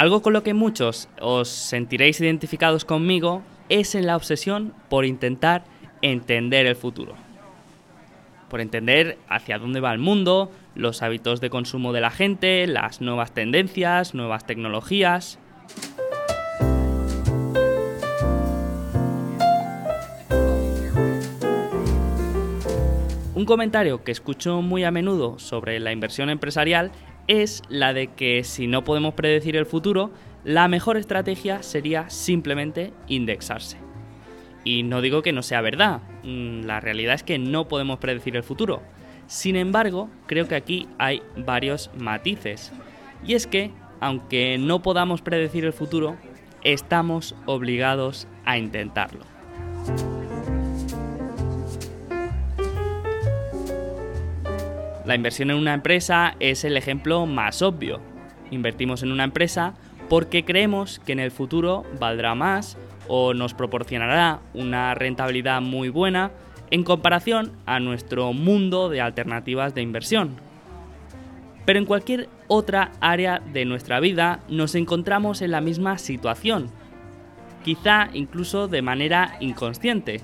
Algo con lo que muchos os sentiréis identificados conmigo es en la obsesión por intentar entender el futuro. Por entender hacia dónde va el mundo, los hábitos de consumo de la gente, las nuevas tendencias, nuevas tecnologías. Un comentario que escucho muy a menudo sobre la inversión empresarial es la de que si no podemos predecir el futuro, la mejor estrategia sería simplemente indexarse. Y no digo que no sea verdad, mm, la realidad es que no podemos predecir el futuro. Sin embargo, creo que aquí hay varios matices. Y es que, aunque no podamos predecir el futuro, estamos obligados a intentarlo. La inversión en una empresa es el ejemplo más obvio. Invertimos en una empresa porque creemos que en el futuro valdrá más o nos proporcionará una rentabilidad muy buena en comparación a nuestro mundo de alternativas de inversión. Pero en cualquier otra área de nuestra vida nos encontramos en la misma situación, quizá incluso de manera inconsciente.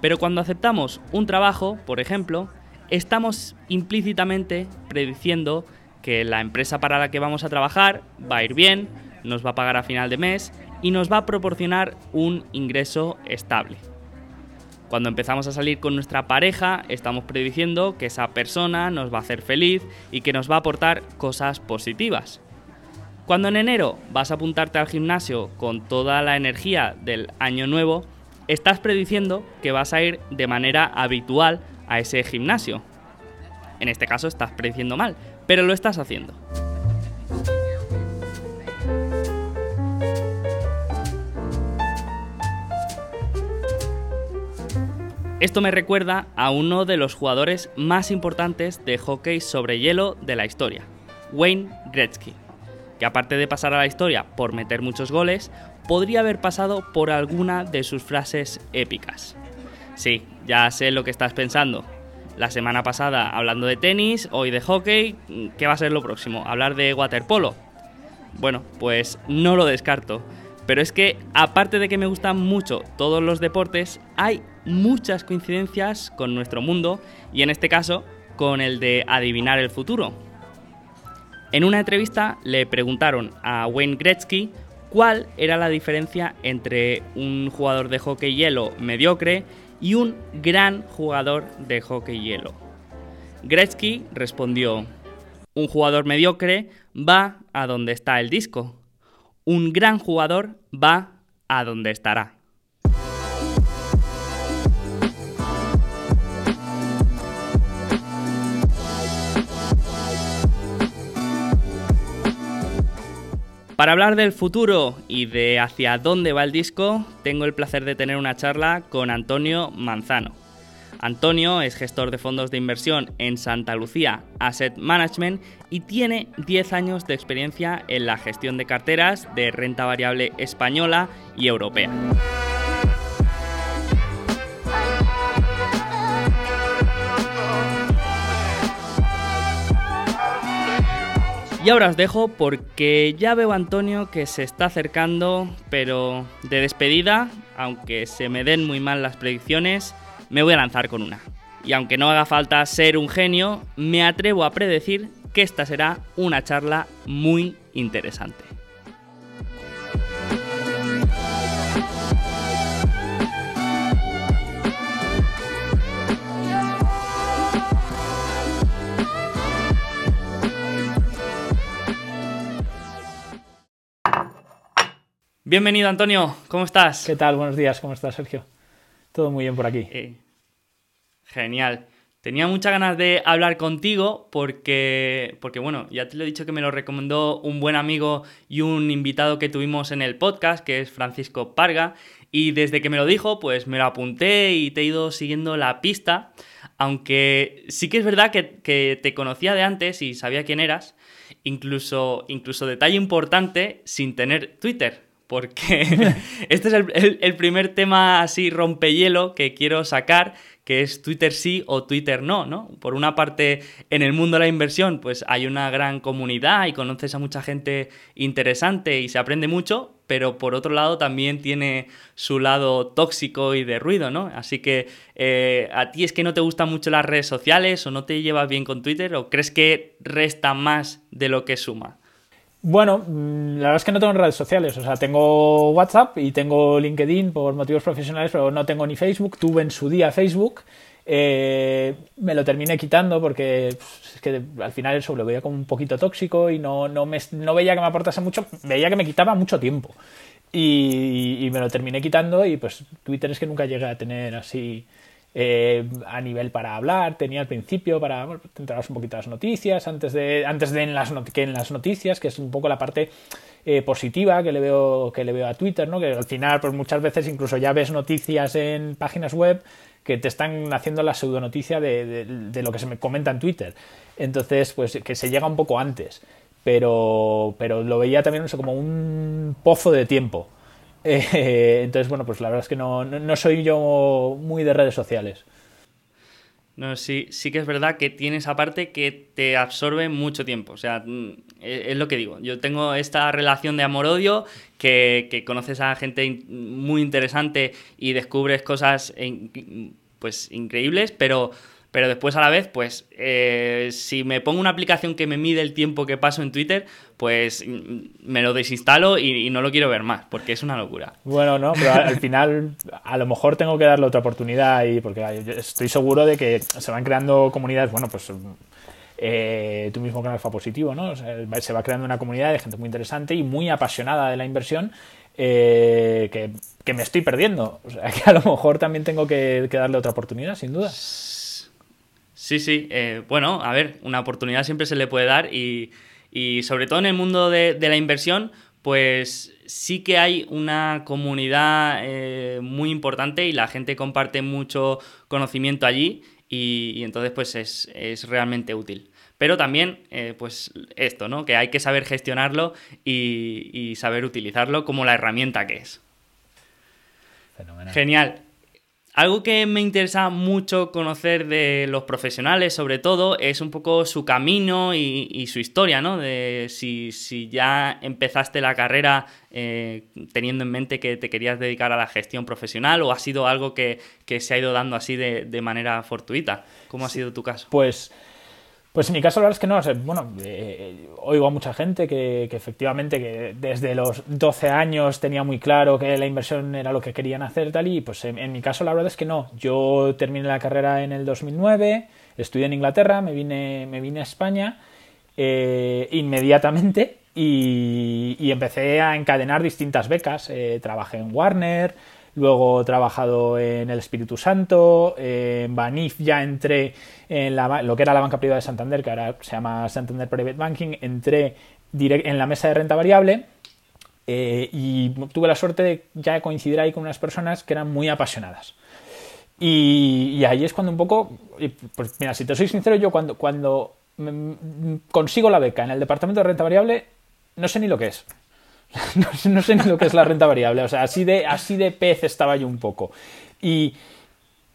Pero cuando aceptamos un trabajo, por ejemplo, estamos implícitamente prediciendo que la empresa para la que vamos a trabajar va a ir bien, nos va a pagar a final de mes y nos va a proporcionar un ingreso estable. Cuando empezamos a salir con nuestra pareja, estamos prediciendo que esa persona nos va a hacer feliz y que nos va a aportar cosas positivas. Cuando en enero vas a apuntarte al gimnasio con toda la energía del año nuevo, estás prediciendo que vas a ir de manera habitual a ese gimnasio. En este caso estás prediciendo mal, pero lo estás haciendo. Esto me recuerda a uno de los jugadores más importantes de hockey sobre hielo de la historia, Wayne Gretzky, que aparte de pasar a la historia por meter muchos goles, podría haber pasado por alguna de sus frases épicas. Sí, ya sé lo que estás pensando. La semana pasada hablando de tenis, hoy de hockey, ¿qué va a ser lo próximo? ¿Hablar de waterpolo? Bueno, pues no lo descarto. Pero es que, aparte de que me gustan mucho todos los deportes, hay muchas coincidencias con nuestro mundo y en este caso con el de adivinar el futuro. En una entrevista le preguntaron a Wayne Gretzky cuál era la diferencia entre un jugador de hockey hielo mediocre y un gran jugador de hockey hielo. Gretzky respondió, un jugador mediocre va a donde está el disco, un gran jugador va a donde estará. Para hablar del futuro y de hacia dónde va el disco, tengo el placer de tener una charla con Antonio Manzano. Antonio es gestor de fondos de inversión en Santa Lucía Asset Management y tiene 10 años de experiencia en la gestión de carteras de renta variable española y europea. Y ahora os dejo porque ya veo a Antonio que se está acercando, pero de despedida, aunque se me den muy mal las predicciones, me voy a lanzar con una. Y aunque no haga falta ser un genio, me atrevo a predecir que esta será una charla muy interesante. Bienvenido, Antonio. ¿Cómo estás? ¿Qué tal? Buenos días. ¿Cómo estás, Sergio? Todo muy bien por aquí. Eh, genial. Tenía muchas ganas de hablar contigo porque, porque, bueno, ya te lo he dicho que me lo recomendó un buen amigo y un invitado que tuvimos en el podcast, que es Francisco Parga. Y desde que me lo dijo, pues me lo apunté y te he ido siguiendo la pista. Aunque sí que es verdad que, que te conocía de antes y sabía quién eras. Incluso, incluso detalle importante, sin tener Twitter porque este es el, primer tema así rompehielo que quiero sacar, que es Twitter sí o Twitter no, ¿no? Por una parte, en el mundo de la inversión, pues hay una gran comunidad y conoces a mucha gente interesante y se aprende mucho, pero por otro lado también tiene su lado tóxico y de ruido, ¿no? Así que eh, a ti es que no te gustan mucho las redes sociales o no te llevas bien con Twitter o crees que resta más de lo que suma. Bueno, mm, la verdad es que no tengo redes sociales. O sea, tengo WhatsApp y tengo LinkedIn por motivos profesionales, pero no tengo ni Facebook. Tuve en su día Facebook. Eh, me lo terminé quitando porque pues, es que al final eso lo veía como un poquito tóxico y no, no, me, no veía que me aportase mucho, veía que me quitaba mucho tiempo. Y, y, me lo terminé quitando y pues Twitter es que nunca llegué a tener así eh, a nivel para hablar, tenía al principio para bueno, un poquito las noticias, antes de, antes de en las, que en las noticias, que es un poco la parte eh, positiva que le, veo, que le veo a Twitter, ¿no? que al final pues muchas veces incluso ya ves noticias en páginas web que te están haciendo la pseudonoticia de, de, de lo que se me comenta en Twitter. Entonces, pues que se llega un poco antes. Pero, pero lo veía también como un pozo de tiempo. Eh, entonces, bueno, pues la verdad es que no, soy yo muy de redes sociales. No, sí, sí que es verdad que tiene esa parte que te absorbe mucho tiempo. O sea, mm, e, es lo que digo. Yo tengo esta relación de amor-odio que, que, conoces a gente muy interesante y descubres cosas pues increíbles, pero pero después a la vez, pues eh, si me pongo una aplicación que me mide el tiempo que paso en Twitter, pues mm, me lo desinstalo y, no lo quiero ver más, porque es una locura. Bueno, no, pero al final a lo mejor tengo que darle otra oportunidad y porque estoy seguro de que se van creando comunidades, bueno, pues eh, tú mismo canal fue positivo, ¿no? se va creando una comunidad de gente muy interesante y muy apasionada de la inversión eh, que, me estoy perdiendo. O sea, que a lo mejor también tengo que darle otra oportunidad, sin duda. Sí, sí. Eh, bueno, a ver, una oportunidad siempre se le puede dar y, sobre todo en el mundo de, la inversión, pues sí que hay una comunidad eh, muy importante y la gente comparte mucho conocimiento allí y, entonces pues es, realmente útil. Pero también, eh, pues esto, ¿no? Que hay que saber gestionarlo y, y saber utilizarlo como la herramienta que es. Fenomenal. Genial. Algo que me interesa mucho conocer de los profesionales, sobre todo, es un poco su camino y, su historia, ¿no? De si, ya empezaste la carrera eh, teniendo en mente que te querías dedicar a la gestión profesional o ha sido algo que, se ha ido dando así de, de manera fortuita. ¿Cómo ha sido tu caso? Pues pues en mi caso la verdad es que no, bueno, eh, oigo a mucha gente que, efectivamente que desde los 12 años tenía muy claro que la inversión era lo que querían hacer tal y pues en, mi caso la verdad es que no. Yo terminé la carrera en el 2009, estudié en Inglaterra, me vine, me vine a España eh, inmediatamente y, empecé a encadenar distintas becas. Eh, trabajé en Warner, luego he trabajado en el Espíritu Santo, en Banif ya entré en lo que era la banca privada de Santander, que ahora se llama Santander Private Banking, entré en la mesa de renta variable eh, y tuve la suerte de ya coincidir ahí con unas personas que eran muy apasionadas. Y, ahí es cuando un poco, pues mira, si te soy sincero, yo cuando, cuando consigo la beca en el departamento de renta variable, no sé ni lo que es. no, sé ni lo que es la renta variable. O sea, así de, así de pez estaba yo un poco. Y,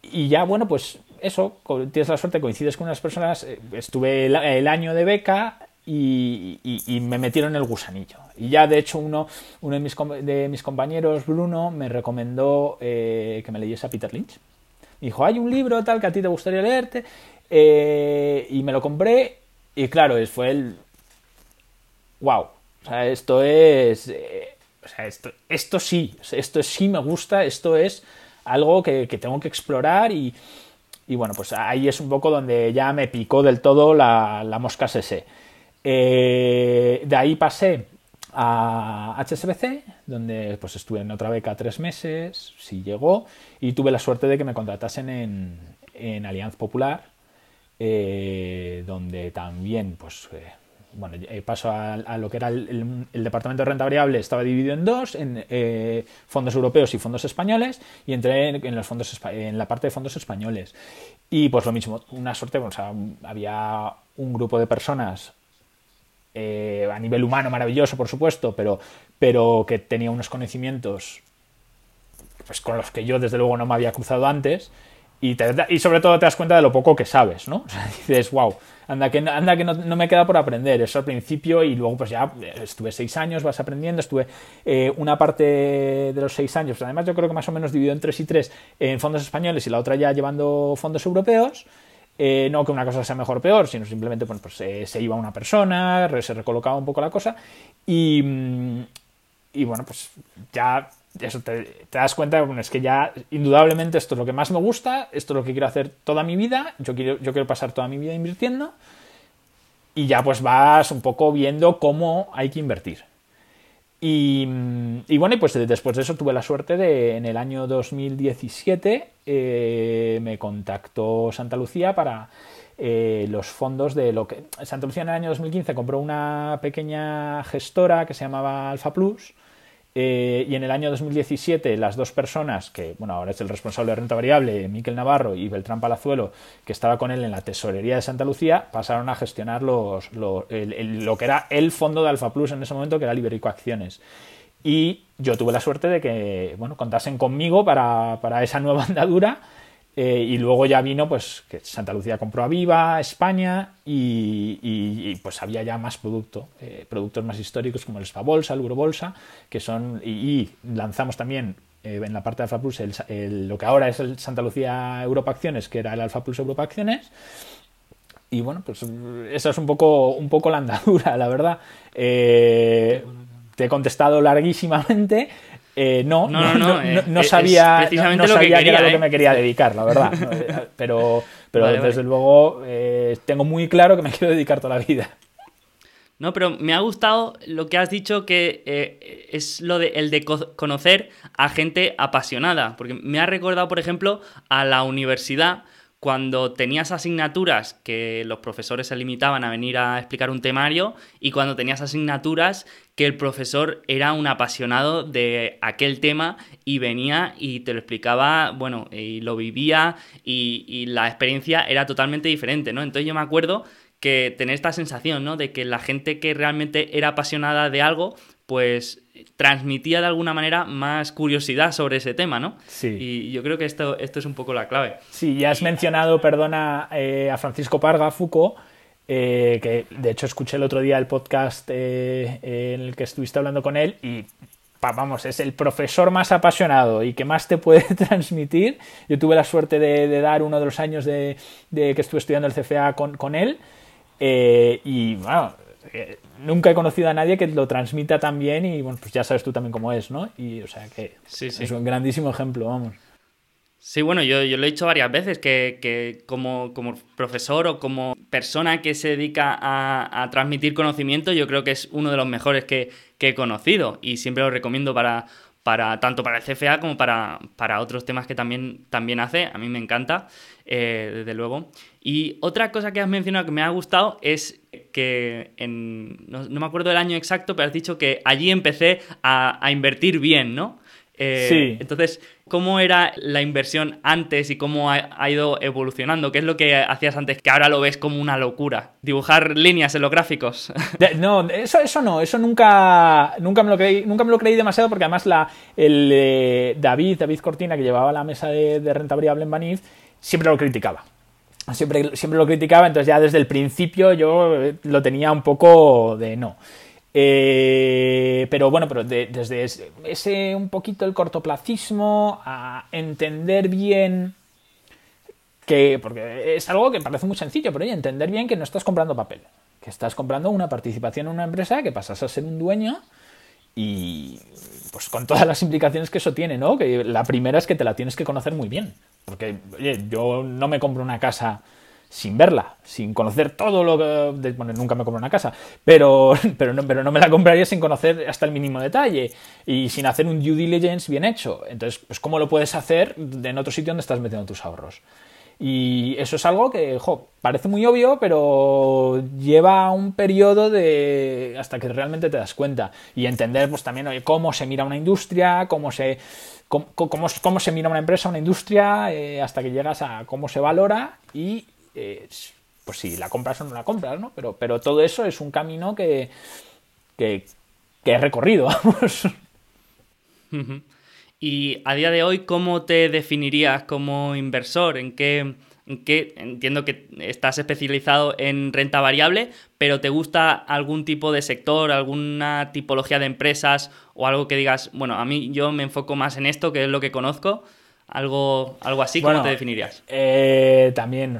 y ya, bueno, pues eso, tienes la suerte, coincides con unas personas, eh, estuve el, año de beca y, me metieron el gusanillo. Y ya, de hecho, uno, uno de, mis, de mis compañeros, Bruno, me recomendó eh, que me leyese a Peter Lynch. Dijo, hay un libro tal que a ti te gustaría leerte. Eh, y me lo compré y claro, fue el... ¡Wow! O sea, esto es... o sea, esto, esto sí, esto sí me gusta, esto es algo que, que tengo que explorar y, y bueno, pues ahí es un poco donde ya me picó del todo la, mosca SS. Eh, de ahí pasé a HSBC, donde pues estuve en otra beca tres meses, sí llegó, y tuve la suerte de que me contratasen en, en Alianza Popular, eh, donde también pues eh, bueno, eh, paso a, lo que era el, departamento de renta variable, estaba dividido en dos, en eh, fondos europeos y fondos españoles, y entré en, los fondos, en la parte de fondos españoles. Y pues lo mismo, una suerte, o sea, había un grupo de personas eh, a nivel humano maravilloso, por supuesto, pero, pero que tenía unos conocimientos pues, con los que yo desde luego no me había cruzado antes y, y sobre todo te das cuenta de lo poco que sabes, ¿no? O sea, dices, wow, anda que, anda que no, me queda por aprender, eso al principio y luego pues ya estuve seis años, vas aprendiendo, estuve eh, una parte de los seis años, pues además yo creo que más o menos dividido en tres y tres en fondos españoles y la otra ya llevando fondos europeos. Eh, no que una cosa sea mejor o peor, sino simplemente pues, se iba una persona, se recolocaba un poco la cosa y, mm, y bueno, pues ya te, das cuenta, bueno, es que ya indudablemente esto es lo que más me gusta, esto es lo que quiero hacer toda mi vida, yo quiero, yo quiero pasar toda mi vida invirtiendo y ya pues vas un poco viendo cómo hay que invertir. Y, bueno, pues después de eso tuve la suerte de, en el año 2017, eh, me contactó Santa Lucía para eh, los fondos de lo que... Santa Lucía en el año 2015 compró una pequeña gestora que se llamaba Alfa Plus, eh, y en el año 2017 las dos personas, que bueno, ahora es el responsable de renta variable, Miquel Navarro y Beltrán Palazuelo, que estaba con él en la tesorería de Santa Lucía, pasaron a gestionar los, lo que era el fondo de Alfa Plus en ese momento, que era Liberico Acciones. Y yo tuve la suerte de que bueno, contasen conmigo para, para esa nueva andadura eh, y luego ya vino, pues, que Santa Lucía compró a Viva, España, y, pues había ya más producto, eh, productos más históricos como el Spa Bolsa, el Eurobolsa, que son, y, lanzamos también eh, en la parte de Alfa Plus lo que ahora es el Santa Lucía Europa Acciones, que era el Alfa Plus Europa Acciones, y bueno, pues esa es un poco, un poco la andadura, la verdad. te he contestado larguísimamente, eh, no, no, no, no, sabía, no, sabía que, era lo que me quería dedicar, la verdad. pero pero desde luego eh, tengo muy claro que me quiero dedicar toda la vida. No, pero me ha gustado lo que has dicho que eh, es lo de el de conocer a gente apasionada, porque me ha recordado, por ejemplo, a la universidad cuando tenías asignaturas que los profesores se limitaban a venir a explicar un temario y cuando tenías asignaturas que el profesor era un apasionado de aquel tema y venía y te lo explicaba, bueno, y lo vivía y, la experiencia era totalmente diferente, ¿no? Entonces yo me acuerdo que tener esta sensación, ¿no? De que la gente que realmente era apasionada de algo, pues transmitía de alguna manera más curiosidad sobre ese tema, ¿no? Sí. Y yo creo que esto, esto es un poco la clave. Sí, ya has mencionado, perdona, eh, a Francisco Parga Foucault, eh, que de hecho escuché el otro día el podcast eh, en el que estuviste hablando con él y vamos, es el profesor más apasionado y que más te puede transmitir. Yo tuve la suerte de, dar uno de los años de, que estuve estudiando el CFA con, con él y bueno, nunca he conocido a nadie que lo transmita tan bien y bueno, pues ya sabes tú también cómo es, ¿no? Y o sea que es un grandísimo ejemplo, vamos. Sí, bueno, yo, yo lo he dicho varias veces, que, como, como, profesor o como persona que se dedica a, transmitir conocimiento, yo creo que es uno de los mejores que, he conocido y siempre lo recomiendo para, para tanto para el CFA como para, para otros temas que también, también hace. A mí me encanta, eh, desde luego. Y otra cosa que has mencionado que me ha gustado es que en, no, me acuerdo del año exacto, pero has dicho que allí empecé a, invertir bien, ¿no? Eh, sí. Entonces, ¿cómo era la inversión antes y cómo ha, ido evolucionando? ¿Qué es lo que hacías antes que ahora lo ves como una locura? ¿Dibujar líneas en los gráficos? no, eso, eso no, eso nunca, nunca, me lo creí, nunca me lo creí demasiado porque además la, el, eh, David, David Cortina, que llevaba la mesa de, de renta variable en Banif, siempre lo criticaba siempre, siempre lo criticaba, entonces ya desde el principio yo eh, lo tenía un poco de no. Eh, pero bueno, pero desde ese, un poquito el cortoplacismo a entender bien que, porque es algo que parece muy sencillo, pero oye, entender bien que no estás comprando papel, que estás comprando una participación en una empresa, que pasas a ser un dueño y pues con todas las implicaciones que eso tiene, ¿no? Que la primera es que te la tienes que conocer muy bien. Porque, oye, yo no me compro una casa sin verla, sin conocer todo lo que... Bueno, nunca me compro una casa, pero, pero, no, pero no me la compraría sin conocer hasta el mínimo detalle y sin hacer un due diligence bien hecho. Entonces, pues ¿cómo lo puedes hacer en otro sitio donde estás metiendo tus ahorros? Y eso es algo que, jo, parece muy obvio, pero lleva un periodo de hasta que realmente te das cuenta y entender, pues también, oye, cómo se mira una industria, cómo se cómo, se mira una empresa, una industria, eh, hasta que llegas a cómo se valora y eh, pues si la compras o no la compras, ¿no? Pero, pero todo eso es un camino que, que, he recorrido, vamos. Y a día de hoy, ¿cómo te definirías como inversor? ¿En qué, entiendo que estás especializado en renta variable, pero te gusta algún tipo de sector, alguna tipología de empresas o algo que digas, bueno, a mí yo me enfoco más en esto, que es lo que conozco? Algo, algo así, ¿cómo te definirías? Eh, también,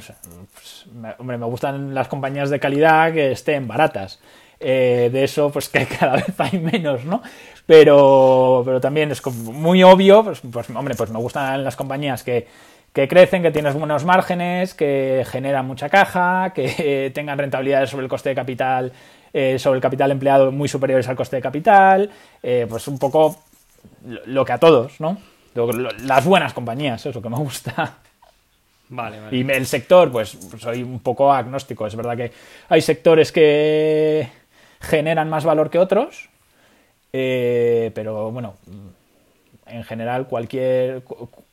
pues, hombre, me gustan las compañías de calidad que estén baratas. Eh, de eso, pues que cada vez hay menos, ¿no? Pero, pero también es muy obvio, pues, pues, hombre, pues me gustan las compañías que, que crecen, que tienen buenos márgenes, que generan mucha caja, que tengan rentabilidades sobre el coste de capital, eh, sobre el capital empleado muy superiores al coste de capital, eh, pues un poco lo que a todos, ¿no? Las buenas compañías, es lo que me gusta. Vale, vale. Y el sector, pues soy un poco agnóstico. Es verdad que hay sectores que generan más valor que otros, eh, pero bueno, en general cualquier,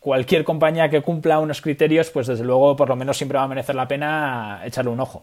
cualquier compañía que cumpla unos criterios, pues desde luego por lo menos siempre va a merecer la pena echarle un ojo.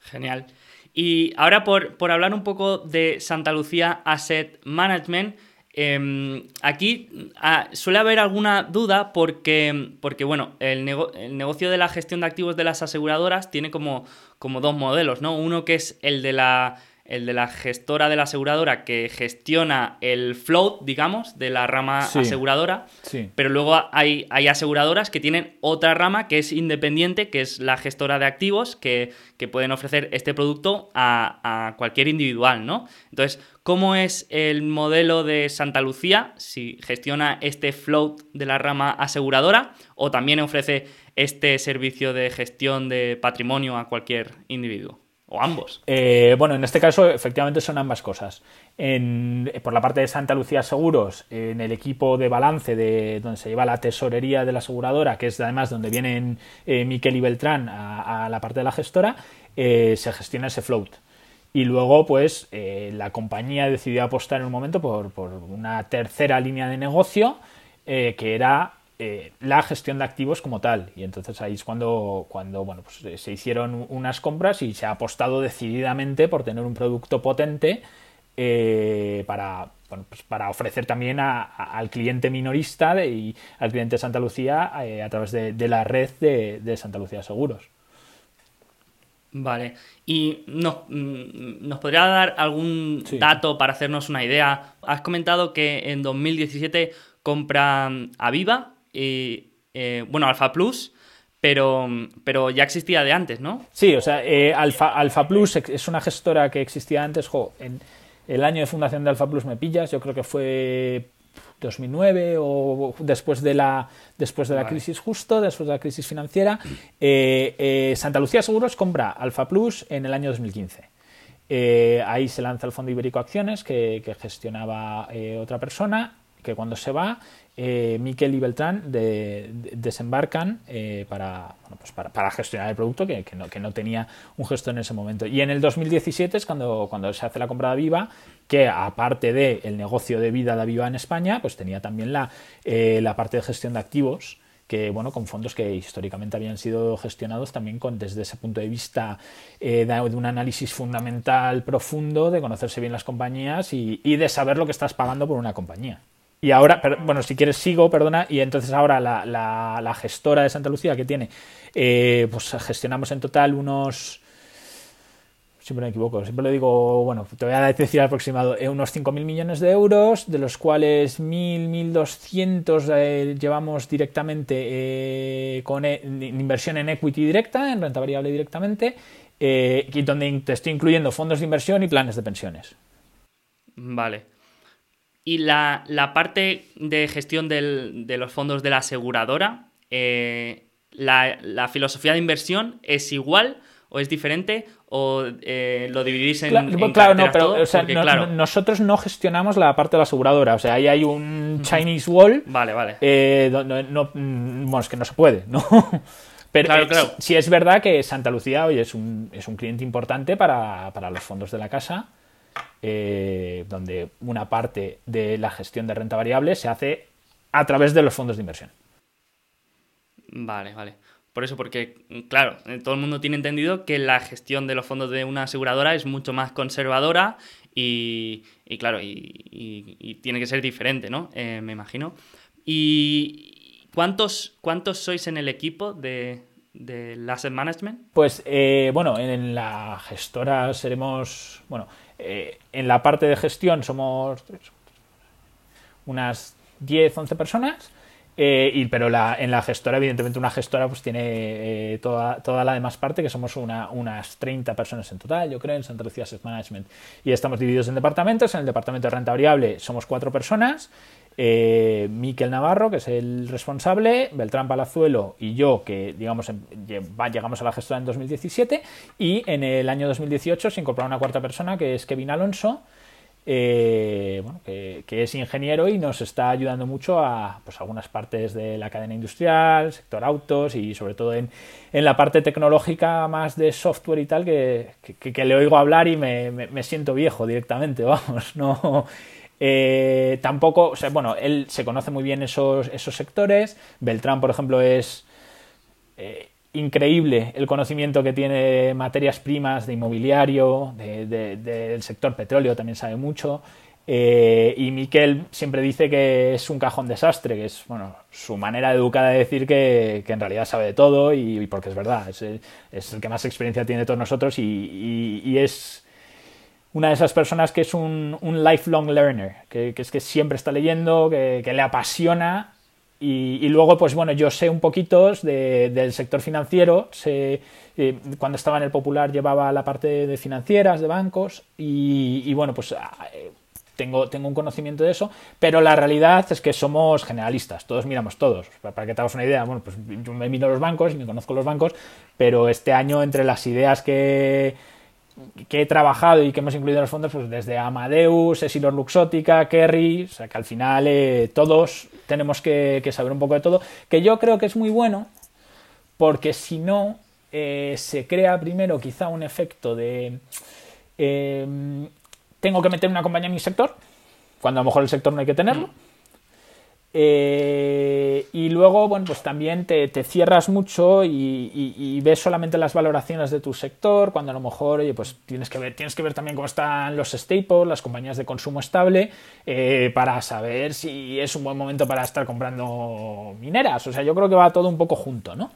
Genial. Y ahora por, por hablar un poco de Santa Lucía Asset Management, em, aquí ah, suele haber alguna duda porque, porque bueno, el, el, negocio de la gestión de activos de las aseguradoras tiene como, como dos modelos, ¿no? Uno que es el de la el de la gestora de la aseguradora que gestiona el float, digamos, de la rama aseguradora. Pero luego hay, hay, aseguradoras que tienen otra rama que es independiente, que es la gestora de activos, que, pueden ofrecer este producto a, cualquier individual, ¿no? Entonces, ¿cómo es el modelo de Santa Lucía? Si gestiona este float de la rama aseguradora o también ofrece este servicio de gestión de patrimonio a cualquier individuo. ¿O ambos? Eh, bueno, en este caso efectivamente son ambas cosas. por la parte de Santa Lucía Seguros, en el equipo de balance de donde se lleva la tesorería de la aseguradora, que es además donde vienen eh, Miquel y Beltrán a, la parte de la gestora, eh, se gestiona ese float. Y luego, pues, la compañía decidió apostar en un momento por una tercera línea de negocio, que era eh, la gestión de activos como tal. Y entonces ahí es cuando, cuando bueno, pues, eh, se hicieron unas compras y se ha apostado decididamente por tener un producto potente eh, para, pues, para ofrecer también al cliente minorista y al cliente de Santa Lucía a través de, la red de, Santa Lucía Seguros. Vale. ¿Y nos, mm, nos podría dar algún dato para hacernos una idea? Has comentado que en 2017 compran Aviva y, eh, bueno, Alfa Plus, pero, pero ya existía de antes, ¿no? Sí, o sea, eh, Alfa, Alfa Plus es una gestora que existía antes, jo, en el año de fundación de Alfa Plus me pillas, yo creo que fue 2009 o después de la, después de la crisis justo, después de la crisis financiera, eh, Santa Lucía Seguros compra Alfa Plus en el año 2015. ahí se lanza el Fondo Ibérico Acciones que, que gestionaba otra persona, que cuando se va eh, Miquel y Beltrán desembarcan eh, para, pues para, gestionar el producto que, no, tenía un gestor en ese momento. Y en el 2017 es cuando, cuando se hace la compra de Aviva, que aparte del el negocio de vida de Aviva en España, pues tenía también la, eh, la parte de gestión de activos que bueno, con fondos que históricamente habían sido gestionados también con, desde ese punto de vista de, un análisis fundamental profundo, de conocerse bien las compañías y de saber lo que estás pagando por una compañía. Y ahora, bueno, si quieres sigo, perdona, y entonces ahora la, gestora de Santa Lucía que tiene, eh, pues gestionamos en total unos, siempre me equivoco, siempre lo digo, bueno, te voy a decir aproximado, eh, unos 5.000 millones de euros, de los cuales 1.000, 1.200 eh, llevamos directamente con inversión en equity directa, en renta variable directamente, y donde te estoy incluyendo fondos de inversión y planes de pensiones. Vale. Y la, parte de gestión de los fondos de la aseguradora, eh, la, filosofía de inversión es igual o es diferente o eh, lo dividís en, claro, claro no pero nosotros no gestionamos la parte de la aseguradora o sea ahí hay un Chinese wall vale vale. eh, no, mm, bueno es que no se puede no pero claro, claro. sí es verdad que Santa Lucía hoy es un, es un cliente importante para, para los fondos de la casa eh, donde una parte de la gestión de renta variable se hace a través de los fondos de inversión. Vale, vale. Por eso, porque, claro, eh, todo el mundo tiene entendido que la gestión de los fondos de una aseguradora es mucho más conservadora y, claro, y, tiene que ser diferente, ¿no? Eh, me imagino. ¿Y cuántos, cuántos sois en el equipo de, del Asset Management? Pues, eh, bueno, en la gestora seremos, bueno, en la parte de gestión somos unas 10, 11 personas eh, y, pero la, en la gestora, evidentemente, una gestora pues tiene eh, toda, toda la demás parte, que somos una, unas 30 personas en total, yo creo, en Santa Lucía Asset Management. Y estamos divididos en departamentos. En el departamento de renta variable somos cuatro personas. Eh, Miquel Navarro, que es el responsable, Beltrán Palazuelo y yo, que digamos em, llegamos a la gestora en 2017. Y en el año 2018 se incorpora una cuarta persona, que es Kevin Alonso eh, bueno, que, es ingeniero y nos está ayudando mucho a pues, algunas partes de la cadena industrial, sector autos y sobre todo en, la parte tecnológica más de software y tal, que, que, le oigo hablar y me, me, siento viejo directamente, vamos, no... Eh, tampoco, o sea, bueno, él se conoce muy bien esos, esos sectores. Beltrán, por ejemplo, es eh, increíble el conocimiento que tiene de materias primas, de inmobiliario, del sector petróleo también sabe mucho. Eh, y Miquel siempre dice que es un cajón desastre, que es bueno, su manera educada de decir que, en realidad sabe de todo y, porque es verdad, es, el que más experiencia tiene de todos nosotros y, es una de esas personas que es un, lifelong learner, que, es que siempre está leyendo, que, le apasiona y, luego, pues bueno, yo sé un poquito del sector financiero. Sé, eh, cuando estaba en el Popular llevaba la parte de financieras, de bancos, y, bueno, pues ah, eh, tengo, tengo, un conocimiento de eso, pero la realidad es que somos generalistas, todos miramos todos. Para que te hagas una idea, bueno, pues yo me miro los bancos y me conozco los bancos, pero este año entre las ideas que que he trabajado y que hemos incluido en los fondos, pues desde Amadeus, Esilor Luxótica, Kerry, o sea que al final eh, todos tenemos que, saber un poco de todo, que yo creo que es muy bueno, porque si no, eh, se crea primero quizá un efecto de eh, tengo que meter una compañía en mi sector, cuando a lo mejor el sector no hay que tenerlo. Eh, y luego, bueno, pues también te, cierras mucho y, ves solamente las valoraciones de tu sector, cuando a lo mejor, oye, pues tienes que ver, tienes que ver también cómo están los staples, las compañías de consumo estable, eh, para saber si es un buen momento para estar comprando mineras. O sea, yo creo que va todo un poco junto, ¿no?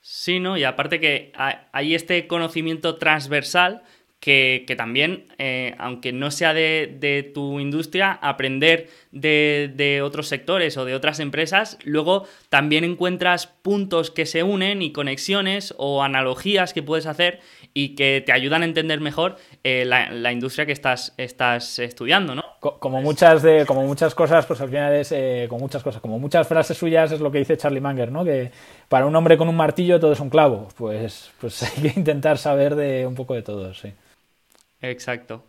Sí, ¿no? Y aparte que hay este conocimiento transversal que, también, eh, aunque no sea de, tu industria, aprender de, otros sectores o de otras empresas, luego también encuentras puntos que se unen y conexiones o analogías que puedes hacer y que te ayudan a entender mejor eh, la, industria que estás, estás estudiando, ¿no? Como muchas, de, como muchas cosas, pues al final es eh, como muchas cosas, como muchas frases suyas es lo que dice Charlie Manger, ¿no? Que para un hombre con un martillo todo es un clavo. Pues, pues hay que intentar saber de un poco de todo, sí. Exacto.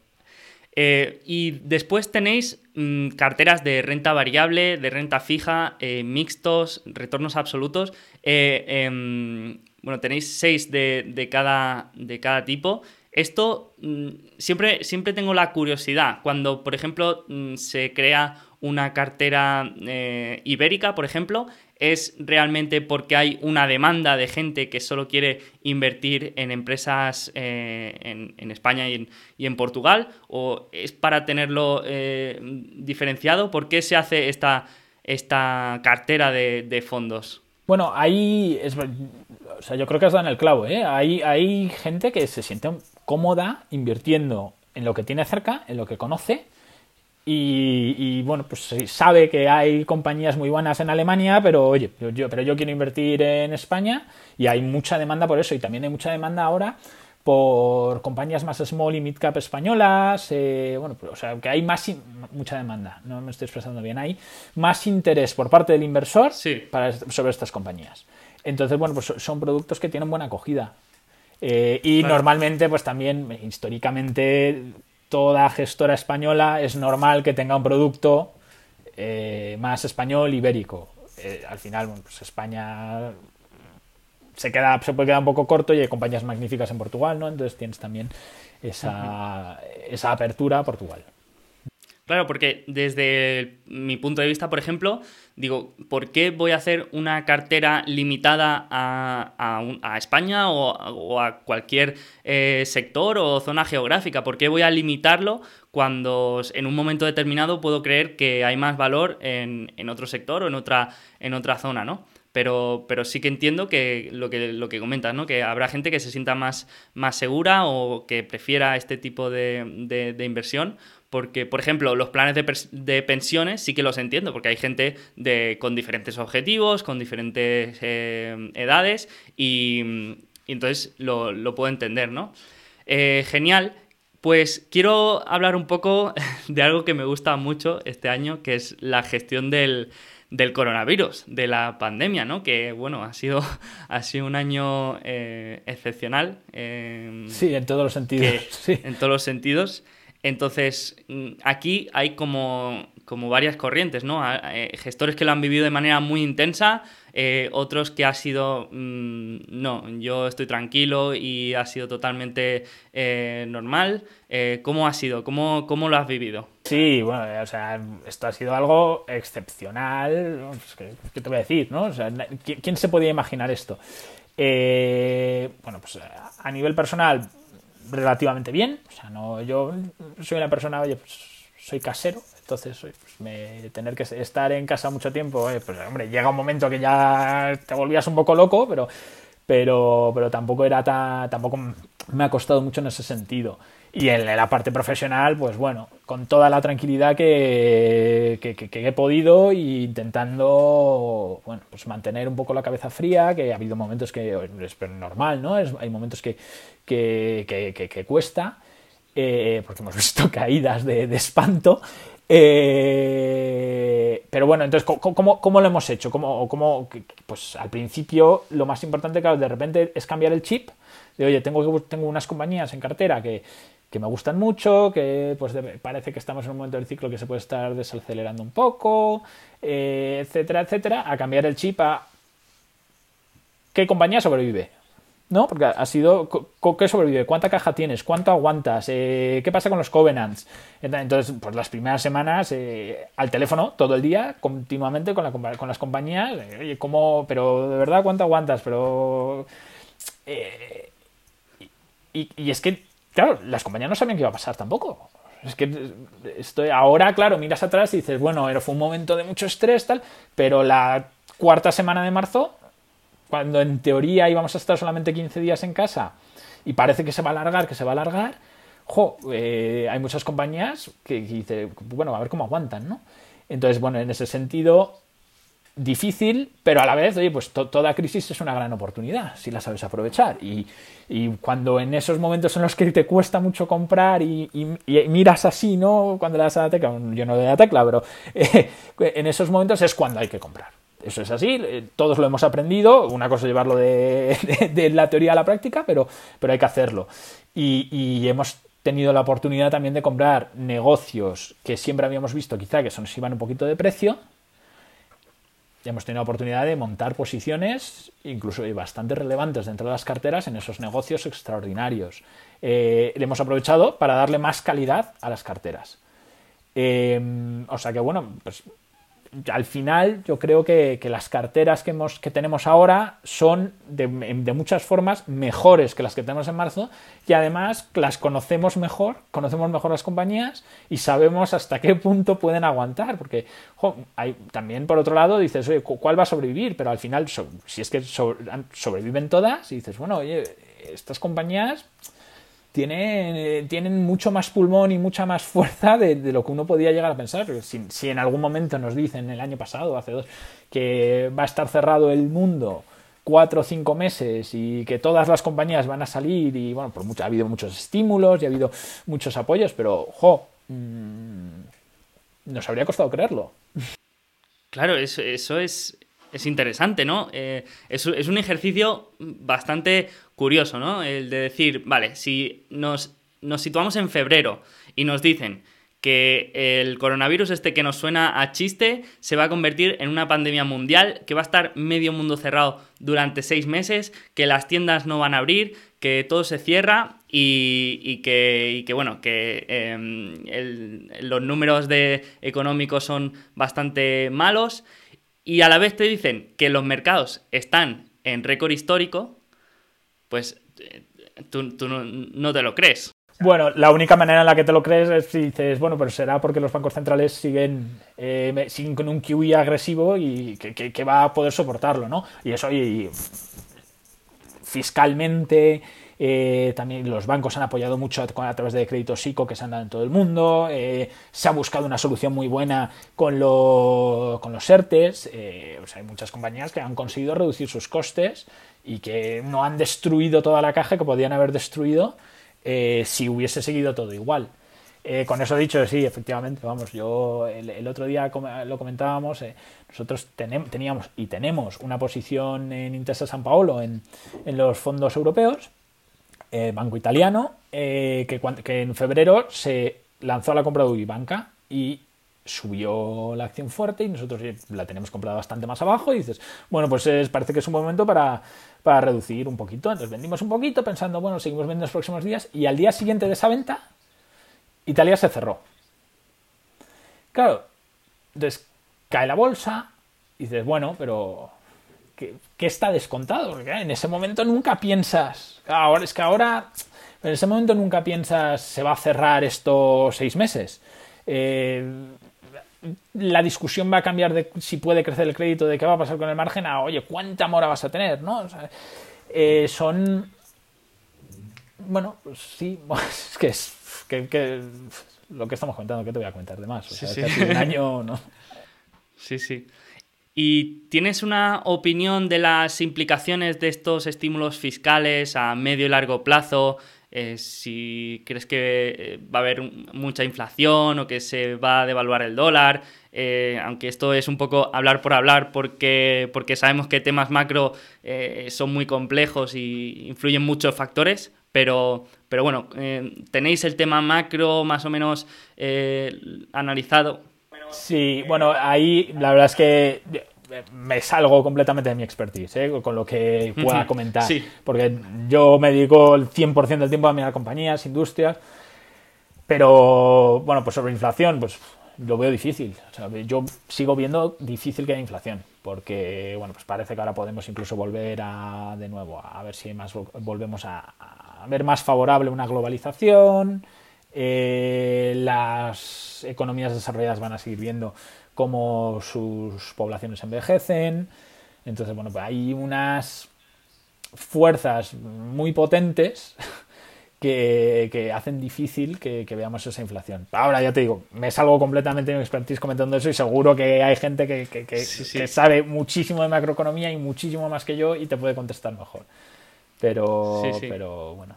Eh, y después tenéis mm, carteras de renta variable, de renta fija, eh, mixtos, retornos absolutos. Eh, em, bueno, tenéis seis de, cada, de cada tipo. Esto mm, siempre, siempre tengo la curiosidad. Cuando, por ejemplo, mm, se crea una cartera ibérica, por ejemplo, ¿Es realmente porque hay una demanda de gente que solo quiere invertir en empresas eh, en, España y en, Portugal? ¿O es para tenerlo eh, diferenciado? ¿Por qué se hace esta, esta cartera de, fondos? Bueno, ahí es, o sea, yo creo que has dado en el clavo. ¿eh? Hay, hay gente que se siente cómoda invirtiendo en lo que tiene cerca, en lo que conoce, y, bueno, pues sabe que hay compañías muy buenas en Alemania, pero oye, yo, pero yo quiero invertir en España y hay mucha demanda por eso. Y también hay mucha demanda ahora por compañías más small y mid cap españolas. Eh, bueno, pues, o sea, que hay más mucha demanda, no me estoy expresando bien. Hay más interés por parte del inversor para, sobre estas compañías. Entonces, bueno, pues son productos que tienen buena acogida. Eh, y normalmente, pues también, históricamente, toda gestora española es normal que tenga un producto eh, más español ibérico. Eh, al final, pues España se, queda, se puede quedar un poco corto y hay compañías magníficas en Portugal, ¿no? Entonces tienes también esa, esa apertura a Portugal. Claro, porque desde mi punto de vista, por ejemplo, digo, ¿por qué voy a hacer una cartera limitada a, España o, a cualquier eh, sector o zona geográfica? ¿Por qué voy a limitarlo cuando en un momento determinado puedo creer que hay más valor en, otro sector o en otra, en otra zona, ¿no? Pero, pero, sí que entiendo que lo que, lo que comentas, ¿no? Que habrá gente que se sienta más, más segura o que prefiera este tipo de, de inversión porque, por ejemplo, los planes de, pensiones sí que los entiendo, porque hay gente de, con diferentes objetivos, con diferentes eh, edades, y, entonces lo, puedo entender, ¿no? Eh, genial. Pues quiero hablar un poco de algo que me gusta mucho este año, que es la gestión del, coronavirus, de la pandemia, ¿no? Que, bueno, ha sido, ha sido un año eh, excepcional. sí, en todos los sentidos. Sí. En todos los sentidos. Entonces, mm, aquí hay como, como varias corrientes, ¿no? Eh, gestores que lo han vivido de manera muy intensa, eh, otros que ha sido, mm, no, yo estoy tranquilo y ha sido totalmente eh, normal. ¿Cómo ha sido? ¿Cómo, ¿Cómo, lo has vivido? Sí, bueno, o sea, esto ha sido algo excepcional. Pues, ¿Qué, te voy a decir, no? O sea, ¿quién, se podía imaginar esto? bueno, pues a nivel personal, relativamente bien. O sea, no, yo soy una persona, oye, pues soy casero, entonces pues, me, tener que estar en casa mucho tiempo, pues hombre, llega un momento que ya te volvías un poco loco, pero, pero, pero tampoco era tan, tampoco me ha costado mucho en ese sentido. Y en la parte profesional, pues bueno, con toda la tranquilidad que, he podido e intentando, bueno, pues mantener un poco la cabeza fría, que ha habido momentos que es normal, ¿no? hay momentos que, que, cuesta, eh, porque hemos visto caídas de, espanto. Eh, pero bueno, entonces, ¿cómo, cómo lo hemos hecho? ¿Cómo, cómo, pues al principio lo más importante, claro, de repente es cambiar el chip. De, oye, tengo, tengo unas compañías en cartera que, que me gustan mucho, que pues parece que estamos en un momento del ciclo que se puede estar desacelerando un poco, eh, etcétera, etcétera, a cambiar el chip a qué compañía sobrevive. ¿No? Porque ha sido ¿qué sobrevive? ¿Cuánta caja tienes? ¿Cuánto aguantas? Eh, ¿Qué pasa con los covenants? Entonces, pues las primeras semanas eh, al teléfono todo el día, continuamente con, la, con las compañías. Oye, ¿cómo? Pero de verdad, ¿cuánto aguantas? Pero. y es que claro, las compañías no sabían qué iba a pasar tampoco. Es que estoy ahora, claro, miras atrás y dices, bueno, fue un momento de mucho estrés, tal, pero la cuarta semana de marzo, cuando en teoría íbamos a estar solamente 15 días en casa y parece que se va a alargar, que se va a alargar, jo, eh, hay muchas compañías que, que dicen, bueno, a ver cómo aguantan, ¿no? Entonces, bueno, en ese sentido, difícil, pero a la vez, oye, pues toda crisis es una gran oportunidad si la sabes aprovechar. Y, cuando en esos momentos en los que te cuesta mucho comprar y, miras así, ¿no? Cuando le das a la tecla, yo no doy la tecla, pero eh, en esos momentos es cuando hay que comprar. Eso es así, eh, todos lo hemos aprendido, una cosa es llevarlo de, la teoría a la práctica, pero, pero hay que hacerlo. Y, hemos tenido la oportunidad también de comprar negocios que siempre habíamos visto quizá que se nos iban un poquito de precio, hemos tenido la oportunidad de montar posiciones, incluso bastante relevantes dentro de las carteras, en esos negocios extraordinarios. Eh, le hemos aprovechado para darle más calidad a las carteras. Eh, o sea que, bueno, pues al final yo creo que, las carteras que, hemos, que tenemos ahora son de, muchas formas mejores que las que tenemos en marzo y además las conocemos mejor, conocemos mejor las compañías y sabemos hasta qué punto pueden aguantar, porque también por otro lado dices, oye, ¿cuál va a sobrevivir? Pero al final, si es que sobreviven todas, y dices, bueno, oye, estas compañías tienen, tienen mucho más pulmón y mucha más fuerza de, lo que uno podía llegar a pensar. Si, en algún momento nos dicen el año pasado, hace dos, que va a estar cerrado el mundo cuatro o cinco meses y que todas las compañías van a salir y bueno, por mucho, ha habido muchos estímulos y ha habido muchos apoyos, pero jo, mm, nos habría costado creerlo. Claro, eso, eso es, es interesante, ¿no? Eh, es, un ejercicio bastante curioso, ¿no? El de decir, vale, si nos, nos situamos en febrero y nos dicen que el coronavirus este que nos suena a chiste se va a convertir en una pandemia mundial, que va a estar medio mundo cerrado durante seis meses, que las tiendas no van a abrir, que todo se cierra y, que, bueno, que em, los números de económicos son bastante malos y a la vez te dicen que los mercados están en récord histórico, pues eh, tú, no te lo crees. Bueno, la única manera en la que te lo crees es si dices, bueno, pero será porque los bancos centrales siguen, eh, siguen con un QE agresivo y que, va a poder soportarlo, ¿no? Y eso, y, fiscalmente, eh, también los bancos han apoyado mucho a, través de créditos ICO que se han dado en todo el mundo. Eh, se ha buscado una solución muy buena con, con los ERTES. sea, hay muchas compañías que han conseguido reducir sus costes y que no han destruido toda la caja que podían haber destruido eh, si hubiese seguido todo igual. Eh, con eso dicho, sí, efectivamente, vamos, yo el, otro día lo comentábamos, eh, nosotros teníamos y tenemos una posición en Intesa San Paolo en, los fondos europeos, banco italiano, que, que, en febrero se lanzó a la compra de Ubibanca y subió la acción fuerte y nosotros la tenemos comprada bastante más abajo y dices, bueno, pues parece que es un momento para, para reducir un poquito. Entonces vendimos un poquito pensando, bueno, seguimos vendiendo los próximos días y al día siguiente de esa venta, Italia se cerró. Claro, entonces cae la bolsa y dices, bueno, pero ¿qué, está descontado? Porque en ese momento nunca piensas, ahora es que ahora, en ese momento nunca piensas, se va a cerrar estos seis meses. Eh, la discusión va a cambiar de si puede crecer el crédito, de qué va a pasar con el margen, a oye, cuánta mora vas a tener, ¿no? Eh, son. Bueno, pues sí, es que es que, lo que estamos comentando, ¿qué te voy a comentar de más? O sea, sí, un año, ¿no? Sí, sí. ¿Y tienes una opinión de las implicaciones de estos estímulos fiscales a medio y largo plazo? Eh, si crees que eh, va a haber mucha inflación o que se va a devaluar el dólar, eh, aunque esto es un poco hablar por hablar porque, porque sabemos que temas macro son muy complejos y influyen muchos factores, pero, pero bueno, ¿tenéis el tema macro más o menos analizado? Sí, bueno, ahí la verdad es que me salgo completamente de mi expertise, ¿eh? con lo que pueda comentar. Porque yo me dedico el 100% del tiempo a mirar compañías, industrias. Pero, bueno, pues sobre inflación, pues lo veo difícil. yo sigo viendo difícil que haya inflación. Porque, bueno, pues parece que ahora podemos incluso volver a, de nuevo, a ver si más, volvemos a, ver más favorable una globalización. Eh, las economías desarrolladas van a seguir viendo cómo sus poblaciones envejecen. Entonces, bueno, pues hay unas fuerzas muy potentes que, hacen difícil que, veamos esa inflación. Ahora ya te digo, me salgo completamente de mi expertise comentando eso y seguro que hay gente que, sabe muchísimo de macroeconomía y muchísimo más que yo y te puede contestar mejor. Pero, pero bueno.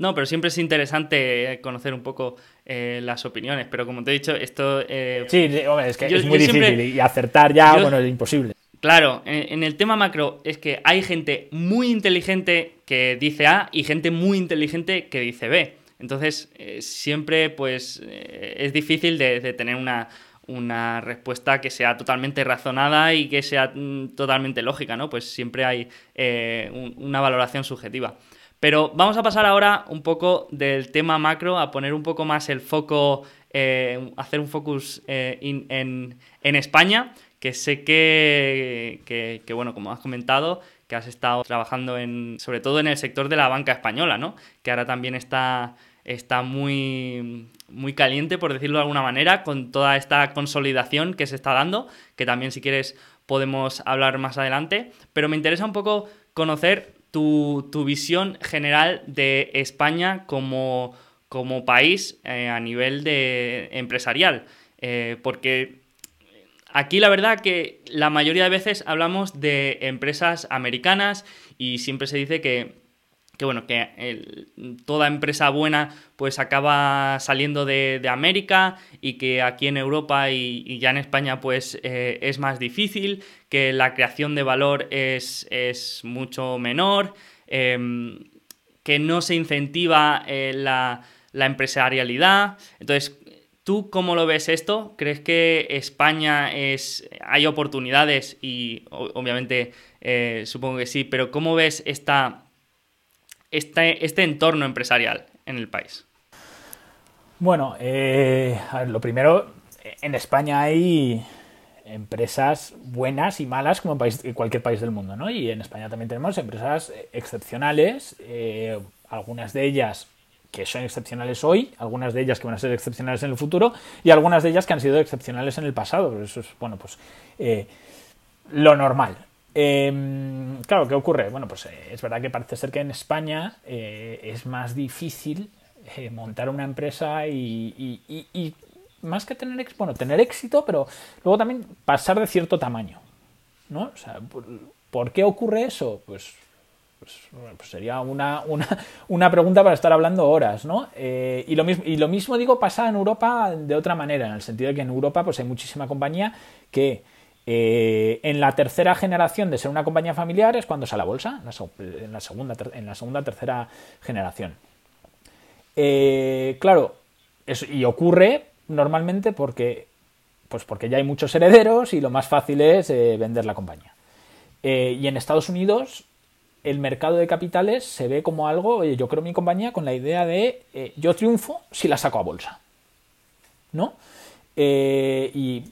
No, pero siempre es interesante conocer un poco eh, las opiniones, pero como te he dicho, esto... Eh, sí, es que es muy difícil y acertar ya, bueno, es imposible. Claro, en, el tema macro es que hay gente muy inteligente que dice A y gente muy inteligente que dice B. Entonces, eh, siempre pues es difícil de, tener una, una, respuesta que sea totalmente razonada y que sea mm, totalmente lógica, ¿no? Pues siempre hay una valoración subjetiva. Pero vamos a pasar ahora un poco del tema macro a poner un poco más el foco, eh, hacer un focus eh, en, España, que sé que, que, bueno, como has comentado, que has estado trabajando en, sobre todo en el sector de la banca española, ¿no? Que ahora también está, está muy, muy caliente, por decirlo de alguna manera, con toda esta consolidación que se está dando, que también si quieres podemos hablar más adelante. Pero me interesa un poco conocer tu, visión general de España como, país eh, a nivel de empresarial. Eh, porque aquí la verdad que la mayoría de veces hablamos de empresas americanas y siempre se dice que que bueno, que toda empresa buena pues acaba saliendo de, América y que aquí en Europa y, ya en España pues eh, es más difícil, que la creación de valor es, mucho menor, em, que no se incentiva eh, la, la, empresarialidad. Entonces, ¿Tú cómo lo ves esto? ¿Crees que España es hay oportunidades y obviamente eh, supongo que sí, pero ¿cómo ves esta, este, este entorno empresarial en el país? Bueno, eh, lo primero, en España hay empresas buenas y malas como en, cualquier país del mundo, ¿no? Y en España también tenemos empresas excepcionales, eh, algunas de ellas que son excepcionales hoy, algunas de ellas que van a ser excepcionales en el futuro y algunas de ellas que han sido excepcionales en el pasado. Eso es, bueno, pues eh, lo normal. Em, claro, ¿qué ocurre? Bueno, pues eh, es verdad que parece ser que en España es más difícil montar una empresa y, más que tener, bueno, tener éxito, pero luego también pasar de cierto tamaño. ¿no? O sea, ¿por, qué ocurre eso? Pues, pues, pues sería una, una, una, pregunta para estar hablando horas, ¿no? Eh, y, lo mismo, y lo mismo digo pasa en Europa de otra manera, en el sentido de que en Europa pues hay muchísima compañía que eh, en la tercera generación de ser una compañía familiar es cuando sale a bolsa, en la, segunda, en la segunda tercera generación. Eh, claro, y ocurre normalmente porque, pues porque ya hay muchos herederos y lo más fácil es eh, vender la compañía. Y en Estados Unidos el mercado de capitales se ve como algo, oye, yo creo mi compañía con la idea de yo triunfo si la saco a bolsa. ¿No? y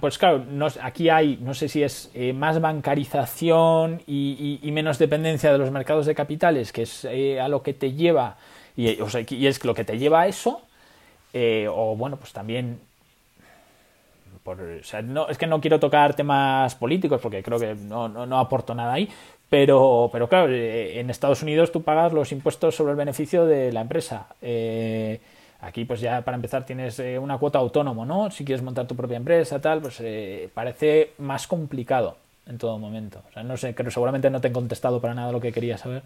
pues claro, aquí hay, no sé si es más bancarización y, menos dependencia de los mercados de capitales, que es a lo que te lleva, y, es lo que te lleva a eso, eh, o bueno, pues también no, es que no quiero tocar temas políticos porque creo que no, no, aporto nada ahí, pero, pero claro, eh, en Estados Unidos tú pagas los impuestos sobre el beneficio de la empresa. Eh, aquí pues ya para empezar tienes una cuota autónomo, ¿no? Si quieres montar tu propia empresa, tal, pues parece más complicado en todo momento. O sea, no sé, creo seguramente no te he contestado para nada lo que quería saber.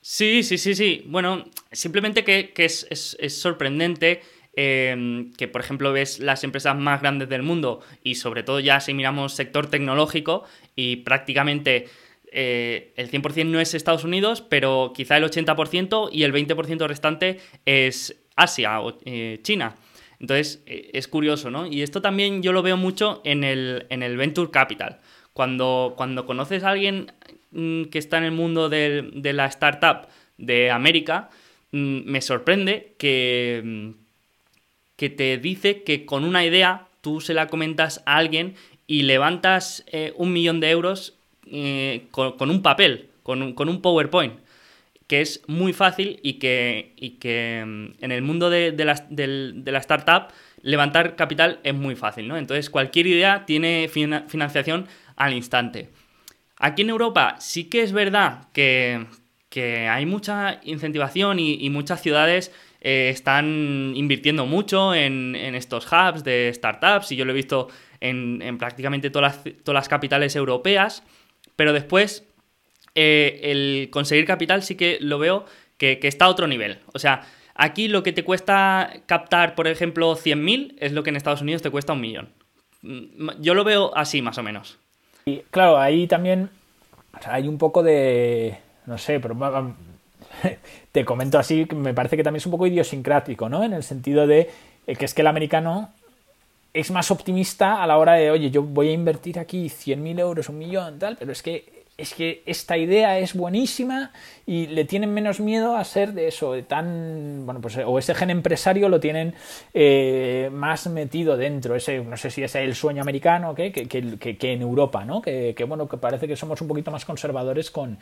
Sí, sí, sí, sí. Bueno, simplemente que, es, es, es sorprendente Em, que por ejemplo ves las empresas más grandes del mundo y sobre todo ya si miramos sector tecnológico y prácticamente eh, el 100% no es Estados Unidos, pero quizá el 80% y el 20% restante es Asia o eh, China. Entonces eh, es curioso, ¿no? Y esto también yo lo veo mucho en el, en el Venture Capital. Cuando, cuando conoces a alguien mm, que está en el mundo de, de la startup de América, mm, me sorprende que mm, que te dice que con una idea tú se la comentas a alguien y levantas eh, un millón de euros con, un papel, con un, PowerPoint, que es muy fácil y que, que mm, en el mundo de, la, startup levantar capital es muy fácil, ¿no? Entonces cualquier idea tiene financiación al instante. Aquí en Europa sí que es verdad que, hay mucha incentivación y muchas ciudades eh, están invirtiendo mucho en, estos hubs de startups y yo lo he visto en, prácticamente todas todas las, capitales europeas, pero después eh, el conseguir capital sí que lo veo que, está a otro nivel. O sea, aquí lo que te cuesta captar, por ejemplo, 100.000 es lo que en Estados Unidos te cuesta un millón. Mm, yo lo veo así más o menos. Y claro, ahí también hay un poco de, no sé, pero te comento así, me parece que también es un poco idiosincrático, ¿no? En el sentido de eh, que es que el americano es más optimista a la hora de, oye, yo voy a invertir aquí 100.000 euros, un millón, tal, pero es que, es que esta idea es buenísima y le tienen menos miedo a ser de eso, de tan, bueno, pues, o ese gen empresario lo tienen eh, más metido dentro, ese, no sé si es el sueño americano que, que, que, en Europa, ¿no? Que, bueno, que parece que somos un poquito más conservadores con,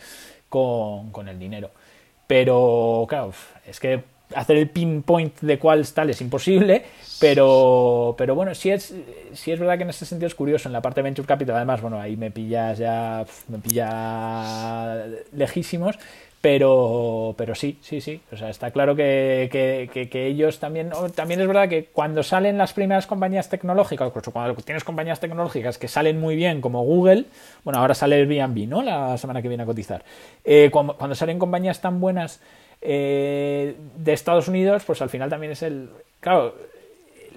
con, con el dinero. Pero, claro, es que hacer el pinpoint de cuál tal es imposible, pero, pero bueno, sí es, sí es verdad que en ese sentido es curioso. En la parte de Venture Capital, además, bueno, ahí me pillas ya, me pilla lejísimos, pero, pero sí, sí, sí. O sea, está claro que, que, ellos también. También es verdad que cuando salen las primeras compañías tecnológicas, incluso cuando tienes compañías tecnológicas que salen muy bien, como Google, bueno, ahora sale el Airbnb, ¿no? La semana que viene a cotizar. Eh, cuando, salen compañías tan buenas eh, de Estados Unidos, pues al final también es el. Claro,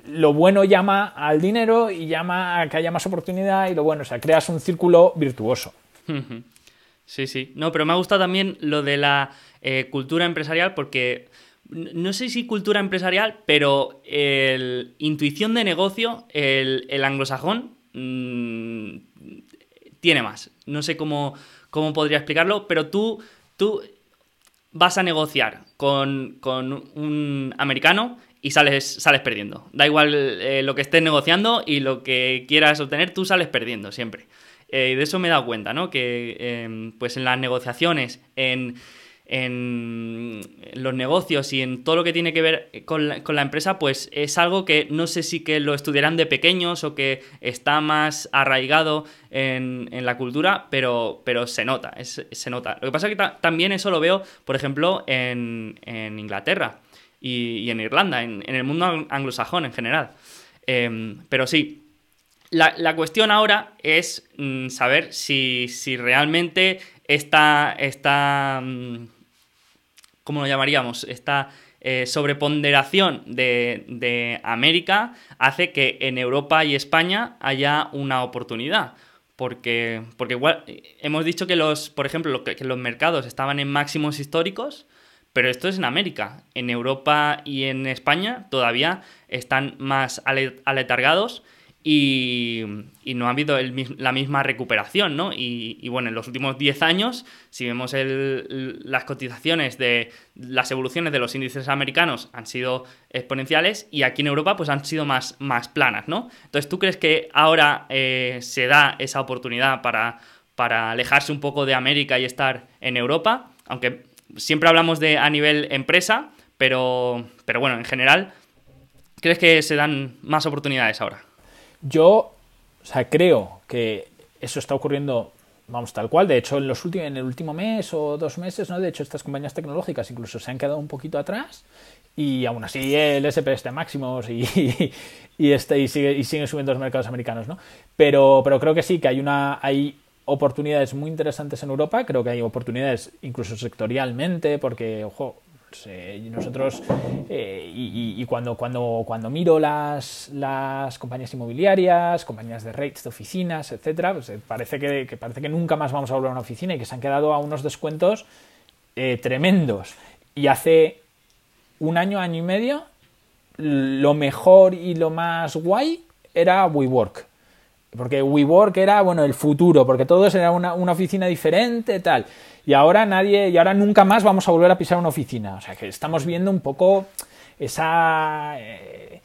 lo bueno llama al dinero y llama a que haya más oportunidad y lo bueno, o sea, creas un círculo virtuoso. Sí, sí. No, pero me ha gustado también lo de la eh, cultura empresarial porque no sé si cultura empresarial, pero el intuición de negocio, el, anglosajón, mm, tiene más. No sé cómo, cómo podría explicarlo, pero tú, tú vas a negociar con, un americano y sales, sales perdiendo. Da igual eh, lo que estés negociando y lo que quieras obtener, tú sales perdiendo siempre. Eh, de eso me he dado cuenta, ¿no? Que em, pues en las negociaciones, en, los negocios y en todo lo que tiene que ver con la, empresa, pues es algo que no sé si que lo estudiarán de pequeños o que está más arraigado en, la cultura, pero, pero se nota, se nota. Lo que pasa es que también eso lo veo, por ejemplo, en, Inglaterra y, en Irlanda, en, el mundo anglosajón en general. Em, pero sí, la, cuestión ahora es mm, saber si, realmente esta, esta mm, ¿cómo lo llamaríamos? Esta eh, sobreponderación de, América hace que en Europa y España haya una oportunidad. Porque, porque igual hemos dicho que los, por ejemplo, que, los mercados estaban en máximos históricos, pero esto es en América. En Europa y en España todavía están más aletargados y, no ha habido la misma recuperación, ¿no? Y, bueno, en los últimos 10 años, si vemos las cotizaciones de las evoluciones de los índices americanos han sido exponenciales y aquí en Europa pues han sido más, más planas, ¿no? Entonces, ¿tú crees que ahora eh, se da esa oportunidad para, para alejarse un poco de América y estar en Europa? Aunque siempre hablamos de a nivel empresa, pero, pero bueno, en general, ¿crees que se dan más oportunidades ahora? Yo, o sea, creo que eso está ocurriendo, vamos, tal cual. De hecho, en, los últimos, en el último mes o dos meses, ¿no? De hecho, estas compañías tecnológicas incluso se han quedado un poquito atrás y aún así el SP está máximos y, y, este, y, sigue, y siguen subiendo los mercados americanos, ¿no? Pero, pero creo que sí, que hay una... Hay, oportunidades muy interesantes en Europa, creo que hay oportunidades incluso sectorialmente, porque, ojo, nosotros, eh, y, cuando, cuando, cuando miro las, las compañías inmobiliarias, compañías de rates de oficinas, etcétera, pues eh, parece que, parece que nunca más vamos a volver a una oficina y que se han quedado a unos descuentos eh, tremendos. Y hace un año, año y medio, lo mejor y lo más guay era WeWork. Porque WeWork era, bueno, el futuro, porque todo era una, una oficina diferente, tal y ahora nadie, y ahora nunca más vamos a volver a pisar una oficina. O sea que estamos viendo un poco esa, eh,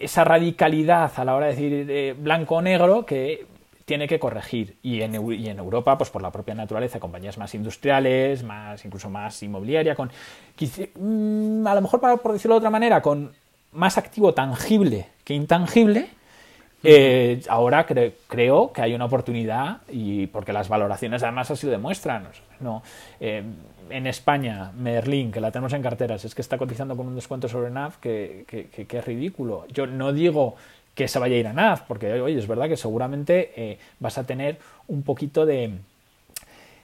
esa radicalidad a la hora de decir eh, blanco o negro que tiene que corregir. Y en, y en, Europa, pues por la propia naturaleza, compañías más industriales, más incluso más inmobiliaria, con mm, a lo mejor para, por decirlo de otra manera, con más activo tangible que intangible, eh, ahora creo que hay una oportunidad y porque las valoraciones además así lo demuestran. No, eh, en España, Merlin, que la tenemos en carteras, es que está cotizando con un descuento sobre NAV que, es ridículo. Yo no digo que se vaya a ir a NAV, porque es verdad que seguramente eh, vas a tener un poquito de,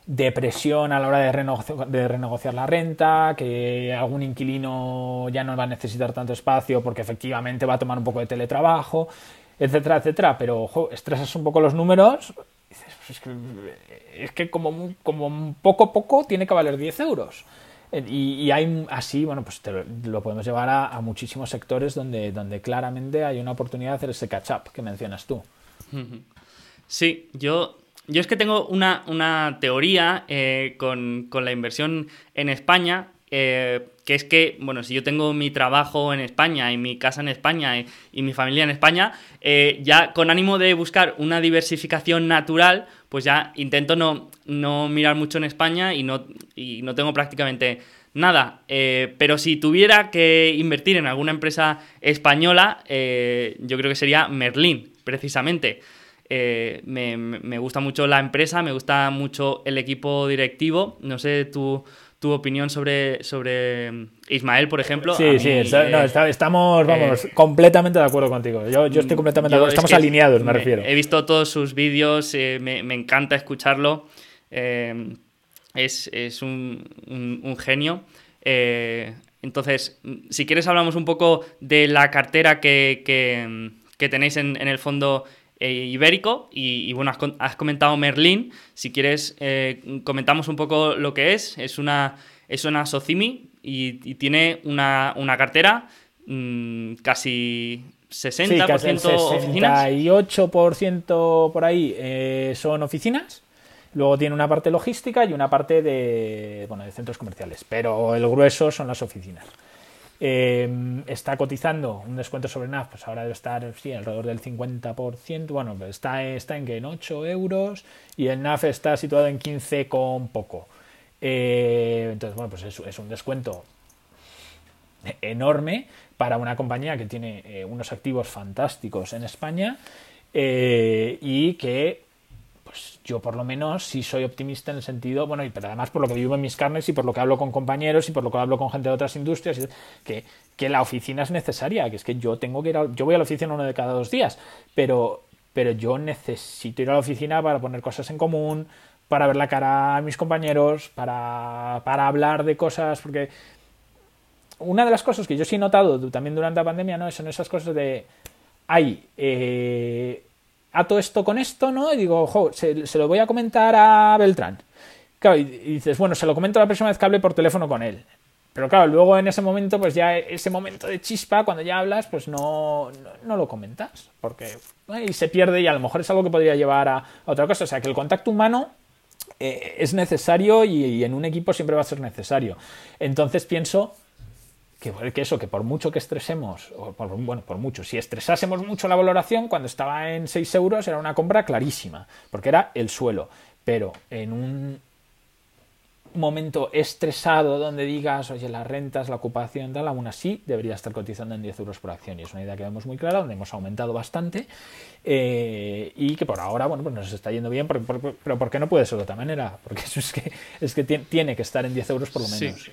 de presión a la hora de, renegociar la renta, que algún inquilino ya no va a necesitar tanto espacio porque efectivamente va a tomar un poco de teletrabajo etcétera, etcétera. Pero, ojo, estresas un poco los números, es que, es que como, como poco poco tiene que valer 10 euros. Y, hay así, bueno, pues lo podemos llevar a, muchísimos sectores donde, donde claramente hay una oportunidad de hacer ese catch-up que mencionas tú. Sí, yo, yo es que tengo una, una teoría eh, con, con, la inversión en España eh, que es que, bueno, si yo tengo mi trabajo en España y mi casa en España y, mi familia en España, eh, ya con ánimo de buscar una diversificación natural, pues ya intento no, no mirar mucho en España y no, y no tengo prácticamente nada. Eh, pero si tuviera que invertir en alguna empresa española, yo creo que sería Merlin, precisamente. me, me, gusta mucho la empresa, me gusta mucho el equipo directivo. No sé, tú tu opinión sobre, sobre mm, Ismael, por ejemplo. Sí, sí, eh, estamos, vamos, eh, completamente de acuerdo contigo. Yo, estoy completamente de acuerdo. Estamos alineados, me, refiero. He visto todos sus vídeos, eh, me, encanta escucharlo. es, un, genio. entonces, si quieres hablamos un poco de la cartera que, que, tenéis en, en el fondo eh, ibérico y, bueno, has, comentado Merlín, si quieres eh, comentamos un poco lo que es, es una, es una Socimi, y, tiene una, cartera mm, casi 60% sí, casi el 68% por ahí eh, son oficinas. Luego tiene una parte logística y una parte de, bueno, de centros comerciales, pero el grueso son las oficinas. Eh, está cotizando un descuento sobre NAF, pues ahora debe estar alrededor del 50%, bueno, está, está en en 8 euros y el NAF está situado en 15 con poco. Eh, entonces, bueno, pues es, un descuento enorme para una compañía que tiene eh, unos activos fantásticos en España y que pues yo por lo menos sí soy optimista en el sentido, bueno, y pero además por lo que vivo en mis carnes y por lo que hablo con compañeros y por lo que hablo con gente de otras industrias, que, que la oficina es necesaria, que es que yo tengo que ir a, yo voy a la oficina uno de cada dos días, pero, pero yo necesito ir a la oficina para poner cosas en común, para ver la cara a mis compañeros, para, para hablar de cosas, porque una de las cosas que yo sí he notado también durante la pandemia, ¿no? Son esas cosas de, hay eh, ato esto con esto, ¿no? Y digo, ojo, se, lo voy a comentar a Beltrán. Claro, y, dices, bueno, se lo comento la próxima vez que hable por teléfono con él. Pero claro, luego en ese momento, pues ya ese momento de chispa, cuando ya hablas, pues no, no, lo comentas. Porque y se pierde y a lo mejor es algo que podría llevar a, otra cosa. O sea, que el contacto humano eh, es necesario y, en un equipo siempre va a ser necesario. Entonces pienso que, eso, que por mucho que estresemos, o por, bueno, por mucho, si estresásemos mucho la valoración, cuando estaba en 6 euros era una compra clarísima, porque era el suelo. Pero en un momento estresado donde digas, oye, las rentas, la ocupación, tal, aún así debería estar cotizando en 10 euros por acción. Y es una idea que vemos muy clara, donde hemos aumentado bastante eh, y que por ahora, bueno, pues nos está yendo bien, pero, ¿por qué no puede ser de otra manera? Porque eso es que, es que tiene que estar en 10 euros por lo menos. Sí,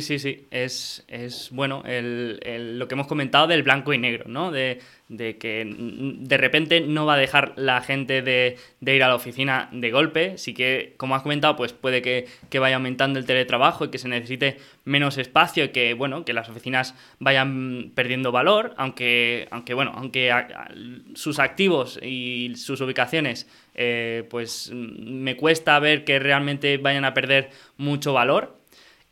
sí, sí. Es, es bueno el, lo que hemos comentado del blanco y negro, ¿no? De, que de repente no va a dejar la gente de, ir a la oficina de golpe. Sí que, como has comentado, pues puede que, vaya aumentando el teletrabajo y que se necesite menos espacio y que, bueno, que las oficinas vayan perdiendo valor, aunque, aunque bueno, aunque sus activos y sus ubicaciones, eh, pues me cuesta ver que realmente vayan a perder mucho valor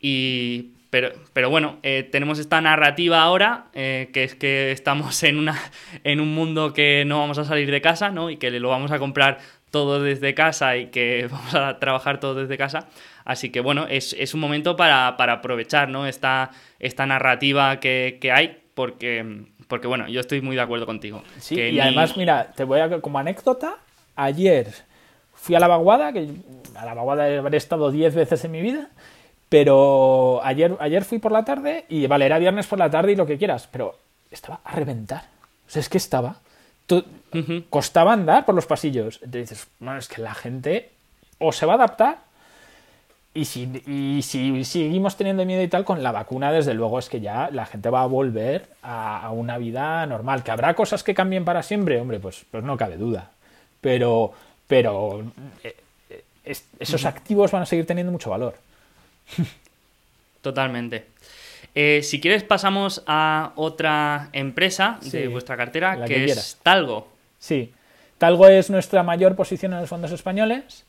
y, pero, pero bueno, eh, tenemos esta narrativa ahora, eh, que es que estamos en, una, en un mundo que no vamos a salir de casa, ¿no? Y que lo vamos a comprar todo desde casa y que vamos a trabajar todo desde casa. Así que bueno, es, es un momento para, para, aprovechar, ¿no? Esta, esta narrativa que, que, hay, porque, porque bueno, yo estoy muy de acuerdo contigo. Sí, y además, mira, te voy a como anécdota, ayer fui a la vaguada, que a la vaguada he estado 10 veces en mi vida, pero ayer, ayer fui por la tarde y vale, era viernes por la tarde y lo que quieras, pero estaba a reventar. O sea, es que estaba. Costaba andar por los pasillos. Entonces dices, bueno, es que la gente o se va a adaptar y si, y si seguimos teniendo miedo y tal, con la vacuna, desde luego, es que ya la gente va a volver a, una vida normal. ¿Que habrá cosas que cambien para siempre? Hombre, pues, pues no cabe duda. Pero, pero eh, eh, esos activos van a seguir teniendo mucho valor. Totalmente. Eh, si quieres pasamos a otra empresa de vuestra cartera, que, es Talgo. Sí, Talgo es nuestra mayor posición en los fondos españoles.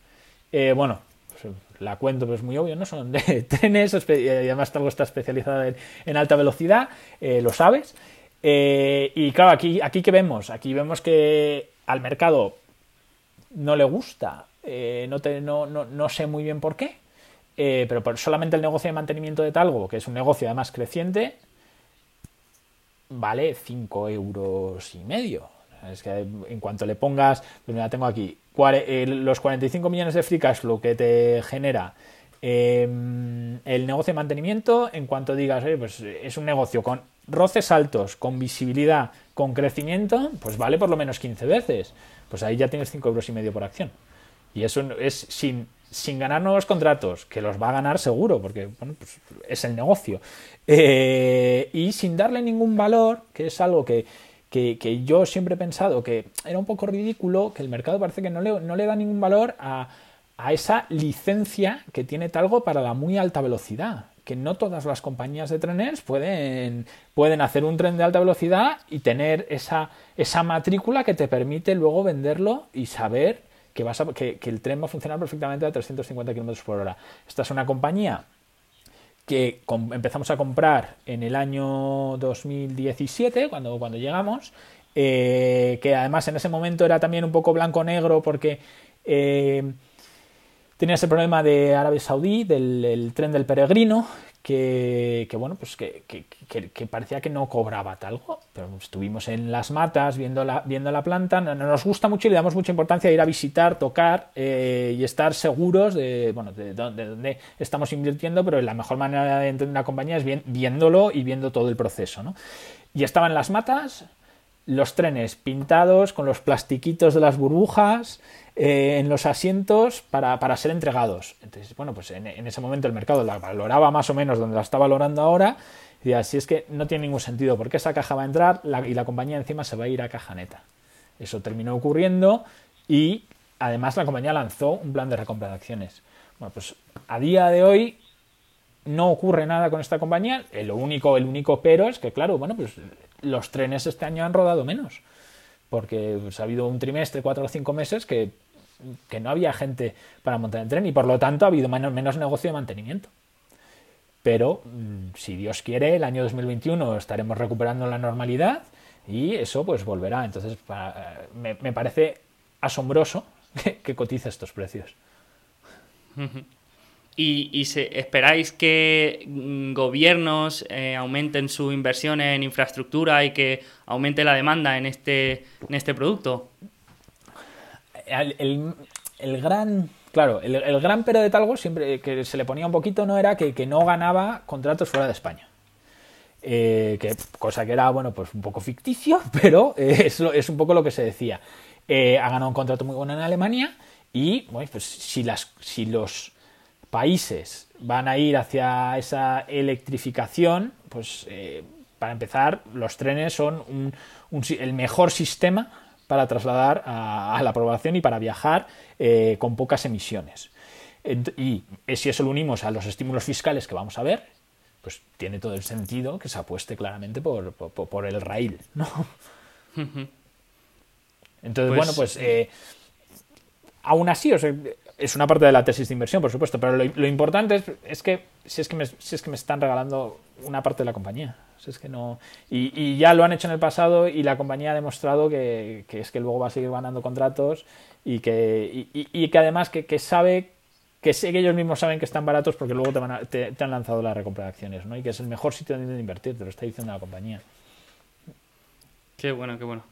Eh, bueno, pues, la cuento, pero es muy obvio, ¿no? Son de trenes, y además Talgo está especializada en, alta velocidad, eh, lo sabes. y claro, aquí, aquí que vemos, aquí vemos que al mercado no le gusta, no, no, no sé muy bien por qué, eh, pero solamente el negocio de mantenimiento de Talgo, que es un negocio además creciente, vale 5 euros y medio. Es que en cuanto le pongas, pues mira, tengo aquí eh, los 45 millones de free cash flow que te genera em, el negocio de mantenimiento, en cuanto digas, pues es un negocio con roces altos, con visibilidad, con crecimiento, pues vale por lo menos 15 veces. Pues ahí ya tienes 5 euros y medio por acción. Y eso es sin sin ganar nuevos contratos, que los va a ganar seguro, porque pues es el negocio, eh, y sin darle ningún valor, que es algo que, que, yo siempre he pensado que era un poco ridículo, que el mercado parece que no le, no le da ningún valor a, a esa licencia que tiene Talgo para la muy alta velocidad que no todas las compañías de trenes pueden, pueden hacer un tren de alta velocidad y tener esa, esa matrícula que te permite luego venderlo y saber que, el tren va a funcionar perfectamente a 350 km por hora. Esta es una compañía que empezamos a comprar en el año 2017, cuando, cuando llegamos, eh, que además en ese momento era también un poco blanco-negro porque eh, tenía ese problema de Arabia Saudí, del tren del peregrino, que, bueno, pues que, parecía que no cobraba talgo, pero estuvimos en las matas viendo la, viendo la planta, nos gusta mucho y le damos mucha importancia a ir a visitar, tocar eh, y estar seguros de, bueno, de, dónde estamos invirtiendo, pero la mejor manera de entender una compañía es bien, viéndolo y viendo todo el proceso. ¿no? Y estaban las matas, los trenes pintados con los plastiquitos de las burbujas, eh, en los asientos para, para, ser entregados. Entonces, bueno, pues en, ese momento el mercado la valoraba más o menos donde la está valorando ahora. Y si es que no tiene ningún sentido, porque esa caja va a entrar y la compañía encima se va a ir a caja neta. Eso terminó ocurriendo y además la compañía lanzó un plan de recompra de acciones. Bueno, pues a día de hoy no ocurre nada con esta compañía. Lo único, el único pero es que, claro, bueno, pues los trenes este año han rodado menos porque pues, ha habido un trimestre, cuatro o cinco meses, que, no había gente para montar el tren y por lo tanto ha habido menos, negocio de mantenimiento. Pero mm, si Dios quiere, el año 2021 estaremos recuperando la normalidad y eso pues volverá. Entonces me, parece asombroso que, que cotice estos precios. ¿Y, se, esperáis que mm, gobiernos eh, aumenten su inversión en infraestructura y que aumente la demanda en este, en este producto? El, gran, claro, el, gran pero de Talgo siempre que se le ponía un poquito no era que, no ganaba contratos fuera de España. Eh, que, cosa que era, bueno, pues un poco ficticio, pero eh, es, es, un poco lo que se decía. ha ganado un contrato muy bueno en Alemania y, pues si, las, si los países van a ir hacia esa electrificación, pues eh, para empezar, los trenes son el mejor sistema para trasladar a, la población y para viajar eh, con pocas emisiones. Y si eso lo unimos a los estímulos fiscales que vamos a ver, pues tiene todo el sentido que se apueste claramente por, el rail, ¿no? Entonces, bueno, pues, pues eh, aún así, o sea, es una parte de la tesis de inversión, por supuesto, pero lo, importante es, que, si es que, me, si es que me están regalando una parte de la compañía. es que no, y, ya lo han hecho en el pasado y la compañía ha demostrado que, es que luego va a seguir ganando contratos y que, y, que además que, sabe que sé que ellos mismos saben que están baratos porque luego te, van te, han lanzado la recompra de acciones, ¿no? Y que es el mejor sitio donde invertir, te lo está diciendo la compañía. Qué bueno, qué bueno.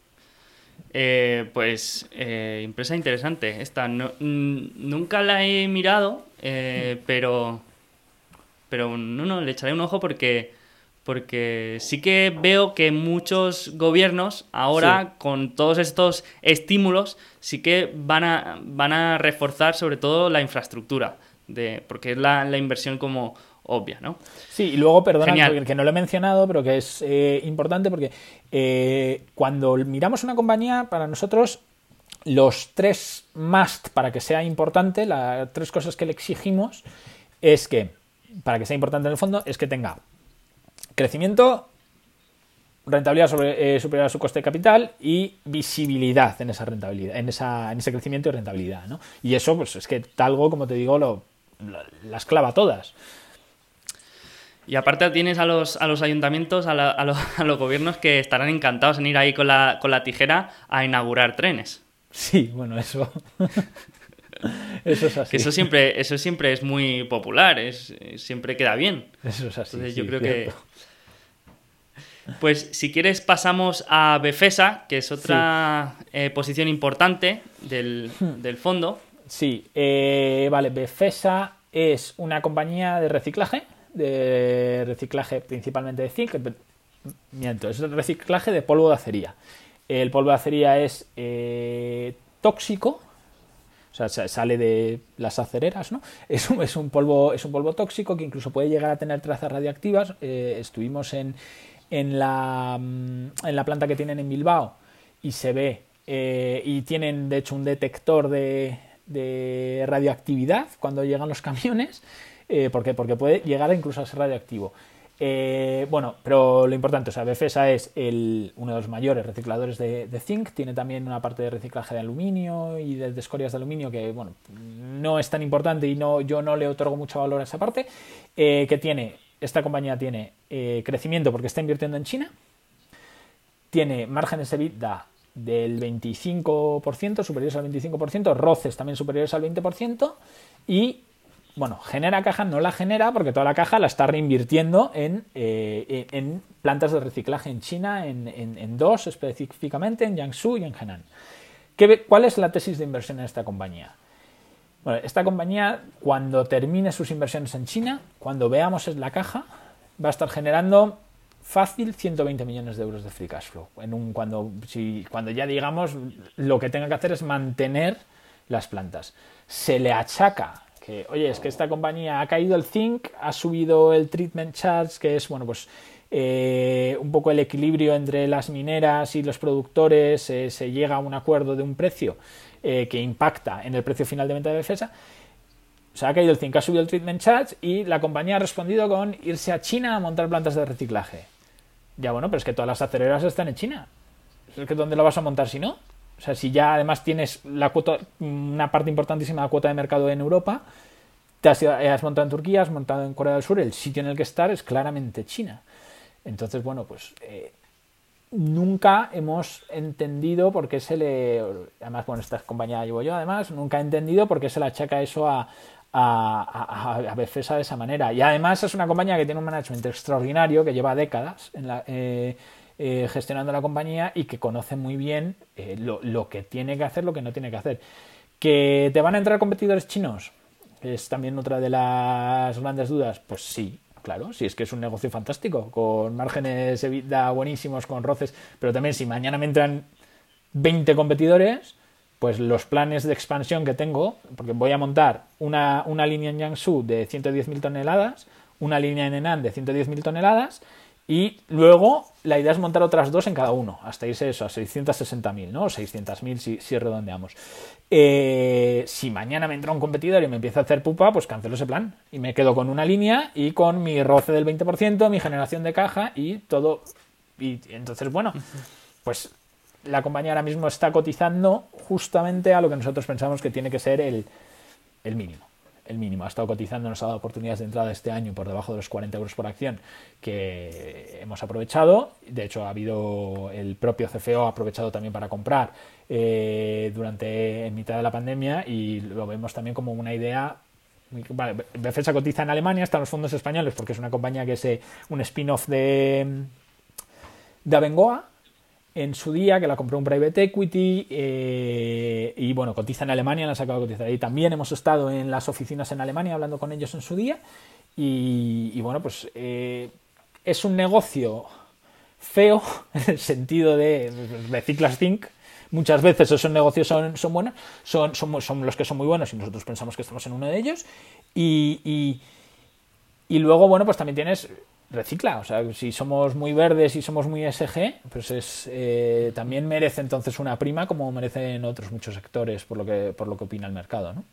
Eh, pues eh, empresa interesante esta. nunca la he mirado, eh, mm. pero, pero no, no, le echaré un ojo porque, porque sí que veo que muchos gobiernos ahora con todos estos estímulos sí que van a, van a reforzar sobre todo la infraestructura, de, porque es la, la inversión como obvia, ¿no? Sí, y luego, perdona, que no lo he mencionado, pero que es eh, importante porque eh, cuando miramos una compañía, para nosotros los tres must para que sea importante, las tres cosas que le exigimos es que, para que sea importante en el fondo, es que tenga crecimiento, rentabilidad sobre, eh, superior a su coste de capital y visibilidad en esa rentabilidad, en, esa, en ese crecimiento y rentabilidad. ¿no? Y eso, pues es que talgo, como te digo, lo, las clava todas. Y aparte tienes a los, a los ayuntamientos, a, a, los gobiernos que estarán encantados en ir ahí con la, con la tijera a inaugurar trenes. Sí, bueno, eso. eso es así. Que eso siempre, eso siempre es muy popular, es, siempre queda bien. Eso es así. Entonces yo creo que. Pues si quieres pasamos a Befesa, que es otra eh, posición importante del, hmm. del fondo. Sí, eh, vale, Befesa es una compañía de reciclaje de reciclaje principalmente de zinc, miento, es reciclaje de polvo de acería. El polvo de acería es eh, tóxico, o sea, sale de las acereras, ¿no? Es un, es un, polvo, es un polvo tóxico que incluso puede llegar a tener trazas radiactivas. Eh, estuvimos en, en, la, mm, en la planta que tienen en Bilbao y se ve, eh, y tienen de hecho un detector de, de radioactividad cuando llegan los camiones eh, porque, porque puede llegar incluso a ser radioactivo. Eh, bueno, pero lo importante, o sea, Befesa es uno de los mayores recicladores de, zinc, tiene también una parte de reciclaje de aluminio y de, escorias de aluminio que, bueno, no es tan importante y no, yo no le otorgo mucho valor a esa parte, eh, que tiene, esta compañía tiene eh, crecimiento porque está invirtiendo en China, tiene márgenes de EBITDA del 25%, superiores al 25%, roces también superiores al 20% y bueno, genera caja, no la genera porque toda la caja la está reinvirtiendo en, eh, en plantas de reciclaje en China, en, dos específicamente, en Jiangsu y en Henan. ¿Qué, ¿Cuál es la tesis de inversión en esta compañía? Bueno, esta compañía, cuando termine sus inversiones en China, cuando veamos la caja, va a estar generando fácil 120 millones de euros de free cash flow. En cuando, si, cuando ya digamos lo que tenga que hacer es mantener las plantas. Se le achaca que, oye, es que esta compañía ha caído el zinc, ha subido el treatment charge, que es, bueno, pues eh, un poco el equilibrio entre las mineras y los productores, eh, se llega a un acuerdo de un precio eh, que impacta en el precio final de venta de defensa. O sea, ha caído el zinc, ha subido el treatment charge y la compañía ha respondido con irse a China a montar plantas de reciclaje. Ya bueno, pero es que todas las acereras están en China. Es que ¿dónde lo vas a montar si no? O sea, si ya además tienes la cuota, una parte importantísima de la cuota de mercado en Europa, te has, montado en Turquía, has montado en Corea del Sur, el sitio en el que estar es claramente China. Entonces, bueno, pues eh, nunca hemos entendido por qué se le. Además, bueno, esta compañía llevo yo, además, nunca he entendido por qué se le achaca eso a, a, a, Befesa de esa manera. Y además es una compañía que tiene un management extraordinario que lleva décadas en la, eh, eh, gestionando la compañía y que conoce muy bien eh, lo, que tiene que hacer, lo que no tiene que hacer. ¿Que te van a entrar competidores chinos? Es también otra de las grandes dudas. Pues sí, claro, si es que es un negocio fantástico, con márgenes EBITDA buenísimos, con roces, pero también si mañana me entran 20 competidores, pues los planes de expansión que tengo, porque voy a montar una, una línea en Jiangsu de 110.000 toneladas, una línea en Henan de 110.000 toneladas, y luego la idea es montar otras dos en cada uno, hasta irse eso, a 660.000, ¿no? O 600.000 si, si redondeamos. Eh, si mañana me entra un competidor y me empieza a hacer pupa, pues cancelo ese plan. Y me quedo con una línea y con mi roce del 20%, mi generación de caja y todo. Y entonces, bueno, pues la compañía ahora mismo está cotizando justamente a lo que nosotros pensamos que tiene que ser el mínimo el mínimo. Ha estado cotizando, nos ha dado oportunidades de entrada este año por debajo de los 40 euros por acción que hemos aprovechado. De hecho, ha habido el propio CFO ha aprovechado también para comprar eh, durante en mitad de la pandemia y lo vemos también como una idea Vale, Befesa cotiza en Alemania, están los fondos españoles porque es una compañía que es eh, un spin-off de, de Abengoa en su día, que la compró un private equity eh, y bueno, cotiza en Alemania, la ha sacado a cotizar ahí. También hemos estado en las oficinas en Alemania hablando con ellos en su día y, bueno, pues eh, es un negocio feo en el sentido de reciclas zinc. Muchas veces esos negocios son, son buenos, son, son, los que son muy buenos y nosotros pensamos que estamos en uno de ellos. Y, y, y luego, bueno, pues también tienes recicla. O sea, si somos muy verdes y somos muy SG, pues es eh, también merece entonces una prima como merecen otros muchos sectores por lo que, por lo que opina el mercado, ¿no?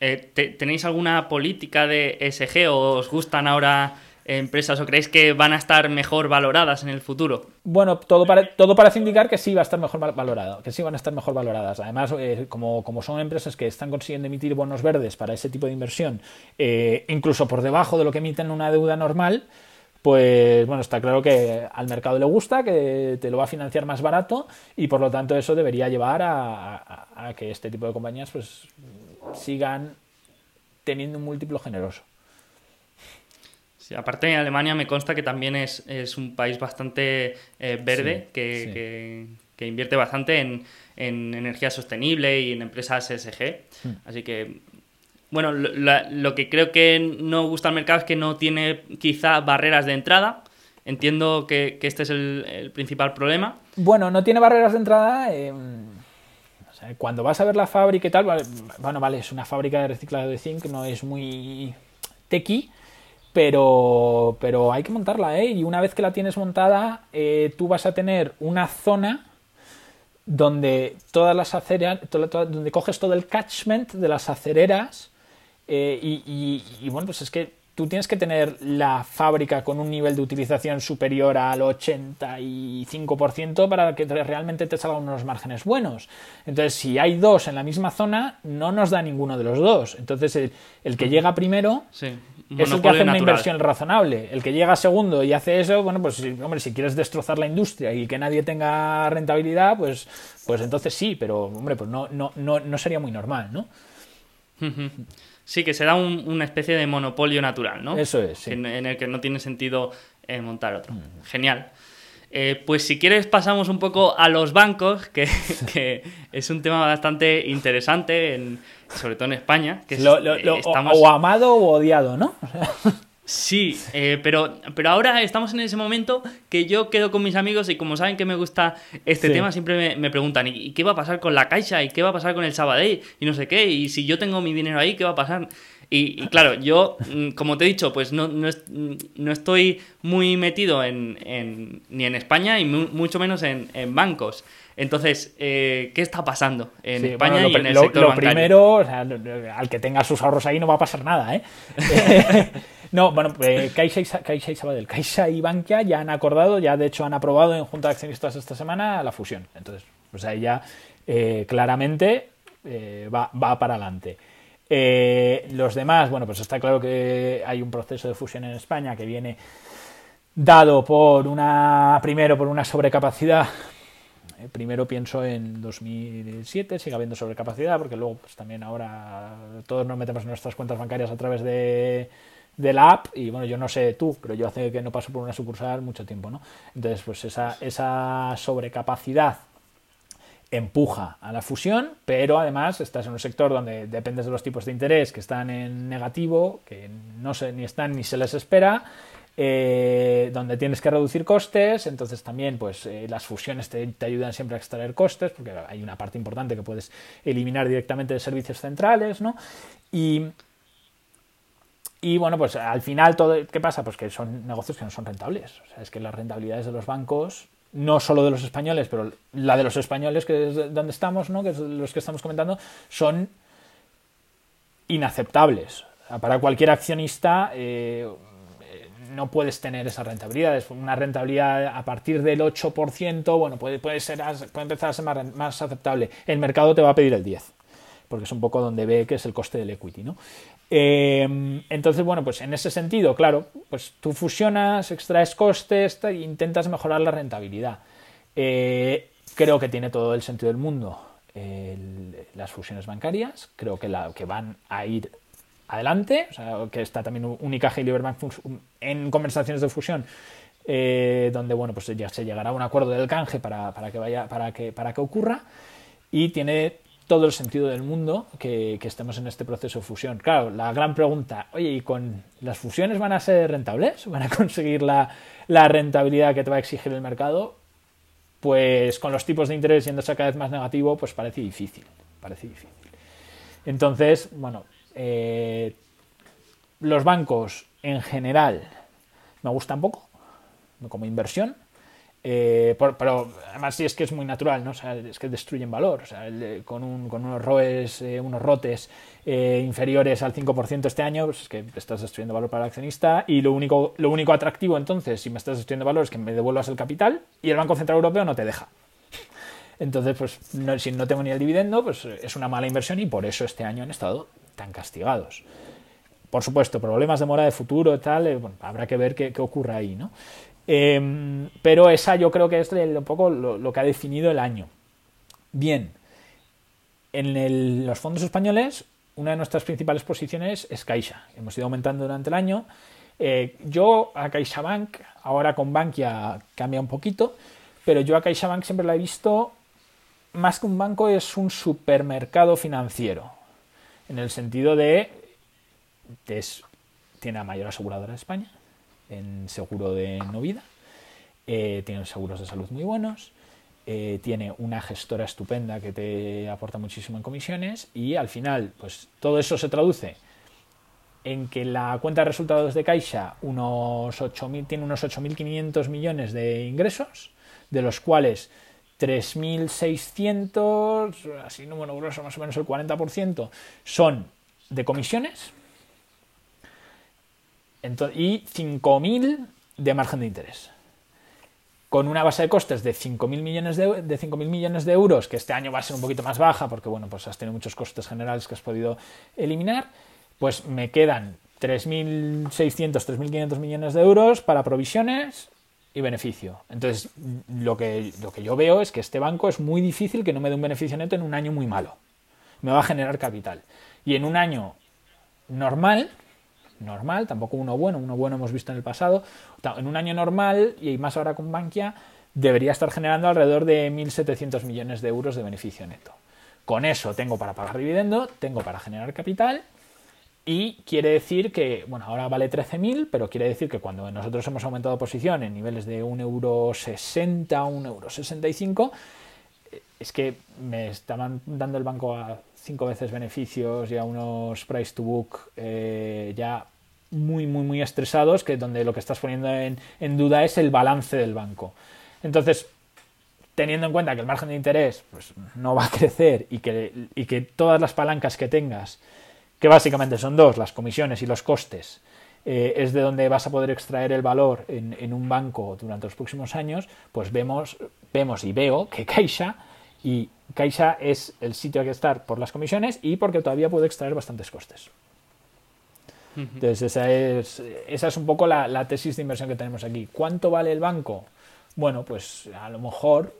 Eh, ¿Tenéis alguna política de SG o os gustan ahora empresas o creéis que van a estar mejor valoradas en el futuro? Bueno, todo, todo parece indicar que sí va a estar mejor valorado, que sí van a estar mejor valoradas. Además, eh, como, como, son empresas que están consiguiendo emitir bonos verdes para ese tipo de inversión, eh, incluso por debajo de lo que emiten una deuda normal, pues bueno, está claro que al mercado le gusta, que te lo va a financiar más barato y por lo tanto eso debería llevar a, a que este tipo de compañías pues sigan teniendo un múltiplo generoso. Sí, aparte en Alemania me consta que también es, es un país bastante eh, verde, que, que, invierte bastante en, en, energía sostenible y en empresas ESG. Hmm. Así que, bueno, lo, que creo que no gusta al mercado es que no tiene quizá barreras de entrada. Entiendo que, que este es el, el, principal problema. Bueno, no tiene barreras de entrada. Eh, cuando vas a ver la fábrica y tal, bueno, vale, es una fábrica de reciclado de zinc, no es muy tequi, pero, pero hay que montarla, ¿eh? Y una vez que la tienes montada, eh, tú vas a tener una zona donde todas las acereras, donde coges todo el catchment de las acereras eh, y, bueno, pues es que tú tienes que tener la fábrica con un nivel de utilización superior al 85% para que realmente te salgan unos márgenes buenos. Entonces, si hay dos en la misma zona, no nos da ninguno de los dos. Entonces, el, que llega primero es el que hace una inversión razonable. El que llega segundo y hace eso, bueno, pues hombre, si quieres destrozar la industria y que nadie tenga rentabilidad, pues, pues entonces sí, pero hombre, pues no, no, no, no sería muy normal, ¿no? Sí, que se da una especie de monopolio natural, ¿no? Eso es. En, el que no tiene sentido eh, montar otro. Genial. Eh, pues si quieres pasamos un poco a los bancos, que, es un tema bastante interesante, sobre todo en España. Que eh, O amado o odiado, ¿no? Sí, eh, pero, pero ahora estamos en ese momento que yo quedo con mis amigos y como saben que me gusta este tema, siempre me, preguntan, ¿y qué va a pasar con la Caixa? ¿Y qué va a pasar con el Sabadell? Y no sé qué, y si yo tengo mi dinero ahí, ¿qué va a pasar? Y, claro, yo, mm, como te he dicho, pues no, no, estoy muy metido en, ni en España y mucho menos en, bancos. Entonces, eh, ¿qué está pasando en España y en el sector lo primero, al que tenga sus ahorros ahí no va a pasar nada, ¿eh? No, bueno, eh, Caixa, y, Caixa Sabadell, Caixa y Bankia ya han acordado, ya de hecho han aprobado en Junta de Accionistas esta semana la fusión. Entonces, pues ahí ya eh, claramente eh, va, para adelante. los demás, bueno, pues está claro que hay un proceso de fusión en España que viene dado por una, primero por una sobrecapacidad primero pienso en 2007, sigue habiendo sobrecapacidad, porque luego pues también ahora todos nos metemos en nuestras cuentas bancarias a través de, de la app y bueno, yo no sé tú, pero yo hace que no paso por una sucursal mucho tiempo, ¿no? Entonces, pues esa, esa sobrecapacidad empuja a la fusión, pero además estás en un sector donde dependes de los tipos de interés que están en negativo, que no se, ni están ni se les espera, eh, donde tienes que reducir costes, entonces también pues eh, las fusiones te, te, ayudan siempre a extraer costes, porque hay una parte importante que puedes eliminar directamente de servicios centrales, ¿no? Y, y bueno, pues al final, todo, ¿qué pasa? Pues que son negocios que no son rentables. O sea, es que las rentabilidades de los bancos, no solo de los españoles, pero la de los españoles, que es donde estamos, ¿no? que es los que estamos comentando, son inaceptables. Para cualquier accionista eh, no puedes tener esa rentabilidad. Es una rentabilidad a partir del 8%, bueno, puede, puede, ser, puede empezar a ser más, más aceptable. El mercado te va a pedir el 10% porque es un poco donde ve que es el coste del equity, ¿no? Eh, entonces, bueno, pues en ese sentido, claro, pues tú fusionas, extraes costes e intentas mejorar la rentabilidad. Eh, creo que tiene todo el sentido del mundo las fusiones bancarias, creo que, la, que van a ir adelante, o sea, que está también Unicaja y Liberbank en conversaciones de fusión, eh, donde bueno, pues ya se llegará a un acuerdo del canje para, para, que vaya, para que, para que ocurra, y tiene todo el sentido del mundo que, estemos en este proceso de fusión. Claro, la gran pregunta, oye, ¿y con las fusiones van a ser rentables? ¿Van a conseguir la, rentabilidad que te va a exigir el mercado? Pues con los tipos de interés yéndose cada vez más negativo, pues parece difícil, parece difícil. Entonces, bueno, eh, los bancos en general me gustan poco como inversión, eh, pero además sí es que es muy natural, ¿no? Es que destruyen valor. O sea, con, un, con, unos ROEs, eh, unos rotes eh, inferiores al 5% este año, pues es que estás destruyendo valor para el accionista. Y lo único, lo único atractivo entonces, si me estás destruyendo valor, es que me devuelvas el capital y el Banco Central Europeo no te deja. Entonces, pues si no tengo ni el dividendo, pues es una mala inversión y por eso este año han estado tan castigados. Por supuesto, problemas de mora de futuro y tal, bueno, habrá que ver qué, qué ocurre ahí, ¿no? Em, pero esa yo creo que es un poco lo, que ha definido el año. Bien, en los fondos españoles, una de nuestras principales posiciones es Caixa. Hemos ido aumentando durante el año. Eh, yo a CaixaBank, ahora con Bankia cambia un poquito, pero yo a CaixaBank siempre la he visto más que un banco, es un supermercado financiero. En el sentido de. tiene la mayor aseguradora de España, en seguro de no vida, eh, tiene seguros de salud muy buenos, eh, tiene una gestora estupenda que te aporta muchísimo en comisiones y al final, pues todo eso se traduce en que la cuenta de resultados de Caixa unos tiene unos 8.500 millones de ingresos, de los cuales 3.600, así número grueso, más o menos el 40%, son de comisiones y 5.000 de margen de interés. Con una base de costes de 5.000 millones de, de millones de euros, que este año va a ser un poquito más baja, porque bueno, pues has tenido muchos costes generales que has podido eliminar, pues me quedan 3.600, 3.500 millones de euros para provisiones y beneficio. Entonces, lo que, lo que yo veo es que este banco es muy difícil que no me dé un beneficio neto en un año muy malo. Me va a generar capital. Y en un año normal, normal, tampoco uno bueno, uno bueno hemos visto en el pasado, en un año normal, y más ahora con Bankia, debería estar generando alrededor de 1.700 millones de euros de beneficio neto. Con eso tengo para pagar dividendo, tengo para generar capital y quiere decir que, bueno, ahora vale 13.000, pero quiere decir que cuando nosotros hemos aumentado posición en niveles de 1,60€, 1,65€, es que me estaban dando el banco a cinco veces beneficios y a unos price to book eh, ya muy, muy, muy estresados, que donde lo que estás poniendo en, duda es el balance del banco. Entonces, teniendo en cuenta que el margen de interés pues, no va a crecer y que, y que todas las palancas que tengas que básicamente son dos, las comisiones y los costes, eh, es de donde vas a poder extraer el valor en, un banco durante los próximos años, pues vemos, vemos y veo que Caixa y Caixa es el sitio a que estar por las comisiones y porque todavía puede extraer bastantes costes. Entonces, esa es, esa es un poco la, la, tesis de inversión que tenemos aquí. ¿Cuánto vale el banco? Bueno, pues a lo mejor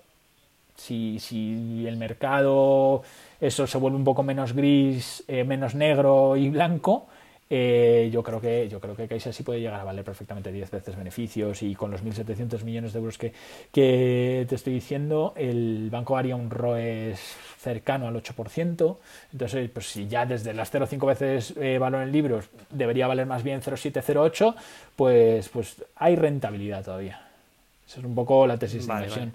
si, si el mercado eso se vuelve un poco menos gris, eh, menos negro y blanco, eh, yo creo que yo creo que Caixa sí puede llegar a valer perfectamente 10 veces beneficios y con los 1.700 millones de euros que, que, te estoy diciendo, el banco haría un ROE cercano al 8%. Entonces, pues si ya desde las 0,5 veces eh, valor en libros debería valer más bien 0,7, pues, pues hay rentabilidad todavía. Esa es un poco la tesis de inversión.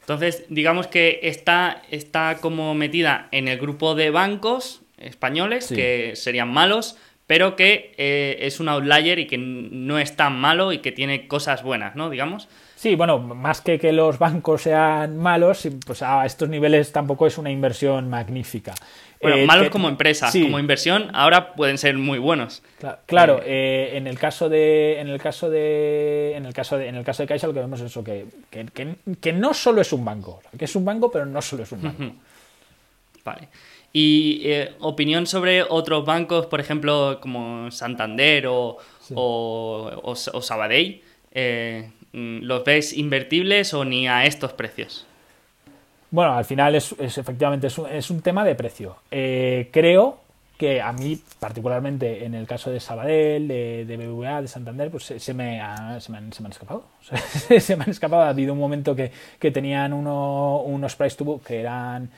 Entonces, digamos que está, está como metida en el grupo de bancos españoles, que serían malos, pero que eh, es un outlier y que no es tan malo y que tiene cosas buenas, ¿no? Digamos. Sí, bueno, más que que los bancos sean malos, pues a estos niveles tampoco es una inversión magnífica. Bueno, eh, malos como empresa, como inversión, ahora pueden ser muy buenos. Claro, eh, en el caso de, en el caso de, en el caso de, en el caso de Caixa lo que vemos es eso que, que, no solo es un banco, que es un banco, pero no solo es un banco. Vale. Y eh, opinión sobre otros bancos, por ejemplo, como Santander o, o, Sabadell, ¿los ves invertibles o ni a estos precios? Bueno, al final es, efectivamente es un, tema de precio. Eh, creo que a mí, particularmente en el caso de Sabadell, de, de BBVA, de Santander, pues se, me, se, me, han, escapado. se me han escapado. Ha habido un momento que, tenían unos price to book que eran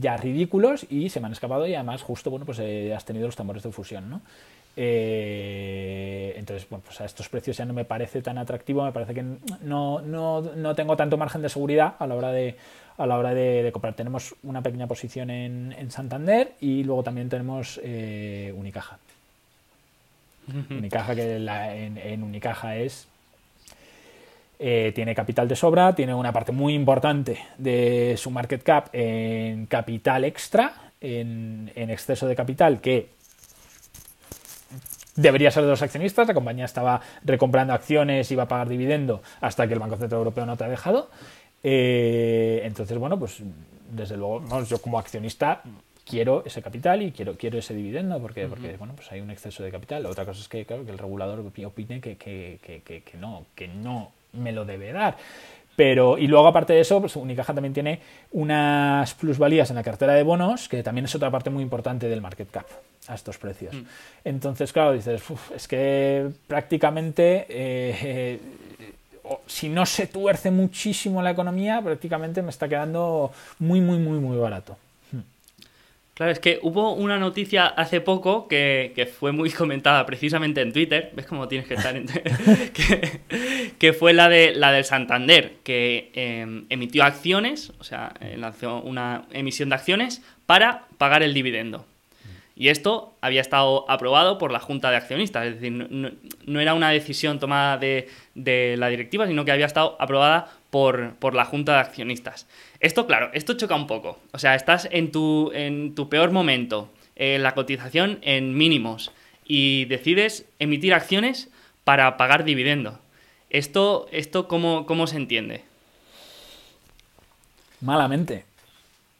ya ridículos y se me han escapado y además justo, bueno, pues eh, has tenido los tambores de fusión, ¿no? Eh, entonces, bueno, pues a estos precios ya no me parece tan atractivo, me parece que no, no, no tengo tanto margen de seguridad a la hora de, a la hora de, comprar. Tenemos una pequeña posición en, en Santander y luego también tenemos eh, Unicaja. Unicaja, que en, Unicaja es. Eh, tiene capital de sobra, tiene una parte muy importante de su market cap en capital extra, en, en exceso de capital, que debería ser de los accionistas, la compañía estaba recomprando acciones, iba a pagar dividendo hasta que el Banco Central Europeo no te ha dejado. Eh, entonces, bueno, pues desde luego, yo como accionista quiero ese capital y quiero, quiero ese dividendo porque, porque bueno, pues hay un exceso de capital. Otra cosa es que, claro, que el regulador opine que, que, que, no, que no me lo debe dar. Pero, y luego, aparte de eso, pues Unicaja también tiene unas plusvalías en la cartera de bonos, que también es otra parte muy importante del market cap a estos precios. Mm. Entonces, claro, dices, es que prácticamente, eh, si no se tuerce muchísimo la economía, prácticamente me está quedando muy, muy, muy, muy barato. Claro, es que hubo una noticia hace poco que, fue muy comentada precisamente en Twitter, ves cómo tienes que estar en que, que fue la de la del Santander, que em, emitió acciones, o sea, eh, lanzó una emisión de acciones para pagar el dividendo. Y esto había estado aprobado por la Junta de Accionistas, es decir, no, era una decisión tomada de, de, la directiva, sino que había estado aprobada por, por la Junta de Accionistas. Esto, claro, esto choca un poco. O sea, estás en tu, en tu peor momento, la cotización en mínimos, y decides emitir acciones para pagar dividendo. ¿Esto, esto cómo, cómo se entiende? Malamente.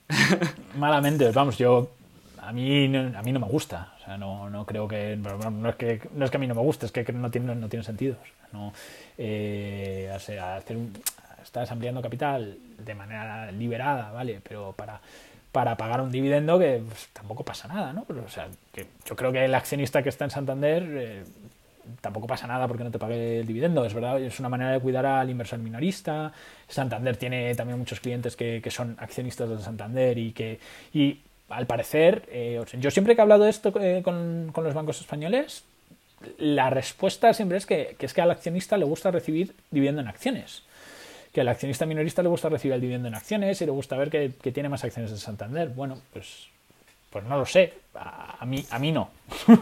Malamente, vamos, yo a mí, no, a mí no me gusta. O sea, no, no creo que no, es que. no es que a mí no me guste, es que no tiene, no tiene sentido. no, eh, hacer estás ampliando capital de manera liberada, ¿vale? Pero para, para pagar un dividendo que pues, tampoco pasa nada, ¿no? O sea, que yo creo que el accionista que está en Santander eh, tampoco pasa nada porque no te pague el dividendo, es verdad, es una manera de cuidar al inversor minorista. Santander tiene también muchos clientes que, que son accionistas de Santander y que y al parecer, eh, yo siempre que he hablado de esto eh, con, con, los bancos españoles, la respuesta siempre es que, que, es que al accionista le gusta recibir dividendo en acciones. Que al accionista minorista le gusta recibir el dividendo en acciones y le gusta ver que, que tiene más acciones de Santander. Bueno, pues, pues no lo sé. A, a mí, a mí no.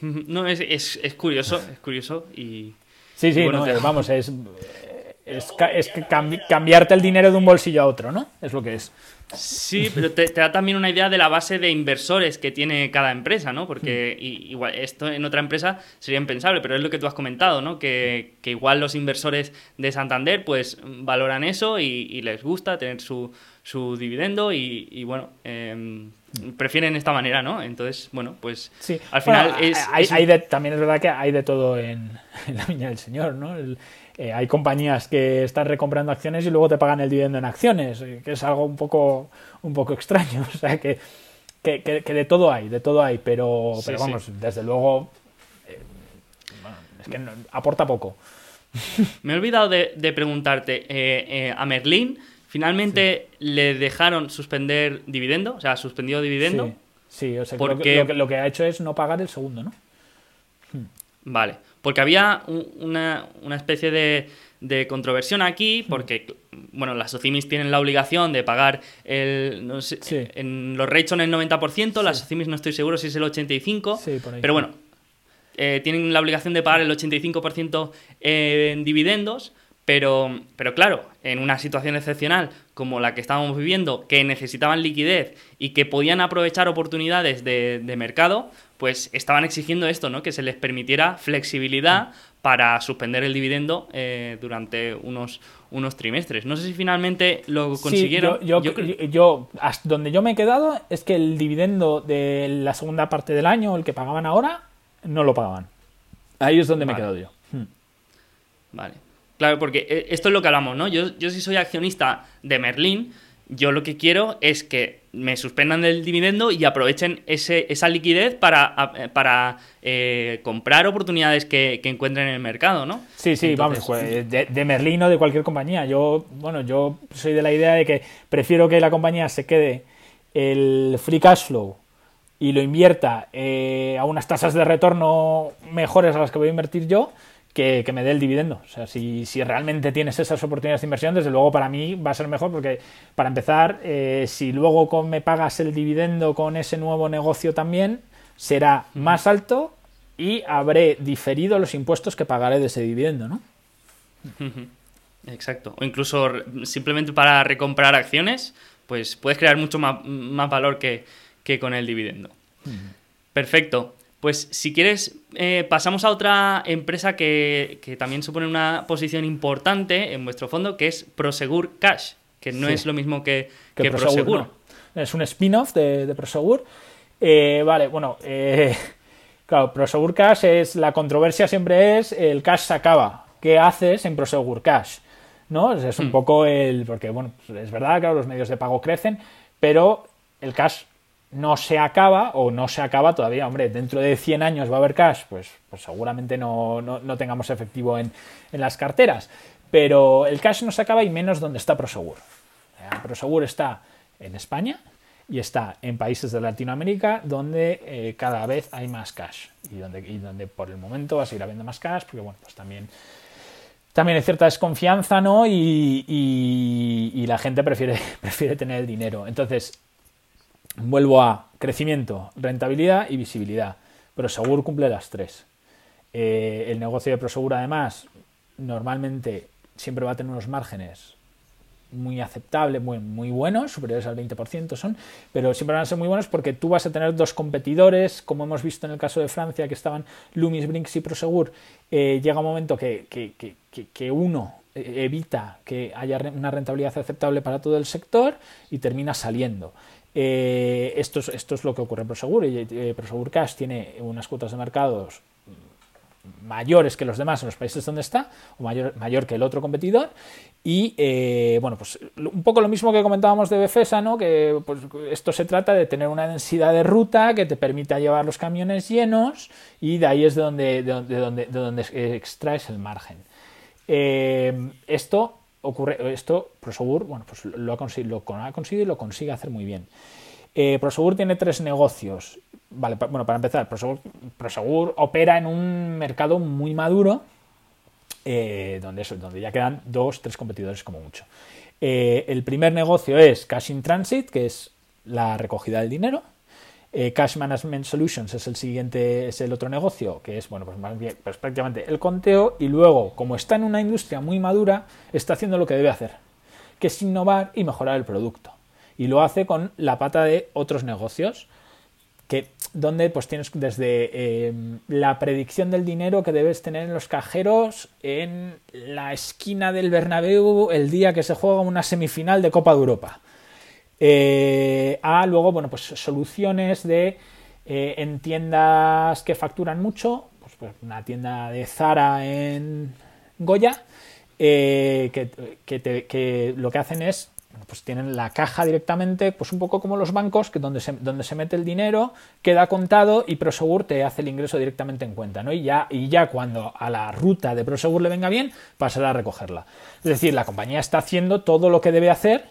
No, es, es, es, curioso, es curioso y... Sí, sí, bueno, no, te... vamos, es, es, es cambiarte el dinero de un bolsillo a otro, ¿no? Es lo que es. Sí, pero te, te, da también una idea de la base de inversores que tiene cada empresa, ¿no? Porque y, igual esto en otra empresa sería impensable, pero es lo que tú has comentado, ¿no? Que, que igual los inversores de Santander pues valoran eso y, y les gusta tener su, su dividendo y, y bueno, eh, prefieren esta manera, ¿no? Entonces, bueno, pues sí. al final bueno, es... Hay, es... Hay de, también es verdad que hay de todo en, en la viña del Señor, ¿no? El, eh, hay compañías que están recomprando acciones y luego te pagan el dividendo en acciones, eh, que es algo un poco, un poco extraño. O sea, que, que, que, que de todo hay, de todo hay, pero, sí, pero vamos, sí. desde luego, eh, bueno, es que no, aporta poco. Me he olvidado de, de preguntarte, eh, a Merlín, finalmente sí. le dejaron suspender dividendo, o sea, suspendió dividendo. Sí, o sea, porque... lo, que, lo que ha hecho es no pagar el segundo, ¿no? Vale, porque había una, una especie de, de, controversión aquí, porque, bueno, las OCIMIS tienen la obligación de pagar el. No sé, sí. En los rates son el 90%, sí. las OCIMIS no estoy seguro si es el 85%, sí, por ahí. pero bueno, eh, tienen la obligación de pagar el 85% en dividendos. Pero, pero claro, en una situación excepcional como la que estábamos viviendo, que necesitaban liquidez y que podían aprovechar oportunidades de, de mercado, pues estaban exigiendo esto, ¿no? Que se les permitiera flexibilidad para suspender el dividendo eh, durante unos, unos trimestres. No sé si finalmente lo consiguieron. Sí, yo, yo, yo, yo, hasta donde yo me he quedado es que el dividendo de la segunda parte del año, el que pagaban ahora, no lo pagaban. Ahí es donde vale. me he quedado yo. Hmm. Vale. Claro, porque eh, esto es lo que hablamos, ¿no? Yo, yo si soy accionista de Merlin, yo lo que quiero es que me suspendan el dividendo y aprovechen ese, esa liquidez para, para eh, comprar oportunidades que, que, encuentren en el mercado, ¿no? Sí, sí, Entonces, vamos, pues, de, de, Merlin o de cualquier compañía. Yo, bueno, yo soy de la idea de que prefiero que la compañía se quede el free cash flow y lo invierta eh, a unas tasas de retorno mejores a las que voy a invertir yo, que, que, me dé el dividendo. O sea, si, si, realmente tienes esas oportunidades de inversión, desde luego para mí va a ser mejor porque, para empezar, eh, si luego con, me pagas el dividendo con ese nuevo negocio también, será más alto y habré diferido los impuestos que pagaré de ese dividendo, ¿no? Exacto. O incluso simplemente para recomprar acciones, pues puedes crear mucho más, más valor que, que, con el dividendo. Uh -huh. Perfecto. Pues si quieres, eh, pasamos a otra empresa que, que, también supone una posición importante en vuestro fondo, que es Prosegur Cash, que no sí. es lo mismo que, que, que Prosegur. Prosegur no. Es un spin-off de, de, Prosegur. Eh, vale, bueno, eh, claro, Prosegur Cash es, la controversia siempre es el cash se acaba. ¿Qué haces en Prosegur Cash? ¿No? Es un mm. poco el, porque bueno, es verdad, claro, los medios de pago crecen, pero el cash no se acaba o no se acaba todavía. Hombre, dentro de 100 años va a haber cash, pues, pues seguramente no, no, no tengamos efectivo en, en, las carteras. Pero el cash no se acaba y menos donde está Prosegur. Prosegur está en España y está en países de Latinoamérica donde eh, cada vez hay más cash y donde, y donde por el momento va a seguir habiendo más cash porque bueno, pues también también hay cierta desconfianza, ¿no? Y, y, y la gente prefiere, prefiere tener el dinero. Entonces, vuelvo a crecimiento, rentabilidad y visibilidad. Prosegur cumple las tres. Eh, el negocio de Prosegur, además, normalmente siempre va a tener unos márgenes muy aceptables, muy, muy buenos, superiores al 20% son, pero siempre van a ser muy buenos porque tú vas a tener dos competidores, como hemos visto en el caso de Francia, que estaban Loomis, Brinks y Prosegur, eh, llega un momento que, que, que, que uno evita que haya una rentabilidad aceptable para todo el sector y termina saliendo. Eh, esto, es, lo que ocurre en Prosegur. Y, eh, Prosegur Cash tiene unas cuotas de mercados mayores que los demás en los países donde está, o mayor, que el otro competidor. Y bueno, pues un poco lo mismo que comentábamos de Befesa, ¿no? Que pues, esto se trata de tener una densidad de ruta que te permita llevar los camiones llenos, y de ahí es de donde, de extraes el margen. Eh, esto ocurre, esto Prosegur, bueno, pues lo ha, conseguido, lo ha conseguido y lo consigue hacer muy bien. Eh, Prosegur tiene tres negocios. Vale, bueno, para empezar, Prosegur, opera en un mercado muy maduro, eh, donde, eso, donde ya quedan dos, tres competidores como mucho. el primer negocio es Cash in Transit, que es la recogida del dinero. Eh, Cash Management Solutions es el siguiente, es el otro negocio, que es, bueno, pues más bien, pues prácticamente el conteo y luego, como está en una industria muy madura, está haciendo lo que debe hacer, que es innovar y mejorar el producto. Y lo hace con la pata de otros negocios, que donde pues tienes desde em, la predicción del dinero que debes tener en los cajeros en la esquina del Bernabéu el día que se juega una semifinal de Copa de Europa eh, a luego, bueno, pues soluciones de eh, en tiendas que facturan mucho, pues, pues, una tienda de Zara en Goya, eh, que, lo que hacen es pues tienen la caja directamente, pues un poco como los bancos, que donde se, donde se mete el dinero, queda contado y Prosegur te hace el ingreso directamente en cuenta, ¿no? Y ya, y ya cuando a la ruta de Prosegur le venga bien, pasará a recogerla. Es decir, la compañía está haciendo todo lo que debe hacer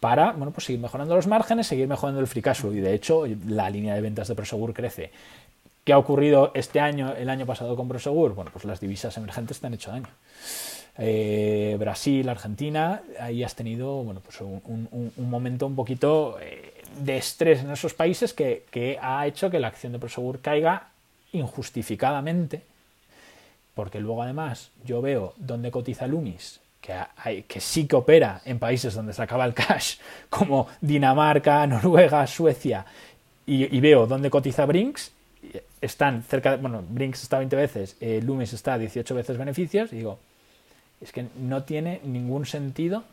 para bueno, pues seguir mejorando los márgenes, seguir mejorando el free cash flow. Y de hecho, la línea de ventas de Prosegur crece. ¿Qué ha ocurrido este año, el año pasado con Prosegur? Bueno, pues las divisas emergentes te han hecho daño. Eh, Brasil, Argentina, ahí has tenido bueno, pues un, momento un poquito eh, de estrés en esos países que, que, ha hecho que la acción de Prosegur caiga injustificadamente, porque luego además yo veo dónde cotiza Lumis que, sí que opera en países donde se acaba el cash, como Dinamarca, Noruega, Suecia, y, veo dónde cotiza Brinks, están cerca de, bueno, Brinks está 20 veces, eh, Loomis está 18 veces beneficios, y digo, es que no tiene ningún sentido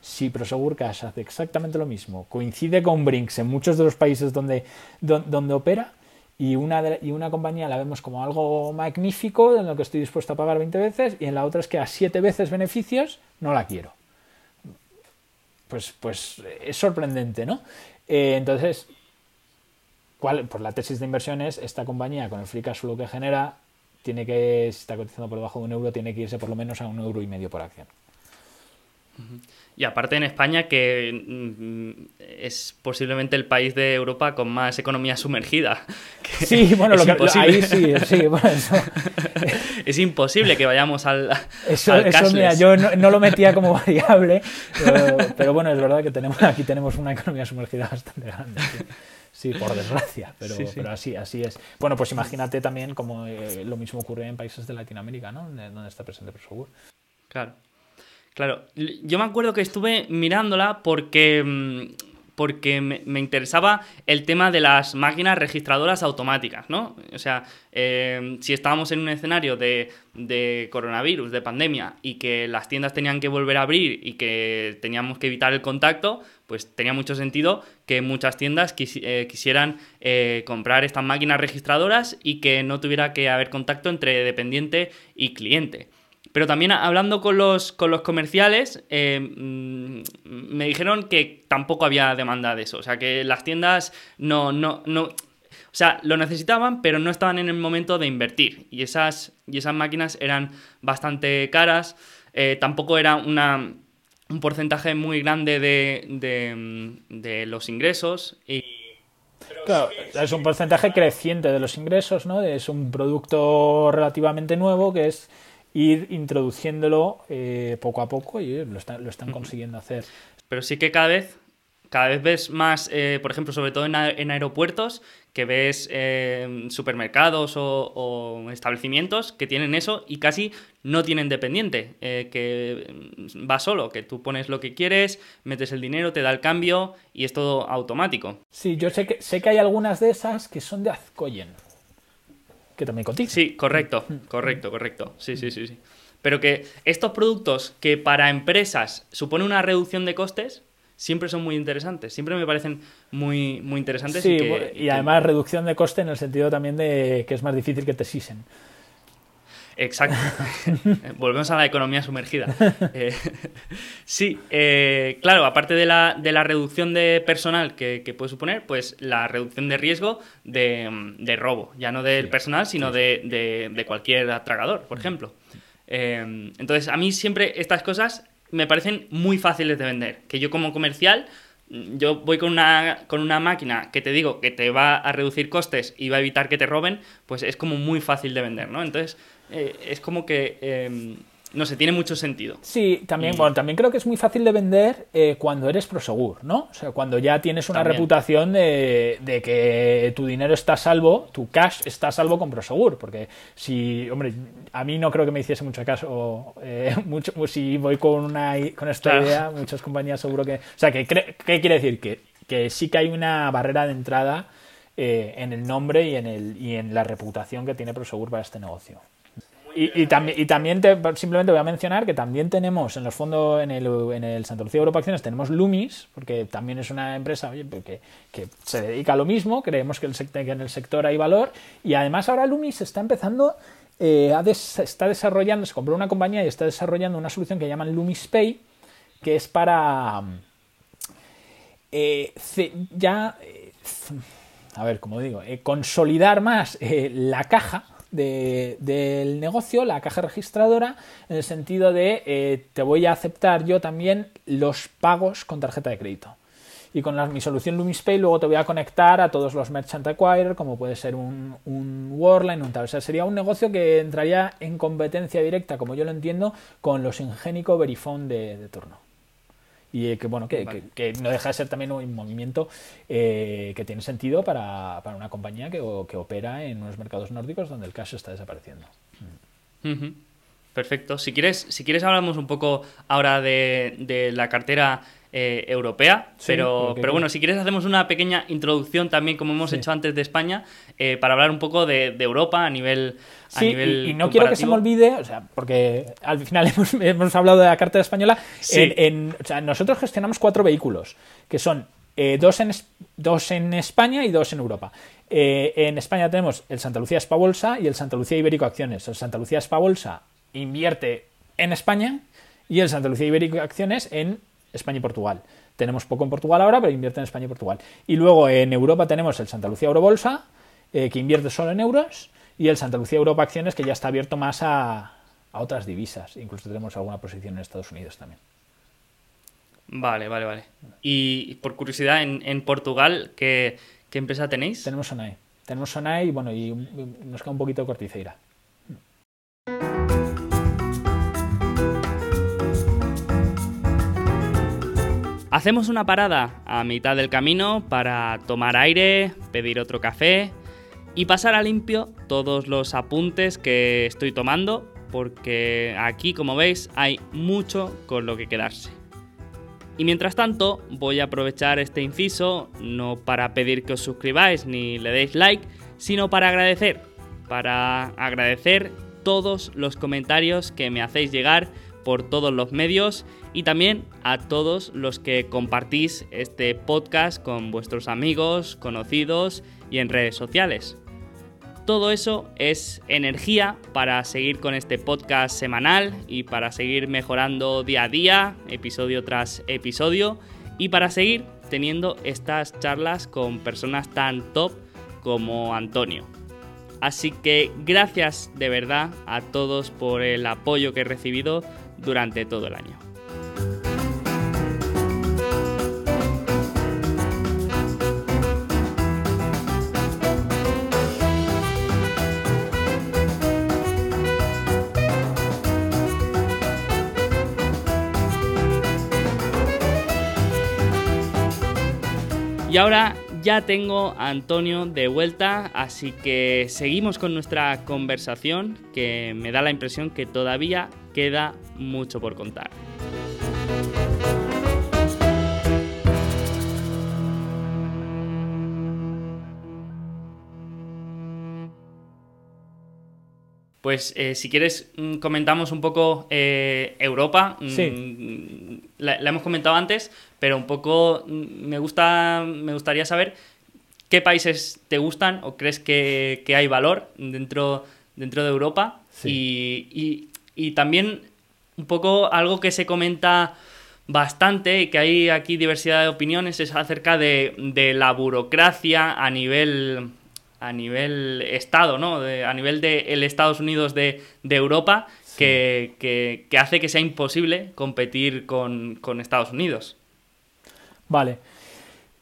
si Prosegur Cash hace exactamente lo mismo, coincide con Brinks en muchos de los países donde, donde opera, y una, y una compañía la vemos como algo magnífico en lo que estoy dispuesto a pagar 20 veces y en la otra es que a 7 veces beneficios no la quiero. Pues, pues es sorprendente, ¿no? Eh, entonces, ¿cuál? Pues la tesis de inversión es esta compañía con el free cash flow que genera tiene que, si está cotizando por debajo de un euro, tiene que irse por lo menos a un euro y medio por acción. Y aparte en España, que mm, es posiblemente el país de Europa con más economía sumergida. Sí, bueno, lo que, ahí sí, sí, bueno, eso... es imposible que vayamos al. Eso, eso mira, yo no, lo metía como variable, pero, bueno, es verdad que tenemos aquí tenemos una economía sumergida bastante grande. Sí. por desgracia, pero, pero así, así es. Bueno, pues imagínate también como eh, lo mismo ocurre en países de Latinoamérica, ¿no? Donde está presente Prosegur. Claro. Claro, yo me acuerdo que estuve mirándola porque, mm, porque me, interesaba el tema de las máquinas registradoras automáticas, ¿no? O sea, em, si estábamos en un escenario de, coronavirus, de pandemia, y que las tiendas tenían que volver a abrir y que teníamos que evitar el contacto, pues tenía mucho sentido que muchas tiendas eh, quisieran eh, comprar estas máquinas registradoras y que no tuviera que haber contacto entre dependiente y cliente. Pero también hablando con los, con los comerciales, eh, mm, me dijeron que tampoco había demanda de eso. O sea, que las tiendas no, no, no. O sea, lo necesitaban, pero no estaban en el momento de invertir. Y esas, y esas máquinas eran bastante caras. Eh, tampoco era una, un porcentaje muy grande de, de, de los ingresos. Y, Claro, es un porcentaje creciente de los ingresos, ¿no? Es un producto relativamente nuevo que es ir introduciéndolo eh, poco a poco y lo, lo están consiguiendo hacer. Pero sí que cada vez Cada vez ves más, eh, por ejemplo, sobre todo en, aeropuertos, que ves eh, supermercados o, establecimientos que tienen eso y casi no tienen dependiente, eh, que va solo, que tú pones lo que quieres, metes el dinero, te da el cambio y es todo automático. Sí, yo sé que, sé que hay algunas de esas que son de Azcoyen, que también contigo. Sí, correcto, correcto, correcto. Sí, sí, sí, sí. Pero que estos productos que para empresas supone una reducción de costes, siempre son muy interesantes, siempre me parecen muy, muy interesantes. Sí, y, además reducción de coste en el sentido también de que es más difícil que te sisen. Exacto. Volvemos a la economía sumergida. Eh, sí, eh, claro, aparte de la, de la, reducción de personal que, puede suponer, pues la reducción de riesgo de, robo, ya no del personal, sino de, de, cualquier atragador, por ejemplo. Eh, entonces, a mí siempre estas cosas me parecen muy fáciles de vender. Que yo como comercial, yo voy con una, con una máquina que te digo que te va a reducir costes y va a evitar que te roben, pues es como muy fácil de vender, ¿no? Entonces, eh, es como que... Em, no sé, tiene mucho sentido. Sí, también, bueno, también creo que es muy fácil de vender eh, cuando eres prosegur, ¿no? O sea, cuando ya tienes una reputación de, que tu dinero está a salvo, tu cash está a salvo con prosegur, porque si, hombre, a mí no creo que me hiciese mucho caso, eh, mucho, si voy con, una, con esta idea, muchas compañías seguro que... O sea, que ¿qué quiere decir? Que, que sí que hay una barrera de entrada eh, en el nombre y en, el, y en la reputación que tiene Prosegur para este negocio. Y, también, y también te, simplemente voy a mencionar que también tenemos en los fondos, en el, en el Santa Lucía Europa Acciones, tenemos Lumis, porque también es una empresa pues que, que, se dedica a lo mismo, creemos que, en el sector hay valor, y además ahora Lumis está empezando, eh, está desarrollando, se compró una compañía y está desarrollando una solución que llaman Lumis Pay, que es para eh, ya, eh, a ver, como digo, consolidar más la caja del negocio, la caja registradora, en el sentido de eh, te voy a aceptar yo también los pagos con tarjeta de crédito. Y con la, mi solución LumisPay luego te voy a conectar a todos los merchant acquirer, como puede ser un, un un tal. Sería un negocio que entraría en competencia directa, como yo lo entiendo, con los Ingénico Verifone de turno y que bueno que, no deja de ser también un movimiento eh, que tiene sentido para, una compañía que, que, opera en unos mercados nórdicos donde el cash está desapareciendo. Perfecto. Si quieres, si quieres hablamos un poco ahora de, de la cartera eh, europea, pero, pero bueno, si quieres hacemos una pequeña introducción también, como hemos hecho antes de España, eh, para hablar un poco de, Europa a nivel... A nivel y, no quiero que se me olvide, o sea, porque al final hemos, hablado de la cartera española, en, o sea, nosotros gestionamos cuatro vehículos, que son eh, dos, en, dos en España y dos en Europa. en España tenemos el Santa Lucía Spa Bolsa y el Santa Lucía Ibérico Acciones. El Santa Lucía Spa Bolsa invierte en España y el Santa Lucía Ibérico Acciones en España y Portugal. Tenemos poco en Portugal ahora, pero invierte en España y Portugal. Y luego en Europa tenemos el Santa Lucía Eurobolsa, eh, que invierte solo en euros, y el Santa Lucía Europa Acciones, que ya está abierto más a, otras divisas. Incluso tenemos alguna posición en Estados Unidos también. Vale, vale, vale. Y por curiosidad, en, Portugal, ¿qué, empresa tenéis? Tenemos Sonai. Tenemos Sonai y bueno, y nos queda un poquito Corticeira. Hacemos una parada a mitad del camino para tomar aire, pedir otro café y pasar a limpio todos los apuntes que estoy tomando porque aquí, como veis, hay mucho con lo que quedarse. Y mientras tanto, voy a aprovechar este inciso no para pedir que os suscribáis ni le deis like, sino para agradecer, para agradecer todos los comentarios que me hacéis llegar por todos los medios y también a todos los que compartís este podcast con vuestros amigos, conocidos y en redes sociales. Todo eso es energía para seguir con este podcast semanal y para seguir mejorando día a día, episodio tras episodio y para seguir teniendo estas charlas con personas tan top como Antonio. Así que gracias de verdad a todos por el apoyo que he recibido durante todo el año. Y ahora ya tengo a Antonio de vuelta, así que seguimos con nuestra conversación, que me da la impresión que todavía queda mucho por contar. Pues eh, si quieres mm, comentamos un poco eh, Europa. Mm, Sí. La, la hemos comentado antes, pero un poco mm, me gusta, me gustaría saber qué países te gustan o crees que, que hay valor dentro, dentro de Europa y, y- y también un poco algo que se comenta bastante y que hay aquí diversidad de opiniones es acerca de, de la burocracia a nivel a nivel estado, ¿no? De- a nivel de el Estados Unidos de, de Europa que, que- que hace que sea imposible competir con, con Estados Unidos. Vale.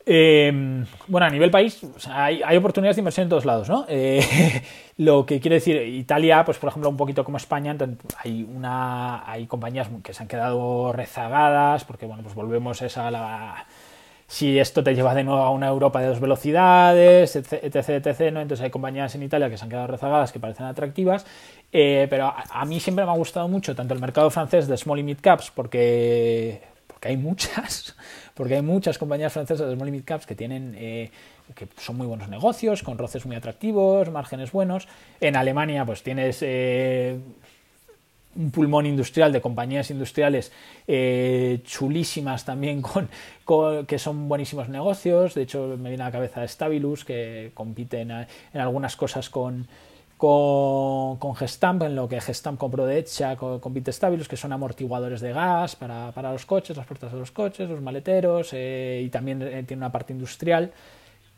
Eh, bueno, a nivel país, o sea, hay, hay oportunidades de inversión en todos lados, ¿no? Eh, lo que quiere decir, Italia, pues por ejemplo, un poquito como España, hay una hay compañías que se han quedado rezagadas, porque bueno, pues volvemos esa la si esto te lleva de nuevo a una Europa de dos velocidades, etc, etc, etc, ¿no? Entonces hay compañías en Italia que se han quedado rezagadas, que parecen atractivas, eh, pero a, a mí siempre me ha gustado mucho tanto el mercado francés de small y mid caps, porque, porque hay muchas, porque hay muchas compañías francesas de small mid caps que tienen... eh, que son muy buenos negocios, con roces muy atractivos, márgenes buenos. En Alemania, pues tienes eh, un pulmón industrial de compañías industriales eh, chulísimas también con, que son buenísimos negocios de hecho me viene a la cabeza Stabilus que compite en, en algunas cosas con con, con Gestamp, en lo que Gestamp compró de Echa, co- compite Stabilus, que son amortiguadores de gas para, para los coches, las puertas de los coches, los maleteros, eh, y también eh, tiene una parte industrial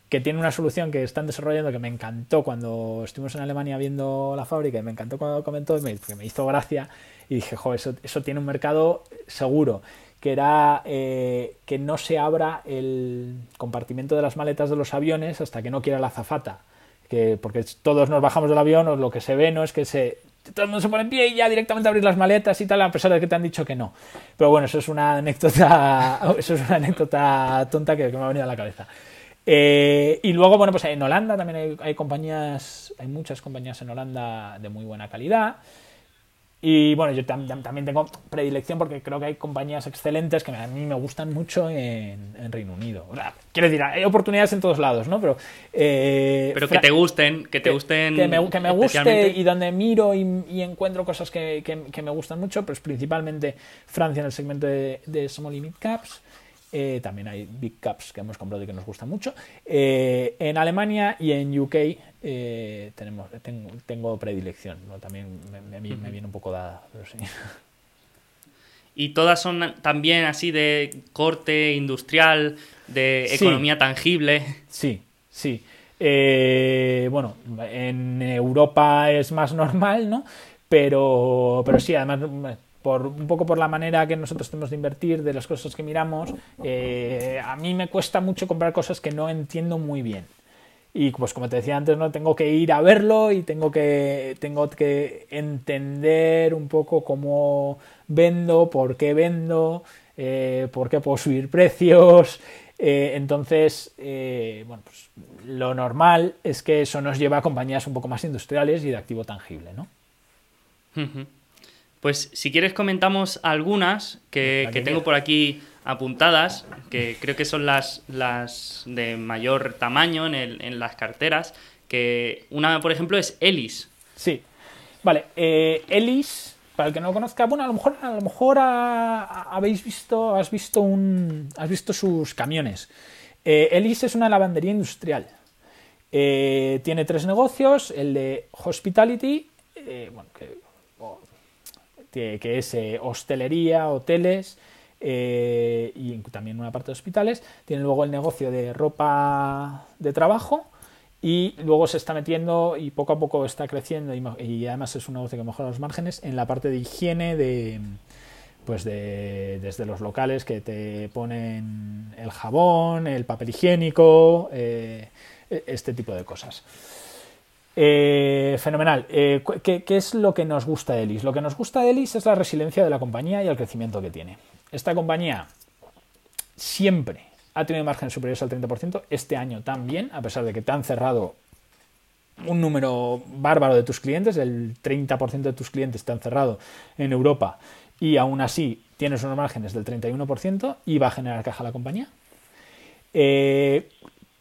que tiene una solución que están desarrollando que me encantó cuando estuvimos en Alemania viendo la fábrica y me encantó cuando comentó y me, me hizo gracia y dije, jo, eso, eso tiene un mercado seguro que era eh, que no se abra el compartimento de las maletas de los aviones hasta que no quiera la azafata que porque todos nos bajamos del avión o lo que se ve no es que se todo el mundo se pone en pie y ya directamente abrir las maletas y tal a pesar de que te han dicho que no. Pero bueno eso es una anécdota eso es una anécdota tonta que, me ha venido a la cabeza. Eh, y luego, bueno, pues en Holanda también hay, hay compañías, hay muchas compañías en Holanda de muy buena calidad. Y bueno, yo tam- tam- también tengo predilección porque creo que hay compañías excelentes que a mí me gustan mucho en, en Reino Unido. O sea, quiero decir, hay oportunidades en todos lados, ¿no? Pero, eh, Pero que te gusten, que te gusten. que me, que me guste y donde miro y, y encuentro cosas que, que- que me gustan mucho, pues principalmente Francia en el segmento de, de Small y Mid Caps. Eh, también hay Big Caps que hemos comprado y que nos gustan mucho. Eh, en Alemania y en UK eh, tenemos, tengo, tengo predilección. ¿no? También me, me- me viene un poco dada, pero sí. Y todas son también así de corte industrial, de Sí. economía tangible. Sí, sí. Bueno, en Europa es más normal, ¿no? Pero, pero sí, además, un poco por la manera que nosotros tenemos de invertir, de las cosas que miramos, eh, a mí me cuesta mucho comprar cosas que no entiendo muy bien. Y pues como te decía antes, no tengo que ir a verlo y tengo que, tengo que entender un poco cómo vendo, por qué vendo, eh, por qué puedo subir precios. Eh, entonces, bueno, pues lo normal es que eso nos lleva a compañías un poco más industriales y de activo tangible, ¿no? Pues si quieres comentamos algunas que, La que que tengo por aquí apuntadas, que creo que son las, las de mayor tamaño en, el- en las carteras, que una, por ejemplo, es Elis. Sí. Vale, eh, Elis, para el que no lo conozca, bueno, a lo mejor, a lo mejor habéis visto, has visto un, has visto sus camiones. Eh, Elis es una lavandería industrial. Eh, tiene tres negocios, el de hospitality, eh, bueno, que, que- es eh, hostelería, hoteles eh, y también una parte de hospitales. Tiene luego el negocio de ropa de trabajo y luego se está metiendo y poco a poco está creciendo y además es un negocio que mejora los márgenes en la parte de higiene de pues de, desde los locales que te ponen el jabón, el papel higiénico, eh, e- este tipo de cosas. Eh, fenomenal. Eh, ¿qué, es lo que nos gusta de Elis? Lo que nos gusta de Elis es la resiliencia de la compañía y el crecimiento que tiene. Esta compañía siempre, ha tenido márgenes superiores al 30%, este año también, a pesar de que te han cerrado un número bárbaro de tus clientes, el 30% de tus clientes te han cerrado en Europa y aún así tienes unos márgenes del 31% y va a generar caja la compañía. Eh,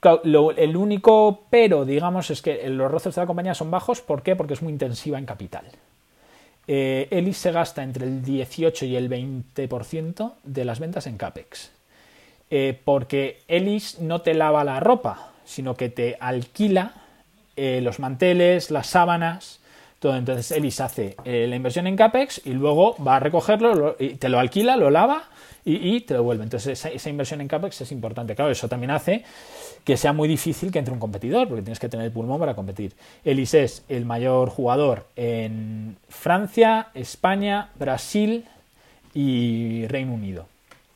el único pero, digamos, es que los roces de la compañía son bajos. ¿Por qué? Porque es muy intensiva en capital. Eh, Elis se gasta entre el 18 y el 20% de las ventas en CAPEX. Eh, porque Elis no te lava la ropa, sino que te alquila eh, los manteles, las sábanas, todo. Entonces Elis hace la inversión en CAPEX y luego va a recogerlo, y te lo alquila, lo lava y, te lo vuelve. Entonces esa, inversión en CAPEX es importante. Claro, eso también hace que sea muy difícil que entre un competidor, porque tienes que tener el pulmón para competir. Elis es el mayor jugador en Francia, España, Brasil y Reino Unido.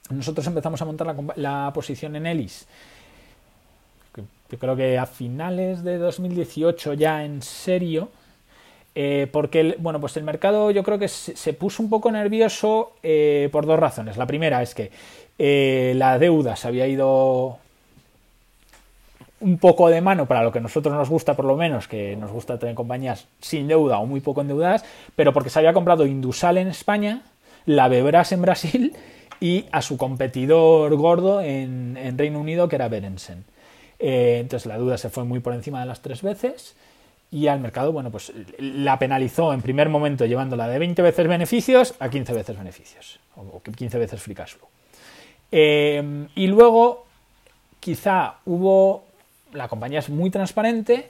Nosotros empezamos a montar la, posición en Elis. Yo creo que a finales de 2018 ya en serio, eh, porque el, bueno, pues el mercado yo creo que se, puso un poco nervioso eh, por dos razones. La primera es que eh, la deuda se había ido un poco de mano para lo que a nosotros nos gusta, por lo menos, que nos gusta tener compañías sin deuda o muy poco endeudadas, pero porque se había comprado Indusal en España, la Bebras en Brasil y a su competidor gordo en, Reino Unido, que era Berensen. entonces la deuda se fue muy por encima de las tres veces y al mercado, bueno, pues la penalizó en primer momento llevándola de 20 veces beneficios a 15 veces beneficios, o 15 veces free cash flow. Eh, y luego, quizá hubo, la compañía es muy transparente,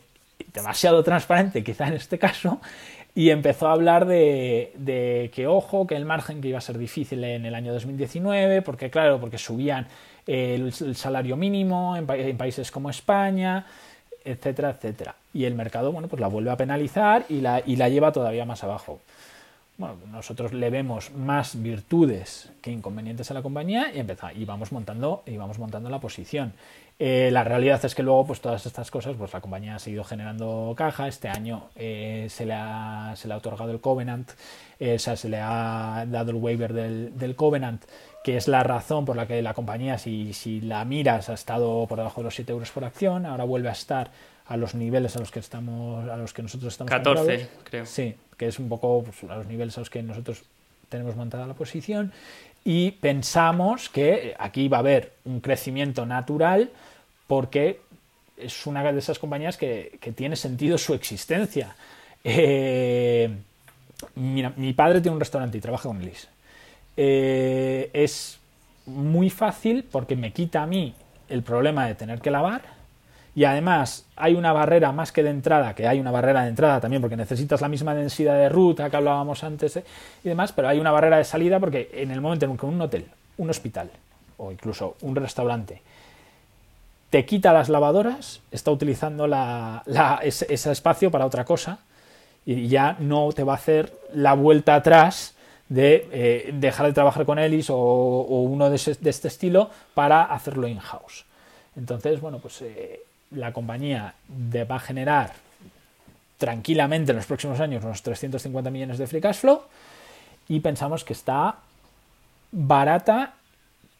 demasiado transparente quizá en este caso, y empezó a hablar de, que, ojo, que el margen que iba a ser difícil en el año 2019, porque claro, porque subían el, salario mínimo en países como España, etcétera, etcétera. Y el mercado, bueno, pues la vuelve a penalizar y la, y la lleva todavía más abajo. Bueno, nosotros le vemos más virtudes que inconvenientes a la compañía y empezamos, y vamos montando, y vamos montando la posición. Eh, la realidad es que luego, pues todas estas cosas, pues la compañía ha seguido generando caja. Este año eh, se, le ha, se le ha otorgado el Covenant, eh, se le ha dado el waiver del, del Covenant que es la razón por la que la compañía, si, si la miras, ha estado por debajo de los 7 euros por acción, ahora vuelve a estar a los niveles a los que estamos a los que nosotros estamos 14 creo. Sí que es un poco pues, a los niveles a los que nosotros tenemos montada la posición. Y pensamos que aquí va a haber un crecimiento natural porque es una de esas compañías que, que tiene sentido su existencia. Eh, mira, mi padre tiene un restaurante y trabaja con Elis eh, es muy fácil porque me quita a mí el problema de tener que lavar y además hay una barrera más que de entrada, que hay una barrera de entrada también porque necesitas la misma densidad de ruta que hablábamos antes eh, y demás, pero hay una barrera de salida porque en el momento en que un hotel, un hospital o incluso un restaurante te quita las lavadoras, está utilizando ese espacio para otra cosa y ya no te va a hacer la vuelta atrás de eh, dejar de trabajar con Elis o, uno de, este estilo para hacerlo in-house. Entonces, bueno, pues eh, la compañía va a generar tranquilamente en los próximos años unos 350 millones de free cash flow y pensamos que está barata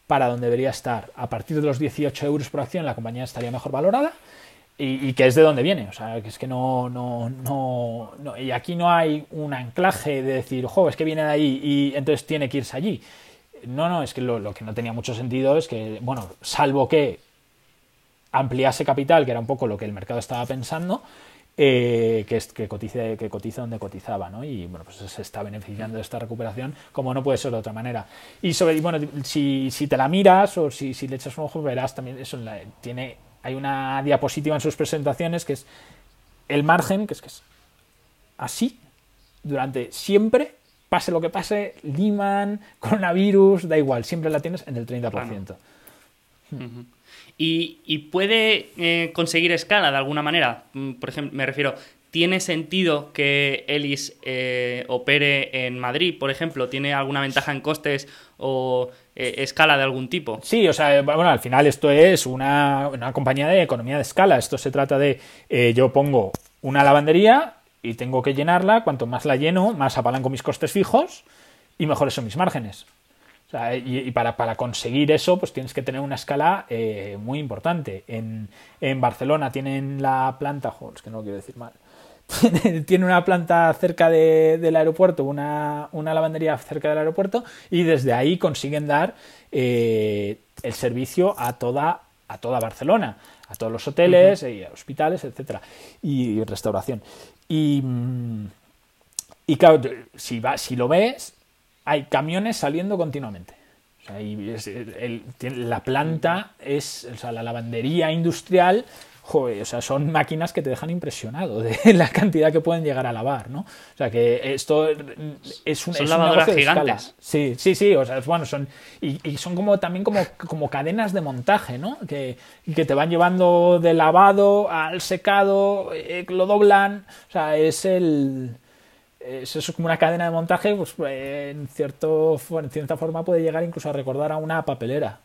para donde debería estar. A partir de los 18 euros por acción la compañía estaría mejor valorada y, que es de dónde viene. O sea, que es que no, no, no, Y aquí no hay un anclaje de decir, jo, es que viene de ahí y entonces tiene que irse allí. No, no, es que lo, que no tenía mucho sentido es que, bueno, salvo que ampliase capital, que era un poco lo que el mercado estaba pensando, eh, que, es, que, cotice, que cotiza donde cotizaba, ¿no? Y bueno, pues se está beneficiando de esta recuperación como no puede ser de otra manera. Y sobre, bueno, si, si te la miras o si, si le echas un ojo, verás también eso tiene hay una diapositiva en sus presentaciones que es el margen, que es que es así, durante siempre, pase lo que pase, Lehman, coronavirus, da igual, siempre la tienes en el 30%. ¿Y, puede eh, conseguir escala de alguna manera? Mm, por ejemplo, me refiero, ¿tiene sentido que Elis eh, opere en Madrid, por ejemplo? ¿Tiene alguna ventaja en costes o escala de algún tipo. Sí, o sea, bueno, al final esto es una, compañía de economía de escala. Esto se trata de eh, yo pongo una lavandería y tengo que llenarla. Cuanto más la lleno, más apalanco mis costes fijos y mejores son mis márgenes. y, para, para, conseguir eso, pues tienes que tener una escala eh, muy importante. En, en, Barcelona tienen la planta, es que no lo quiero decir mal, tiene una planta cerca de, del aeropuerto, una, una, lavandería cerca del aeropuerto, y desde ahí consiguen dar eh, el servicio a toda, a toda Barcelona, a todos los hoteles, y hospitales, etcétera, y, restauración. Y, mm, y claro, si, va, si lo ves, hay camiones saliendo continuamente. la planta es, o sea, la lavandería industrial, joder, o sea, son máquinas que te dejan impresionado de la cantidad que pueden llegar a lavar, ¿no? O sea, que esto es un, son lavadoras gigantes. Sí, sí, sí, o sea, bueno, son y, son como también como, como cadenas de montaje, ¿no? Que, que te van llevando de lavado al secado, eh, lo doblan, o sea, es el eso es como una cadena de montaje, pues en, cierto, en cierta forma puede llegar incluso a recordar a una papelera.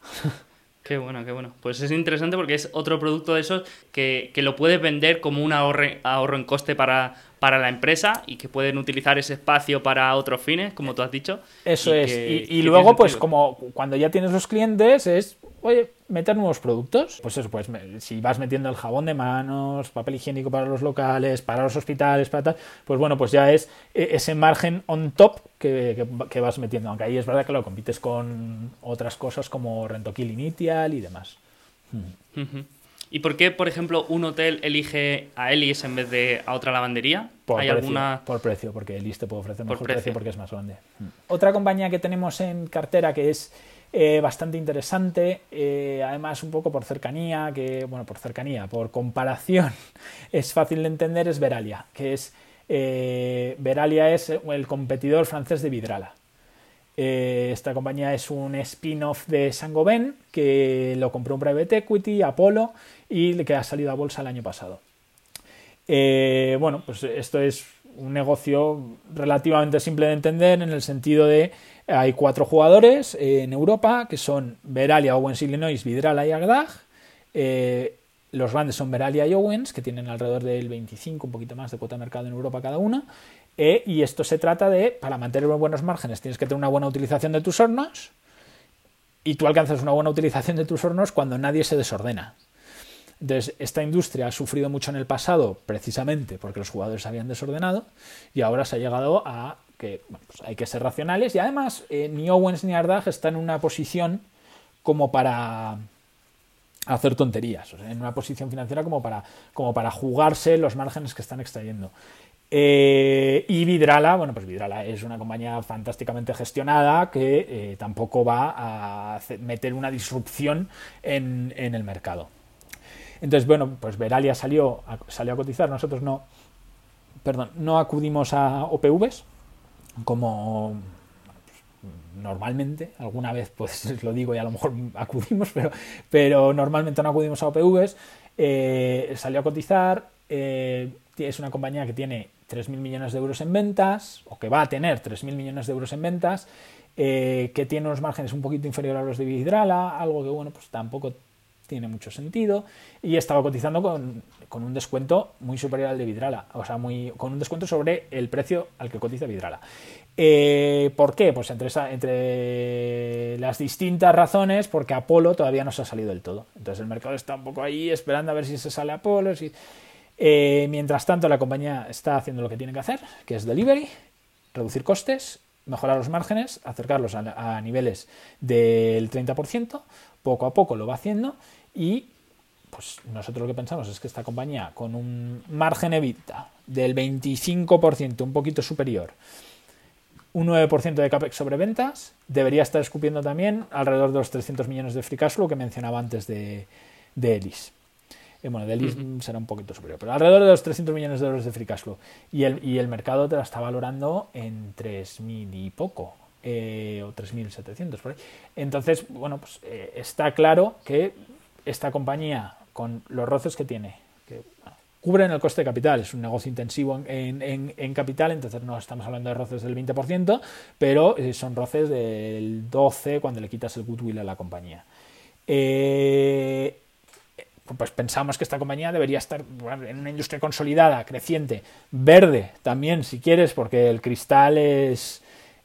Qué bueno, qué bueno. Pues es interesante porque es otro producto de esos que, lo puedes vender como un ahorro, ahorro en coste para, para la empresa y que pueden utilizar ese espacio para otros fines, como tú has dicho. Eso es. y, luego, pues como cuando ya tienes los clientes, es, oye, meter nuevos productos. Pues eso, pues si vas metiendo el jabón de manos, papel higiénico para los locales, para los hospitales, para tal, pues bueno, pues ya es e, ese margen on top que, vas metiendo. Aunque ahí es verdad que lo compites con otras cosas como Rentoquil Initial y demás. ¿Y por qué, por ejemplo, un hotel elige a Elis en vez de a otra lavandería? Por, precio, alguna... por precio, porque Elis te puede ofrecer mejor precio. porque es más grande. Otra compañía que tenemos en cartera que es eh, bastante interesante, eh, además un poco por cercanía, que bueno, por cercanía, por comparación, es fácil de entender, es Veralia, que es eh, Veralia es el competidor francés de Vidrala. esta compañía es un spin-off de Saint-Gobain que lo compró un private equity, Apollo, y que ha salido a bolsa el año pasado. bueno, pues esto es un negocio relativamente simple de entender en el sentido de hay cuatro jugadores en Europa que son Veralia, Owens, Illinois, Vidrala y Agdag. Eh, los grandes son Veralia y Owens, que tienen alrededor del 25, un poquito más de cuota de mercado en Europa cada una. Eh, y esto se trata de, para mantener buenos márgenes, tienes que tener una buena utilización de tus hornos. Y tú alcanzas una buena utilización de tus hornos cuando nadie se desordena. Esta industria ha sufrido mucho en el pasado precisamente porque los jugadores habían desordenado y ahora se ha llegado a que pues hay que ser racionales y además eh, ni Owens ni Ardag están en una posición como para hacer tonterías, en una posición financiera como para, como para jugarse los márgenes que están extrayendo. Eh, y Vidrala, bueno, pues Vidrala es una compañía fantásticamente gestionada que eh, tampoco va a meter una disrupción en, en, el mercado. Entonces, bueno, pues Veralia salió salió a cotizar, nosotros no, perdón, no acudimos a OPVs, como normalmente, alguna vez pues lo digo y a lo mejor acudimos, pero, pero normalmente no acudimos a OPVs, eh, salió a cotizar, eh, es una compañía que tiene 3.000 millones de euros en ventas, o que va a tener 3.000 millones de euros en ventas, eh, que tiene unos márgenes un poquito inferiores a los de Vidrala, algo que bueno, pues tampoco tiene mucho sentido, y estaba cotizando con, con, un descuento muy superior al de Vidrala, o sea, muy, con un descuento sobre el precio al que cotiza Vidrala. Eh, ¿Por qué? Pues entre, entre las distintas razones, porque Apolo todavía no se ha salido del todo. Entonces el mercado está un poco ahí esperando a ver si se sale Apolo. Si... Eh, mientras tanto, la compañía está haciendo lo que tiene que hacer, que es delivery, reducir costes, mejorar los márgenes, acercarlos a niveles del 30%, poco a poco lo va haciendo y pues nosotros lo que pensamos es que esta compañía con un margen evita del 25%, un poquito superior, un 9% de CAPEX sobre ventas, debería estar escupiendo también alrededor de los 300 millones de free cash flow que mencionaba antes de, de Elis. Eh, bueno, de Elis será un poquito superior, pero alrededor de los 300 millones de euros de free cash flow. Y el, y el mercado te la está valorando en 3.000 y poco, eh, o 3.700 por ahí. Entonces, bueno, pues eh, está claro que esta compañía con los roces que tiene, que cubren el coste de capital, es un negocio intensivo en, capital, entonces no estamos hablando de roces del 20%, pero eh, son roces del 12% cuando le quitas el goodwill a la compañía. Eh, pues pensamos que esta compañía debería estar en una industria consolidada, creciente, verde también, si quieres, porque el cristal es,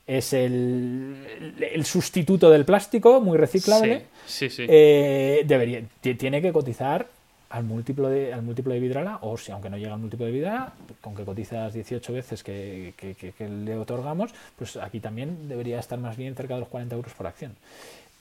es el, el, sustituto del plástico, muy reciclable, sí, sí, eh, debería, tiene que cotizar al múltiplo de, al múltiplo de Vidrala, o si aunque no llega al múltiplo de Vidrala, con que cotizas 18 veces que, que, le otorgamos, pues aquí también debería estar más bien cerca de los 40 euros por acción.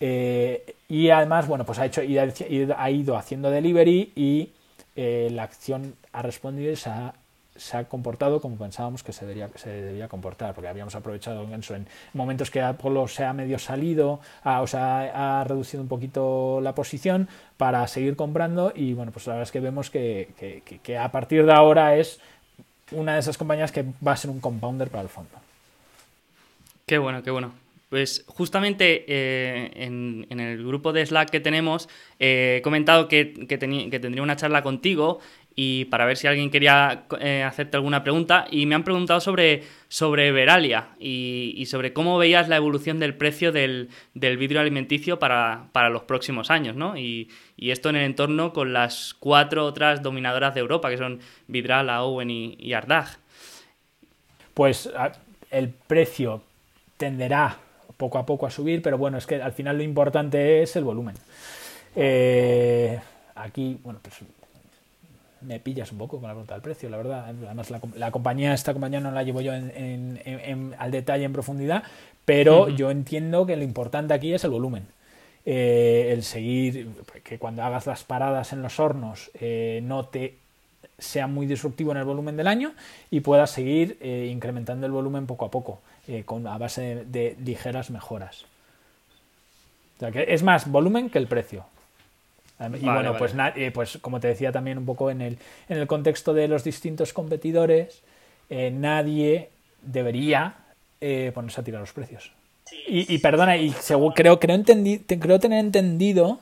Eh, y además, bueno, pues ha, hecho, ha ido haciendo delivery y eh, la acción ha respondido y se ha se ha comportado como pensábamos que se debería, se debía comportar, porque habíamos aprovechado en, en momentos que Apolo se ha medio salido, o sea, ha reducido un poquito la posición para seguir comprando y bueno, pues la verdad es que vemos que, que, a partir de ahora es una de esas compañías que va a ser un compounder para el fondo. Qué bueno, qué bueno. Pues justamente eh, en, el grupo de Slack que tenemos eh, he comentado que, que, que, tendría una charla contigo y para ver si alguien quería eh, hacerte alguna pregunta. Y me han preguntado sobre, sobre Veralia y, sobre cómo veías la evolución del precio del, vidrio alimenticio para, los próximos años, ¿no? Y, esto en el entorno con las cuatro otras dominadoras de Europa, que son Vidrala, Owen y, y Ardag. Pues el precio tenderá poco a poco a subir, pero bueno, es que al final lo importante es el volumen. Eh, aquí, bueno, pues me pillas un poco con la pregunta del precio, la verdad. Además, la, compañía, esta compañía no la llevo yo en, al detalle, en profundidad, pero yo entiendo que lo importante aquí es el volumen. Eh, el seguir, que cuando hagas las paradas en los hornos eh, no te sea muy disruptivo en el volumen del año y puedas seguir eh, incrementando el volumen poco a poco, con, a base de, ligeras mejoras. O sea, que es más volumen que el precio. Y bueno, pues, eh, pues como te decía también un poco en el, en el contexto de los distintos competidores, eh, nadie debería eh, ponerse a tirar los precios. y, perdona, y creo, creo, entendí, creo tener entendido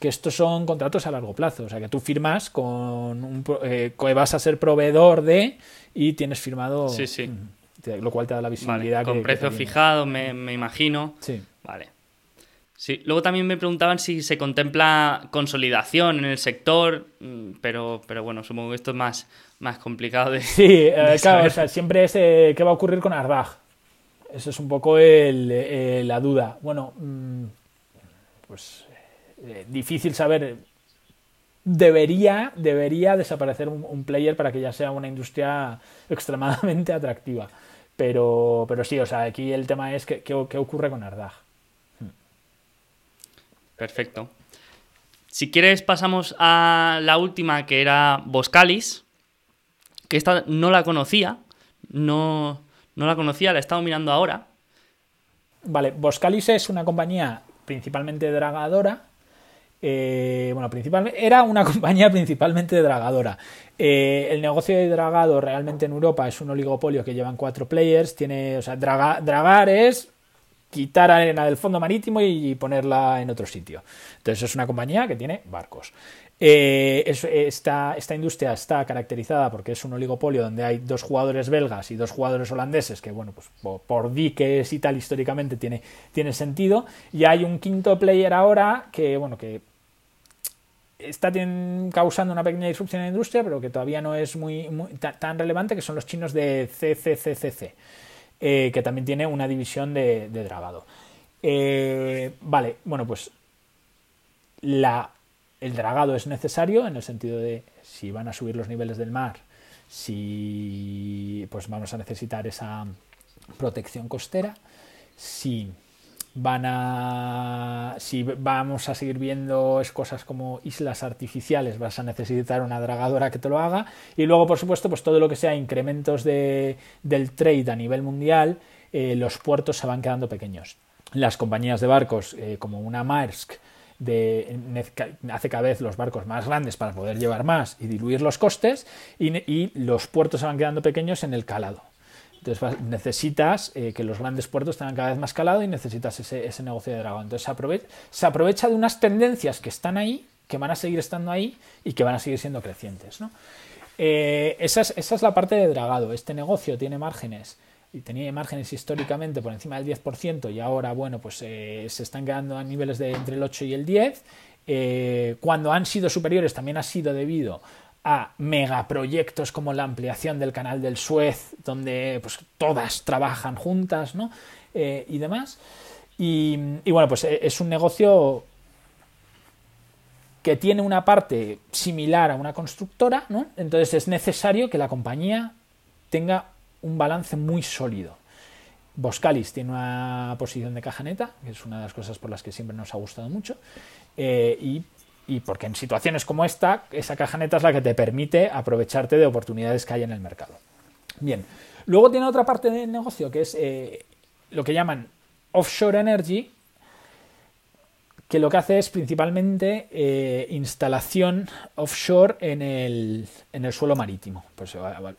que estos son contratos a largo plazo, o sea que tú firmas con un, que vas a ser proveedor de y tienes firmado, sí, sí. Mm, lo cual te da la visibilidad. con precio fijado, me, me imagino. Sí. Vale. Sí, luego también me preguntaban si se contempla consolidación en el sector, mm, pero, pero bueno, supongo que esto es más, más complicado de. Sí, eh, claro, o sea, siempre es eh, qué va a ocurrir con Ardag. Esa es un poco el, eh, la duda. Bueno, mm, pues difícil saber. Debería, debería desaparecer un, player para que ya sea una industria extremadamente atractiva. Pero, pero sí, o sea, aquí el tema es qué, qué ocurre con Ardag. Perfecto. Si quieres pasamos a la última que era Boscalis, que esta no la conocía, no, no la conocía, la he estado mirando ahora. Vale, Boscalis es una compañía principalmente dragadora. Eh, bueno, principalmente, era una compañía principalmente dragadora. Eh, el negocio de dragado realmente en Europa es un oligopolio que llevan cuatro players. Tiene, o sea, dragar es quitar arena del fondo marítimo y ponerla en otro sitio. Entonces es una compañía que tiene barcos. Eh, esta, industria está caracterizada porque es un oligopolio donde hay dos jugadores belgas y dos jugadores holandeses, que bueno, pues por, diques y tal históricamente tiene, tiene sentido. Y hay un quinto player ahora que, bueno, que está causando una pequeña disrupción en la industria, pero que todavía no es muy, tan relevante, que son los chinos de CCCCC. Eh, que también tiene una división de, dragado. Eh, vale, bueno, pues la, el dragado es necesario en el sentido de si van a subir los niveles del mar, si pues vamos a necesitar esa protección costera, si van a si vamos a seguir viendo cosas como islas artificiales vas a necesitar una dragadora que te lo haga. Y luego por supuesto pues todo lo que sea incrementos de, del trade a nivel mundial eh, los puertos se van quedando pequeños. Las compañías de barcos eh, como una Maersk hace cada vez los barcos más grandes para poder llevar más y diluir los costes y los puertos se van quedando pequeños en el calado entonces necesitas eh, que los grandes puertos tengan cada vez más calado y necesitas ese, negocio de dragón. Entonces se aprovecha, de unas tendencias que están ahí, que van a seguir estando ahí y que van a seguir siendo crecientes. Eh, esa, es, la parte de dragado. Este negocio tiene márgenes y tenía márgenes históricamente por encima del 10% y ahora, bueno, pues eh, se están quedando a niveles de entre el 8 y el 10. cuando han sido superiores también ha sido debido a megaproyectos como la ampliación del canal del Suez, donde pues, todas trabajan juntas ¿no? Eh, y demás. Y, bueno, pues eh, es un negocio que tiene una parte similar a una constructora, ¿no? entonces es necesario que la compañía tenga un balance muy sólido. Boscalis tiene una posición de caja neta, que es una de las cosas por las que siempre nos ha gustado mucho, eh, y, porque en situaciones como esta, esa caja neta es la que te permite aprovecharte de oportunidades que hay en el mercado. Bien, luego tiene otra parte del negocio que es eh, lo que llaman offshore energy, que lo que hace es principalmente eh, instalación offshore en el, en el, suelo marítimo, pues,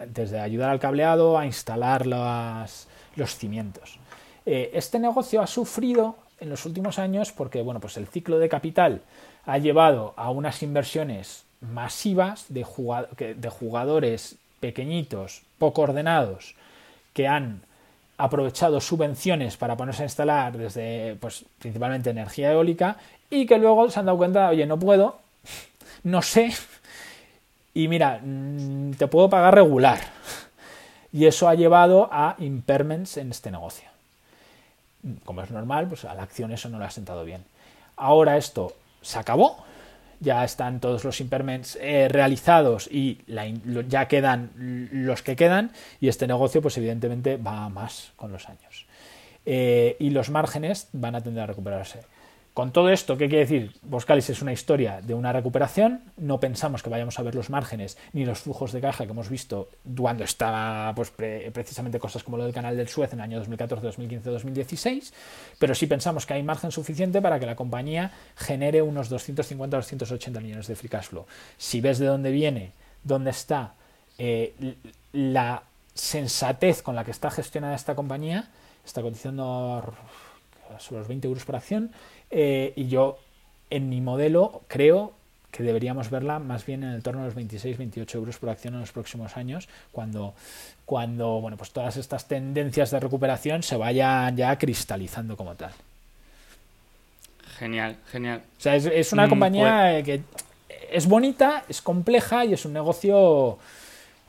desde ayudar al cableado a instalar las, los cimientos. Eh, este negocio ha sufrido en los últimos años porque bueno, pues el ciclo de capital ha llevado a unas inversiones masivas de, jugadores pequeñitos, poco ordenados, que han aprovechado subvenciones para ponerse a instalar desde, pues, principalmente energía eólica y que luego se han dado cuenta, oye, no puedo, no sé, y mira, mm, te puedo pagar regular. Y eso ha llevado a impairments en este negocio. Como es normal, pues a la acción eso no le ha sentado bien. Ahora esto se acabó, ya están todos los impairments eh, realizados y ya quedan los que quedan y este negocio pues evidentemente va más con los años. Eh, y los márgenes van a tender a recuperarse. Con todo esto, ¿qué quiere decir? Boscalis es una historia de una recuperación. No pensamos que vayamos a ver los márgenes ni los flujos de caja que hemos visto cuando estaba pues, precisamente cosas como lo del canal del Suez en el año 2014, 2015, 2016. Pero sí pensamos que hay margen suficiente para que la compañía genere unos 250 280 millones de free cash flow. Si ves de dónde viene, dónde está eh, la sensatez con la que está gestionada esta compañía, está cotizando sobre los 20 euros por acción eh, y yo, en mi modelo, creo que deberíamos verla más bien en el torno de los 26-28 euros por acción en los próximos años, cuando, cuando bueno, pues todas estas tendencias de recuperación se vayan ya cristalizando como tal. Genial, genial. O sea, es, una mm, compañía pues que es bonita, es compleja y es un negocio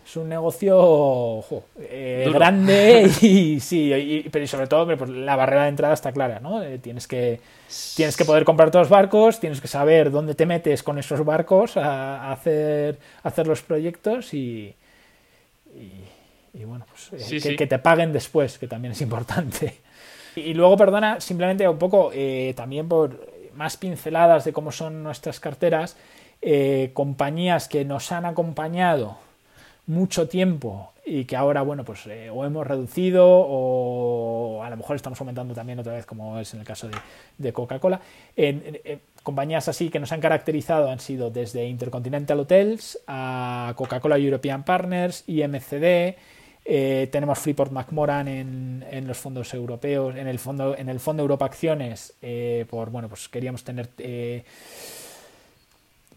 es un negocio eh, grande y sí, pero sobre todo pues, la barrera de entrada está clara, ¿no? Eh, tienes, que, tienes que poder comprar todos los barcos, tienes que saber dónde te metes con esos barcos a, hacer, hacer los proyectos y, y, bueno, pues eh, que, te paguen después, que también es importante. Y, luego, perdona, simplemente un poco también por más pinceladas de cómo son nuestras carteras, compañías que nos han acompañado mucho tiempo y que ahora, bueno, pues eh, o hemos reducido o a lo mejor estamos aumentando también otra vez, como es en el caso de, Coca-Cola. En, compañías así que nos han caracterizado han sido desde Intercontinental Hotels a Coca-Cola European Partners, IMCD, eh, tenemos Freeport McMoran en, en, los fondos europeos, en el fondo, en el fondo Europa Acciones, eh, por bueno, pues queríamos tener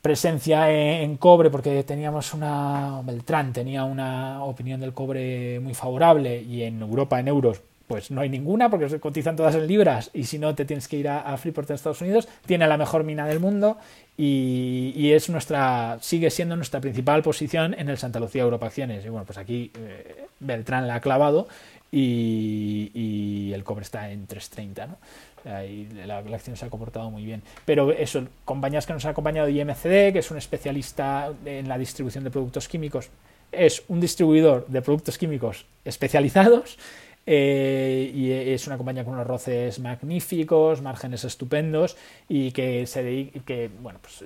presencia en, cobre porque teníamos una Beltrán tenía una opinión del cobre muy favorable y en Europa en euros pues no hay ninguna porque se cotizan todas en libras y si no te tienes que ir a, Freeport en Estados Unidos tiene la mejor mina del mundo y, es nuestra sigue siendo nuestra principal posición en el Santa Lucía Europa Acciones y bueno pues aquí eh, Beltrán la ha clavado y, y, el cobre está en 330 ¿no? Ahí la, acción se ha comportado muy bien. Pero eso, compañías que nos han acompañado IMCD, que es un especialista en la distribución de productos químicos, es un distribuidor de productos químicos especializados eh, y es una compañía con unos roces magníficos, márgenes estupendos y que, se que bueno, pues,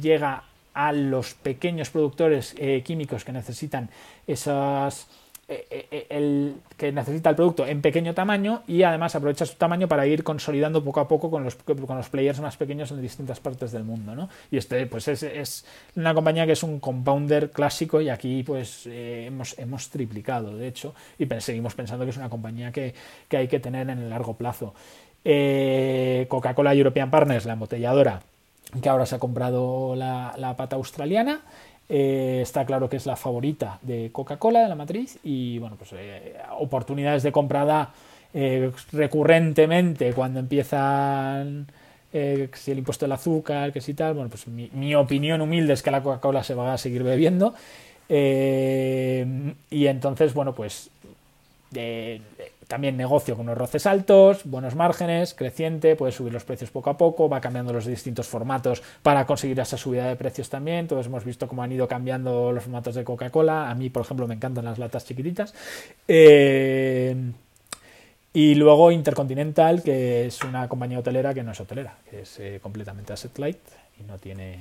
llega a los pequeños productores eh, químicos que necesitan esas el que necesita el producto en pequeño tamaño y además aprovecha su tamaño para ir consolidando poco a poco con los, con los players más pequeños en distintas partes del mundo. ¿no? Y este pues es, es, una compañía que es un compounder clásico y aquí pues eh, hemos, hemos triplicado, de hecho, y seguimos pensando que es una compañía que, que hay que tener en el largo plazo. Coca-Cola European Partners, la embotelladora, que ahora se ha comprado la, la pata australiana. Eh, está claro que es la favorita de Coca-Cola, de la matriz, y bueno, pues eh, oportunidades de comprada eh, recurrentemente cuando empiezan si el impuesto del azúcar, que si tal, bueno, pues mi, opinión humilde es que la Coca-Cola se va a seguir bebiendo. Y entonces, bueno, pues también negocio con unos roces altos, buenos márgenes, creciente, puede subir los precios poco a poco, va cambiando los distintos formatos para conseguir esa subida de precios también. Todos hemos visto cómo han ido cambiando los formatos de Coca-Cola. A mí, por ejemplo, me encantan las latas chiquititas. Eh, y luego Intercontinental, que es una compañía hotelera que no es hotelera, que es eh, completamente asset light y no tiene...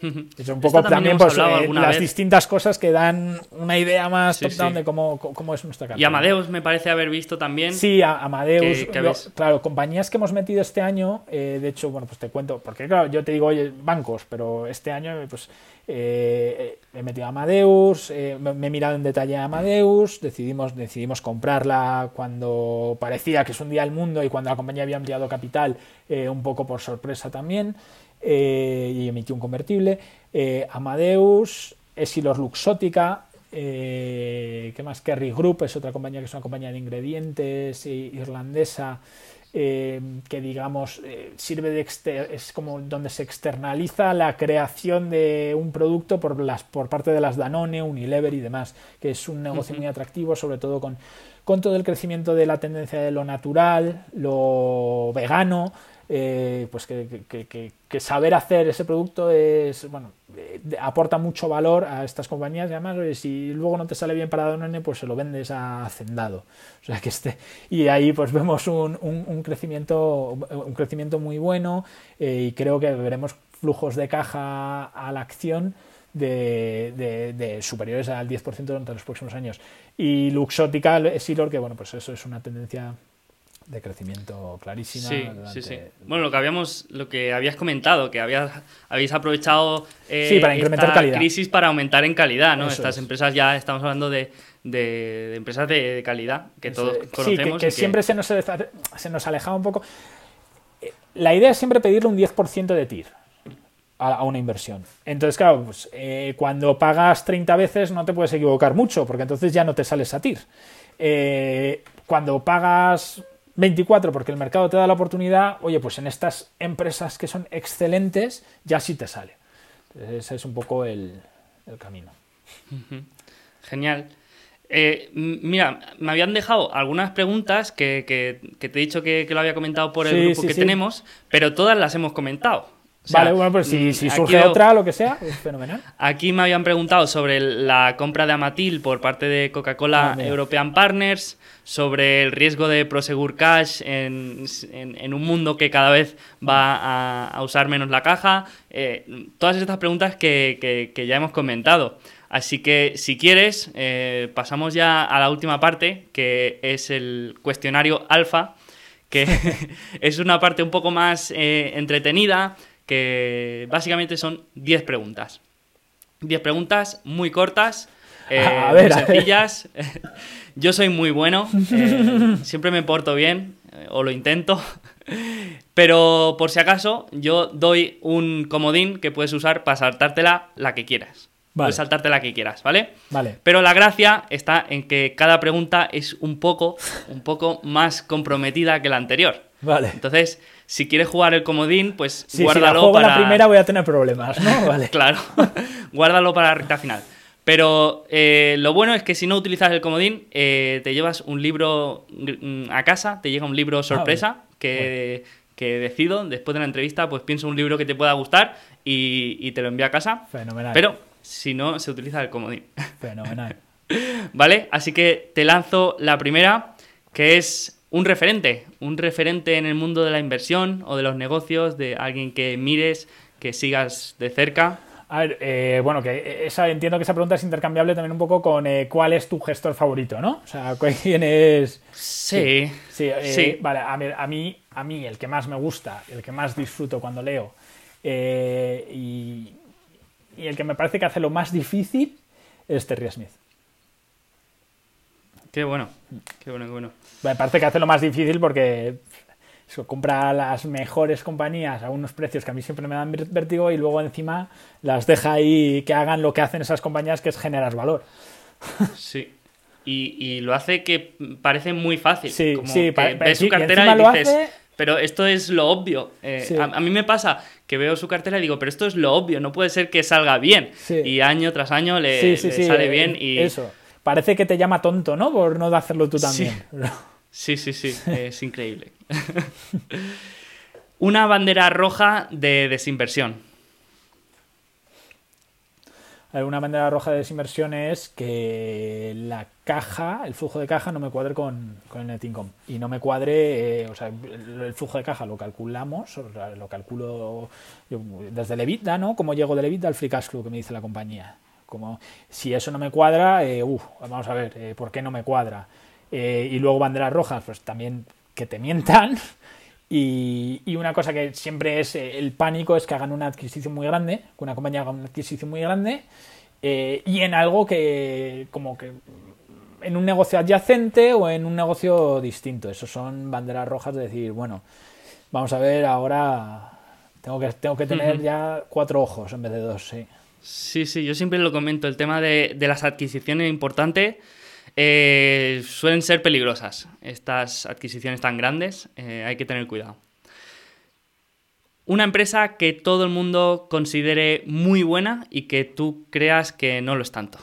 Es un poco también, también pues, eh, las vez. distintas cosas que dan una idea más sí, top-down sí. de cómo, cómo, es nuestra cartera. Y Amadeus me parece haber visto también. Sí, a Amadeus. Que, que lo, claro, compañías que hemos metido este año, eh, de hecho, bueno, pues te cuento, porque claro, yo te digo, oye, bancos, pero este año, pues eh, he metido a Amadeus, eh, me, me, he mirado en detalle a Amadeus, decidimos, decidimos comprarla cuando parecía que es un día el mundo y cuando la compañía había ampliado capital, eh, un poco por sorpresa también eh, y emitió un convertible. Eh, Amadeus, Essilor Luxótica, eh, ¿qué más? Kerry Group es otra compañía que es una compañía de ingredientes irlandesa. Que digamos sirve de es como donde se externaliza la creación de un producto por las por parte de las Danone, Unilever y demás, que es un negocio uh -huh. muy atractivo, sobre todo con, con todo el crecimiento de la tendencia de lo natural, lo vegano, eh, pues que, saber hacer ese producto es bueno eh, aporta mucho valor a estas compañías y además si luego no te sale bien para Danone pues se lo vendes a Hacendado o sea que este y ahí pues vemos un, un, crecimiento un crecimiento muy bueno eh, y creo que veremos flujos de caja a la acción de, de, de, superiores al 10% durante los próximos años. Y Luxótica, Silor, que bueno, pues eso es una tendencia de crecimiento clarísima. Sí, durante... sí, sí. Bueno, lo que habíamos, lo que habías comentado, que habías, habéis aprovechado eh, sí, para incrementar esta calidad. crisis para aumentar en calidad, ¿no? Eso Estas es. empresas ya estamos hablando de, de, de empresas de, de, calidad que todos sí, conocemos. que, que siempre se nos, se nos alejaba un poco. La idea es siempre pedirle un 10% de TIR a, una inversión. Entonces, claro, pues, eh, cuando pagas 30 veces no te puedes equivocar mucho, porque entonces ya no te sales a TIR. Eh, cuando pagas 24 porque el mercado te da la oportunidad, oye, pues en estas empresas que son excelentes ya sí te sale. Entonces, ese es un poco el, el camino. Genial. Eh, mira, me habían dejado algunas preguntas que, que, que te he dicho que, que, lo había comentado por el sí, grupo sí, que sí. tenemos, pero todas las hemos comentado. Sea, vale, bueno, pues si, si surge otra, lo que sea, es fenomenal. Aquí me habían preguntado sobre la compra de Amatil por parte de Coca-Cola ah, European Partners, sobre el riesgo de Prosegur Cash en, en, en un mundo que cada vez va a, a usar menos la caja. Eh, todas estas preguntas que, que, que, ya hemos comentado. Así que si quieres, eh, pasamos ya a la última parte, que es el cuestionario alfa, que es una parte un poco más eh, entretenida, que básicamente son 10 preguntas. 10 preguntas muy cortas, eh, a ver, muy sencillas. Yo soy muy bueno, eh, siempre me porto bien, eh, o lo intento. Pero por si acaso, yo doy un comodín que puedes usar para saltártela la que quieras. Vale. Puedes saltarte la que quieras, ¿vale? Vale. Pero la gracia está en que cada pregunta es un poco, un poco más comprometida que la anterior. Vale. Entonces, si quieres jugar el comodín, pues sí, guárdalo si la juego para. la primera voy a tener problemas, ¿no? Vale. claro. guárdalo para la recta final. Pero eh, lo bueno es que si no utilizas el comodín, eh, te llevas un libro mm, a casa, te llega un libro sorpresa ah, que, bueno. que, decido, después de la entrevista, pues pienso un libro que te pueda gustar y, y te lo envío a casa. Fenomenal. Pero si no, se utiliza el comodín. Fenomenal. vale, así que te lanzo la primera, que es un referente, un referente en el mundo de la inversión o de los negocios, de alguien que mires, que sigas de cerca. A ver, eh, bueno, que esa, entiendo que esa pregunta es intercambiable también un poco con eh, cuál es tu gestor favorito, ¿no? O sea, quién es... Sí. Sí, sí, eh, sí. Vale, a mí, a mí, a, mí, el que más me gusta, el que más disfruto cuando leo y, y, el que me parece que hace lo más difícil es Terry Smith. Qué bueno, qué bueno, qué bueno. Me parece que hace lo más difícil porque eso, compra las mejores compañías a unos precios que a mí siempre me dan vértigo y luego encima las deja ahí que hagan lo que hacen esas compañías, que es generar valor. Sí. Y, y lo hace que parece muy fácil. Sí, Como sí, que ves su cartera y, y, dices, hace... pero esto es lo obvio. Eh, Sí. a, a mí me pasa que veo su cartera y digo, pero esto es lo obvio, no puede ser que salga bien. Sí. Y año tras año le, le sale eh, bien y... Eso. Parece que te llama tonto, ¿no? Por no hacerlo tú también. Sí, sí, sí, es increíble. Una bandera roja de desinversión. Una bandera roja de desinversión es que la caja, el flujo de caja no me cuadre con, con el net income. Y no me cuadre, eh, o sea, el, el flujo de caja lo calculamos, o sea, lo calculo yo desde el EBITDA, ¿no? Como llego del EBITDA al free cash flow que me dice la compañía. Como si eso no me cuadra, eh, uf, vamos a ver, eh, ¿por qué no me cuadra? Eh, y luego banderas rojas, pues también que te mientan. Y, y una cosa que siempre es eh, el pánico es que hagan una adquisición muy grande, que una compañía haga una adquisición muy grande y en algo que como que en un negocio adyacente o en un negocio distinto. Eso son banderas rojas de decir, bueno, vamos a ver, ahora tengo que, tengo que tener ya cuatro ojos en vez de dos, sí. Sí, sí, yo siempre lo comento, el tema de, de las adquisiciones importantes eh, suelen ser peligrosas. Estas adquisiciones tan grandes, eh, hay que tener cuidado. Una empresa que todo el mundo considere muy buena y que tú creas que no lo es tanto.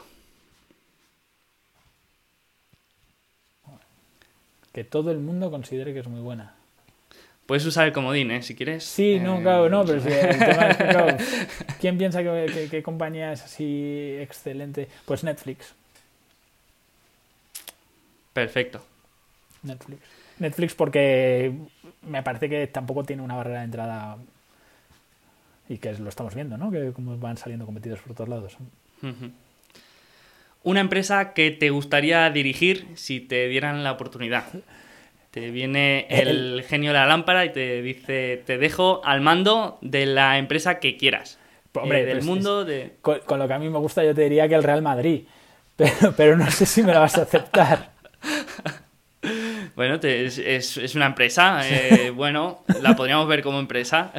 Que todo el mundo considere que es muy buena. Puedes usar el comodín, ¿eh? Si quieres. Sí, no, Eh, claro, no, pero sí, el tema es que, claro, ¿quién piensa que, que- que compañía es así excelente? Pues Netflix. Perfecto. Netflix. Netflix porque me parece que tampoco tiene una barrera de entrada y que lo estamos viendo, ¿no? Que como van saliendo competidos por todos lados. Una empresa que te gustaría dirigir si te dieran la oportunidad. Te viene el genio de la lámpara y te dice, te dejo al mando de la empresa que quieras. Pues, hombre, Eh, del pues, mundo de... Con, con lo que a mí me gusta yo te diría que el Real Madrid, pero, pero no sé si me lo vas a aceptar. Bueno, te- es, es- es una empresa. eh, bueno, la podríamos ver como empresa.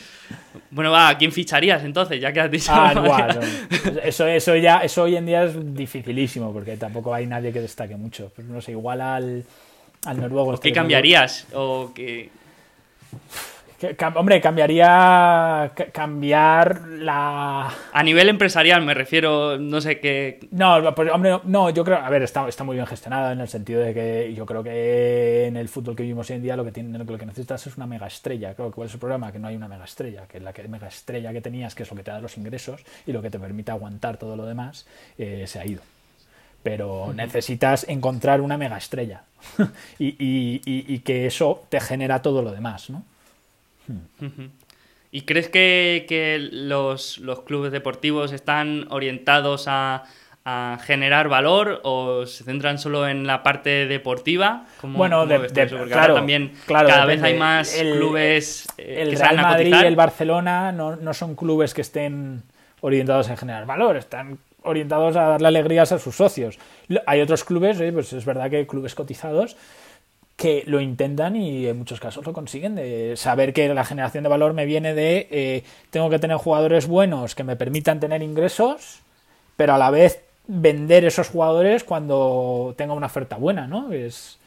bueno, va, ¿a quién ficharías entonces? Ya que has dicho... Ah, no. Eso, eso ya, eso hoy en día es dificilísimo porque tampoco hay nadie que destaque mucho. Pues no sé, igual al, al noruego. este ¿Qué cambiarías? O cam- hombre, cambiaría ca- cambiar la A nivel empresarial me refiero, no sé qué... No, pues, hombre, no, no, yo creo, a ver, está, está muy bien gestionada en el sentido de que yo creo que en el fútbol que vivimos hoy en día lo que, tiene, lo que necesitas es una mega estrella. Creo que cuál es el problema, que no hay una mega estrella, que la que, mega estrella que tenías, que es lo que te da los ingresos y lo que te permite aguantar todo lo demás, eh, se ha ido. Pero necesitas encontrar una mega estrella. Y, y- y- y que eso te genera todo lo demás, ¿no? ¿Y crees que, que los, los clubes deportivos están orientados a, a generar valor o se centran solo en la parte deportiva? ¿Cómo- Bueno, cómo de- de- claro, ahora también claro, cada vez hay más El- clubes eh, el que Real salen a Madrid y el Barcelona no, no son clubes que estén orientados a generar valor, están orientados a darle alegrías a sus socios. Hay otros clubes, eh, pues es verdad que hay clubes cotizados que lo intentan y en muchos casos lo consiguen, saber que la generación de valor me viene de eh, tengo que tener jugadores buenos que me permitan tener ingresos, pero a la vez vender esos jugadores cuando tenga una oferta buena, ¿no? Es,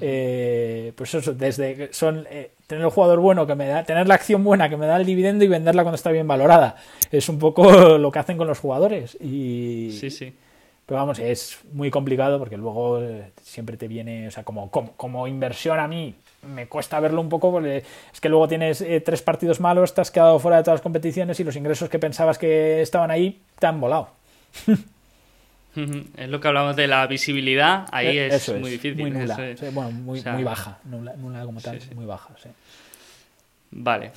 eh, pues eso, desde son eh, tener el jugador bueno que me da, tener la acción buena que me da el dividendo y venderla cuando está bien valorada. Es un poco lo que hacen con los jugadores. Y, Sí, sí. pero vamos, es muy complicado porque luego eh, siempre te viene, o sea, como, como, como inversión a mí me cuesta verlo un poco porque es que luego tienes eh, tres partidos malos, te has quedado fuera de todas las competiciones y los ingresos que pensabas que estaban ahí te han volado. Es lo que hablamos de la visibilidad, ahí Eh, es eso muy difícil. Muy nula. es- bueno, muy, o sea, muy baja. Nula, nula como tal, Sí, sí. muy baja, sí. Vale.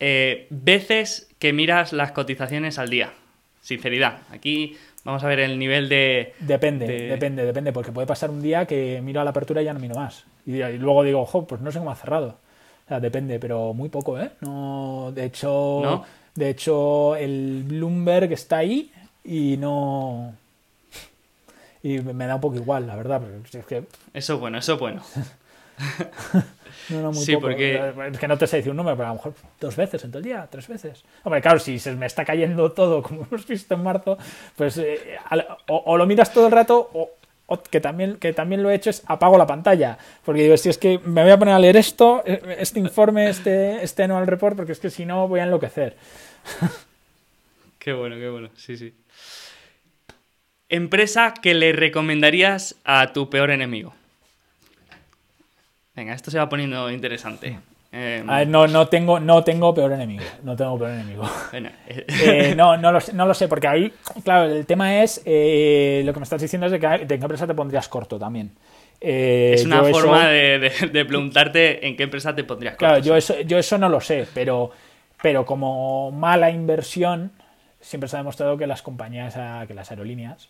Eh, veces que miras las cotizaciones al día. Sinceridad. Aquí vamos a ver el nivel de... Depende, de- depende, depende, porque puede pasar un día que miro a la apertura y ya no miro más. Y, y luego digo, ojo, pues no sé cómo ha cerrado. O sea, depende, pero muy poco, ¿eh? No, de hecho, ¿No? de hecho, el Bloomberg está ahí y no. Y me da un poco igual, la verdad. pero es que Eso es bueno, eso es bueno. no, no, muy Sí, poco. porque- Es que no te sé decir un número, pero a lo mejor dos veces en todo el día, tres veces. Hombre, claro, si se me está cayendo todo, como hemos visto en marzo, pues eh, o lo miras todo el rato o, que también, que también lo he hecho es apago la pantalla. Porque digo, si es que me voy a poner a leer esto, eh, este informe, este, este annual report, porque es que si no voy a enloquecer. Qué bueno, qué bueno, sí, sí. Empresa que le recomendarías a tu peor enemigo. Venga, esto se va poniendo interesante. Em, no, no, tengo, no tengo peor enemigo. No tengo peor enemigo. Eh, eh, no, no, lo, no lo sé, porque ahí, claro, el tema es, eh, lo que me estás diciendo es de, que, de qué empresa te pondrías corto también. es una forma de, preguntarte en qué empresa te pondrías corto. Claro, yo eso, yo eso no lo sé, pero, pero como mala inversión, siempre se ha demostrado que las compañías, que las aerolíneas,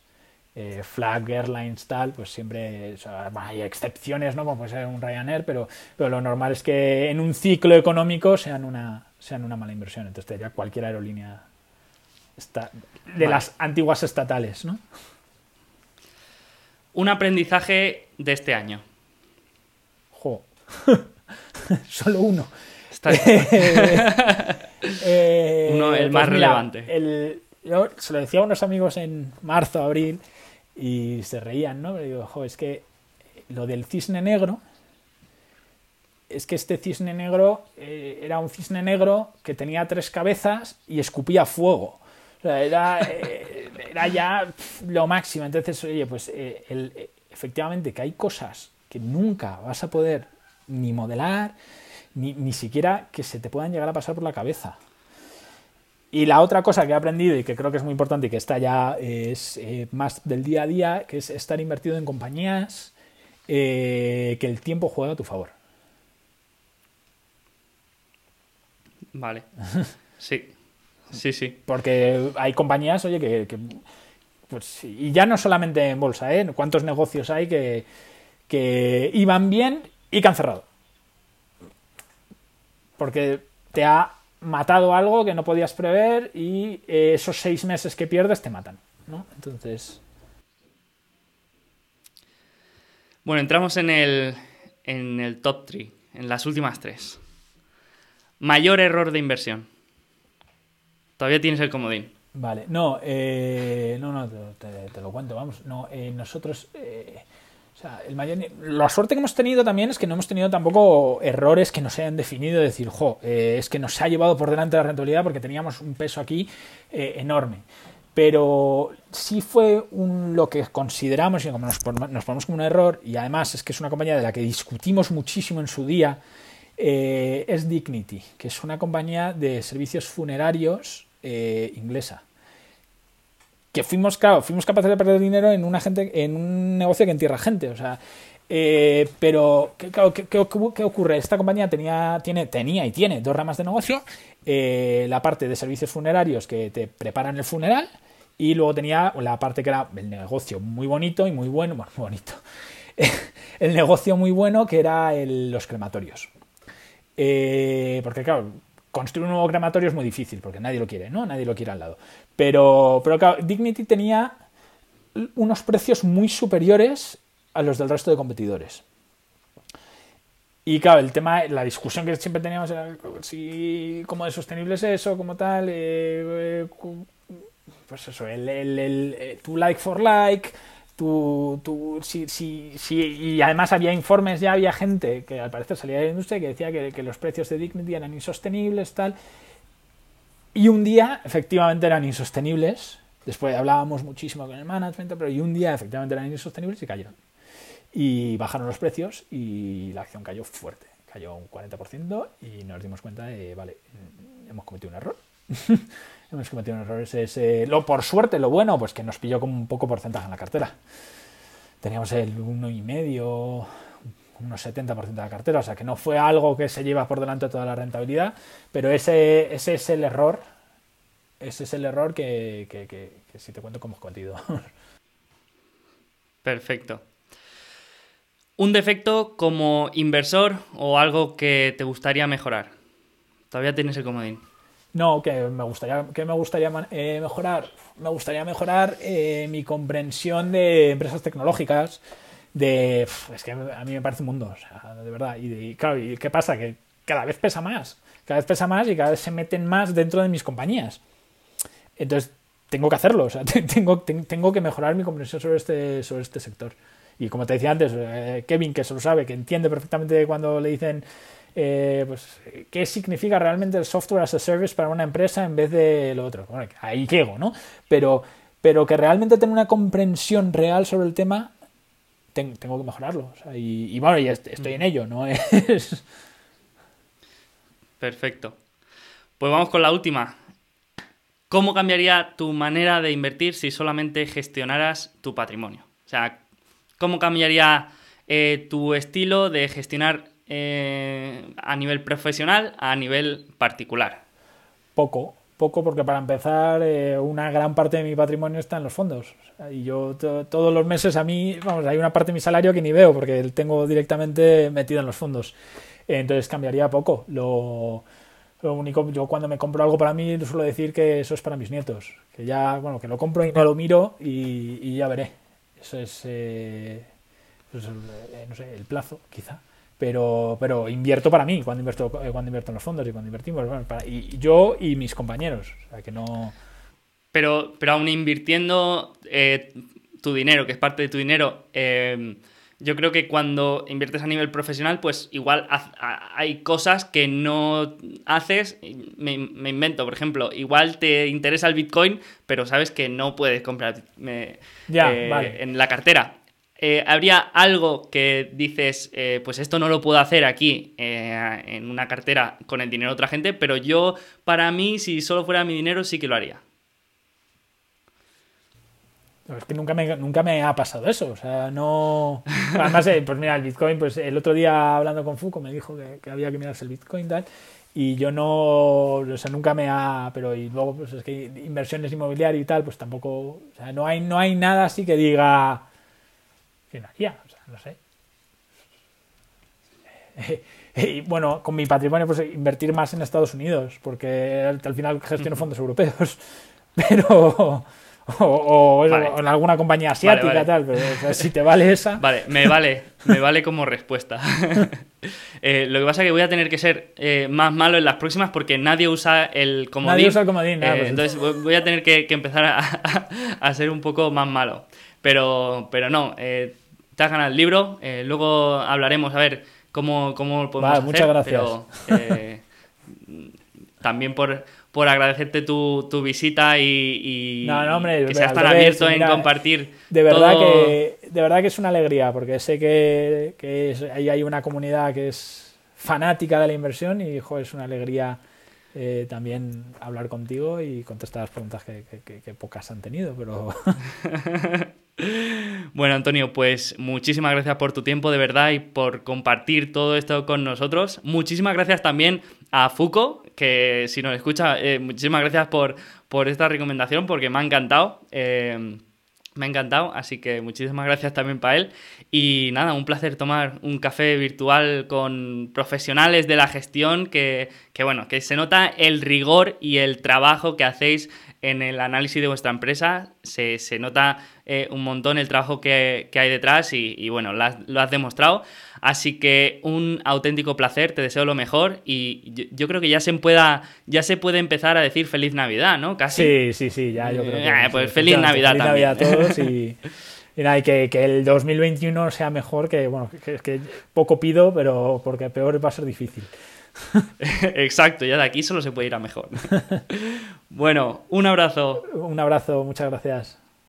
eh, Flag Airlines tal, pues siempre hay excepciones, ¿no? Como puede ser un Ryanair, pero, pero lo normal es que en un ciclo económico sean una, sean una mala inversión. Entonces ya cualquier aerolínea está, de las antiguas estatales, ¿no? Un aprendizaje de este año. Jo. Solo uno. Eh, uno, el más pues relevante. El, yo se lo decía a unos amigos en marzo, abril, y se reían, ¿no? Pero digo, es que lo del cisne negro, es que este cisne negro eh, era un cisne negro que tenía tres cabezas y escupía fuego. O sea, era, eh, era ya lo máximo. Entonces, oye, pues eh, el, efectivamente que hay cosas que nunca vas a poder ni modelar, ni, ni siquiera que se te puedan llegar a pasar por la cabeza. Y la otra cosa que he aprendido y que creo que es muy importante y que está ya es eh, más del día a día, que es estar invertido en compañías eh, que el tiempo juega a tu favor. Vale. Sí. Sí, sí. Porque hay compañías, oye, que, pues, y ya no solamente en bolsa, ¿eh? ¿Cuántos negocios hay que, que iban bien y que han cerrado? Porque te ha matado algo que no podías prever y eh, esos seis meses que pierdes te matan. ¿no? Entonces. Bueno, entramos en el, en el top 3, en las últimas tres. Mayor error de inversión. Todavía tienes el comodín. Vale, no, eh, no, no, te, lo cuento, vamos. No, eh, nosotros la suerte que hemos tenido también es que no hemos tenido tampoco errores que nos hayan definido, decir, jo, eh, es que nos ha llevado por delante la rentabilidad porque teníamos un peso aquí eh, enorme. Pero sí fue un, lo que consideramos y como nos, ponemos como un error, y además es que es una compañía de la que discutimos muchísimo en su día, eh, es Dignity, que es una compañía de servicios funerarios inglesa que fuimos, claro, fuimos capaces de perder dinero en una gente, en un negocio que entierra gente, o sea, eh, pero ¿qué, qué, ocurre? Esta compañía tenía, tiene, tenía y tiene dos ramas de negocio, eh, la parte de servicios funerarios que te preparan el funeral y luego tenía la parte que era el negocio muy bonito y muy bueno, bueno, muy bonito, el negocio muy bueno que era los crematorios. Eh, porque claro, construir un nuevo crematorio es muy difícil porque nadie lo quiere, ¿no? Nadie lo quiere al lado. Pero, pero claro, Dignity tenía unos precios muy superiores a los del resto de competidores. Y claro, el tema, la discusión que siempre teníamos era si cómo de sostenible es eso, como tal, eh, eh, pues eso, el, el, el, eh, like for like, tu, tu si, si, si, y además había informes, ya había gente que al parecer salía de la industria que decía que, que los precios de Dignity eran insostenibles, tal. Y un día, efectivamente, eran insostenibles. Después hablábamos muchísimo con el management, pero y un día, efectivamente, eran insostenibles y cayeron. Y bajaron los precios y la acción cayó fuerte. Cayó un 40% y nos dimos cuenta de, vale, hemos cometido un error. hemos cometido un error. Ese, lo, por suerte, lo bueno, pues que nos pilló como un poco porcentaje en la cartera. Teníamos el 1,5%, unos 70% de la cartera, o sea que no fue algo que se lleva por delante toda la rentabilidad, pero ese, ese es el error, ese es el error que, que, que, si te cuento cómo hemos cometido. Perfecto. Un defecto como inversor o algo que te gustaría mejorar. Todavía tienes el comodín. No, que me gustaría, que me gustaría eh, mejorar. Me gustaría mejorar eh, mi comprensión de empresas tecnológicas, de es que a mí me parece un mundo, o sea, de verdad. Y, claro, ¿y qué pasa? Que cada vez pesa más, cada vez pesa más y cada vez se meten más dentro de mis compañías. Entonces, tengo que hacerlo, o sea, tengo, tengo que mejorar mi comprensión sobre este, sobre este sector. Y como te decía antes, eh, Kevin, que se lo sabe, que entiende perfectamente cuando le dicen eh, pues, qué significa realmente el software as a service para una empresa en vez de lo otro. Bueno, ahí llego, ¿no? Pero, pero que realmente tenga una comprensión real sobre el tema, tengo que mejorarlo. y, bueno, y estoy en ello, ¿no? Es... Perfecto. Pues vamos con la última. ¿Cómo cambiaría tu manera de invertir si solamente gestionaras tu patrimonio? O sea, ¿cómo cambiría eh, tu estilo de gestionar eh, a nivel profesional a nivel particular? Poco, poco porque para empezar eh, una gran parte de mi patrimonio está en los fondos. Y yo todos los meses a mí, vamos, hay una parte de mi salario que ni veo porque tengo directamente metido en los fondos. Entonces cambiaría poco. Lo, lo único, yo cuando me compro algo para mí suelo decir que eso es para mis nietos. Que ya, bueno, que lo compro y no lo miro y, ya veré. Eso es, eh, pues, eh, no sé, el plazo, quizá. Pero, pero invierto para mí cuando invierto, eh, cuando invierto en los fondos y cuando invertimos. y yo y mis compañeros. O sea, que no... Pero, pero aún invirtiendo tu dinero, que es parte de tu dinero, yo creo que cuando inviertes a nivel profesional, pues igual hay cosas que no haces, me, invento, por ejemplo, igual te interesa el Bitcoin, pero sabes que no puedes comprar eh, en la cartera. Eh, ¿Habría algo que dices, eh, pues esto no lo puedo hacer aquí en una cartera con el dinero de otra gente, pero yo, para mí, si solo fuera mi dinero, sí que lo haría? Es que nunca me, nunca me ha pasado eso. O sea, no. Además, eh, pues mira, el Bitcoin, pues el otro día hablando con Fuco me dijo que, había que mirarse el Bitcoin tal. Y yo no. O sea, nunca me ha. Pero y luego, pues es que inversiones inmobiliarias y tal, pues tampoco. O sea, no hay, no hay nada así que diga. O sea, no sé. y bueno, con mi patrimonio, pues invertir más en Estados Unidos, porque al final gestiono fondos europeos. Pero o, en alguna compañía asiática, tal, pero si te vale esa. Vale, me vale, me vale como respuesta. Eh, lo que pasa es que voy a tener que ser eh, más malo en las próximas porque nadie usa el comodín. Nadie usa el comodín, eh, pues entonces voy a tener que, empezar a, ser un poco más malo. Pero, pero no, te has ganado el libro, luego hablaremos a ver cómo, cómo podemos hacer. Muchas gracias. Pero, también por por agradecerte tu, visita y, que seas tan abierto en compartir. De verdad, que, de verdad que es una alegría, porque sé que, que ahí hay una comunidad que es fanática de la inversión y es una alegría eh, también hablar contigo y contestar las preguntas que, pocas han tenido, pero... Bueno, Antonio, pues muchísimas gracias por tu tiempo de verdad y por compartir todo esto con nosotros. Muchísimas gracias también a Fuco, que si nos escucha, eh, muchísimas gracias por, por esta recomendación porque me ha encantado. Eh, me ha encantado, así que muchísimas gracias también para él. Y nada, un placer tomar un café virtual con profesionales de la gestión que, que bueno, que se nota el rigor y el trabajo que hacéis en el análisis de vuestra empresa se, nota eh, un montón el trabajo que, hay detrás y, bueno, lo has, demostrado. Así que un auténtico placer, te deseo lo mejor y yo, creo que ya se, pueda, ya se puede empezar a decir feliz Navidad, ¿no? Casi. Sí, sí, sí, ya yo creo que... Eh, pues feliz Navidad feliz Navidad a todos y... y, que, que, el 2021 sea mejor, que bueno, que, que poco pido, pero porque peor va a ser difícil. Exacto, ya de aquí solo se puede ir a mejor. bueno, un abrazo. Un abrazo, muchas gracias.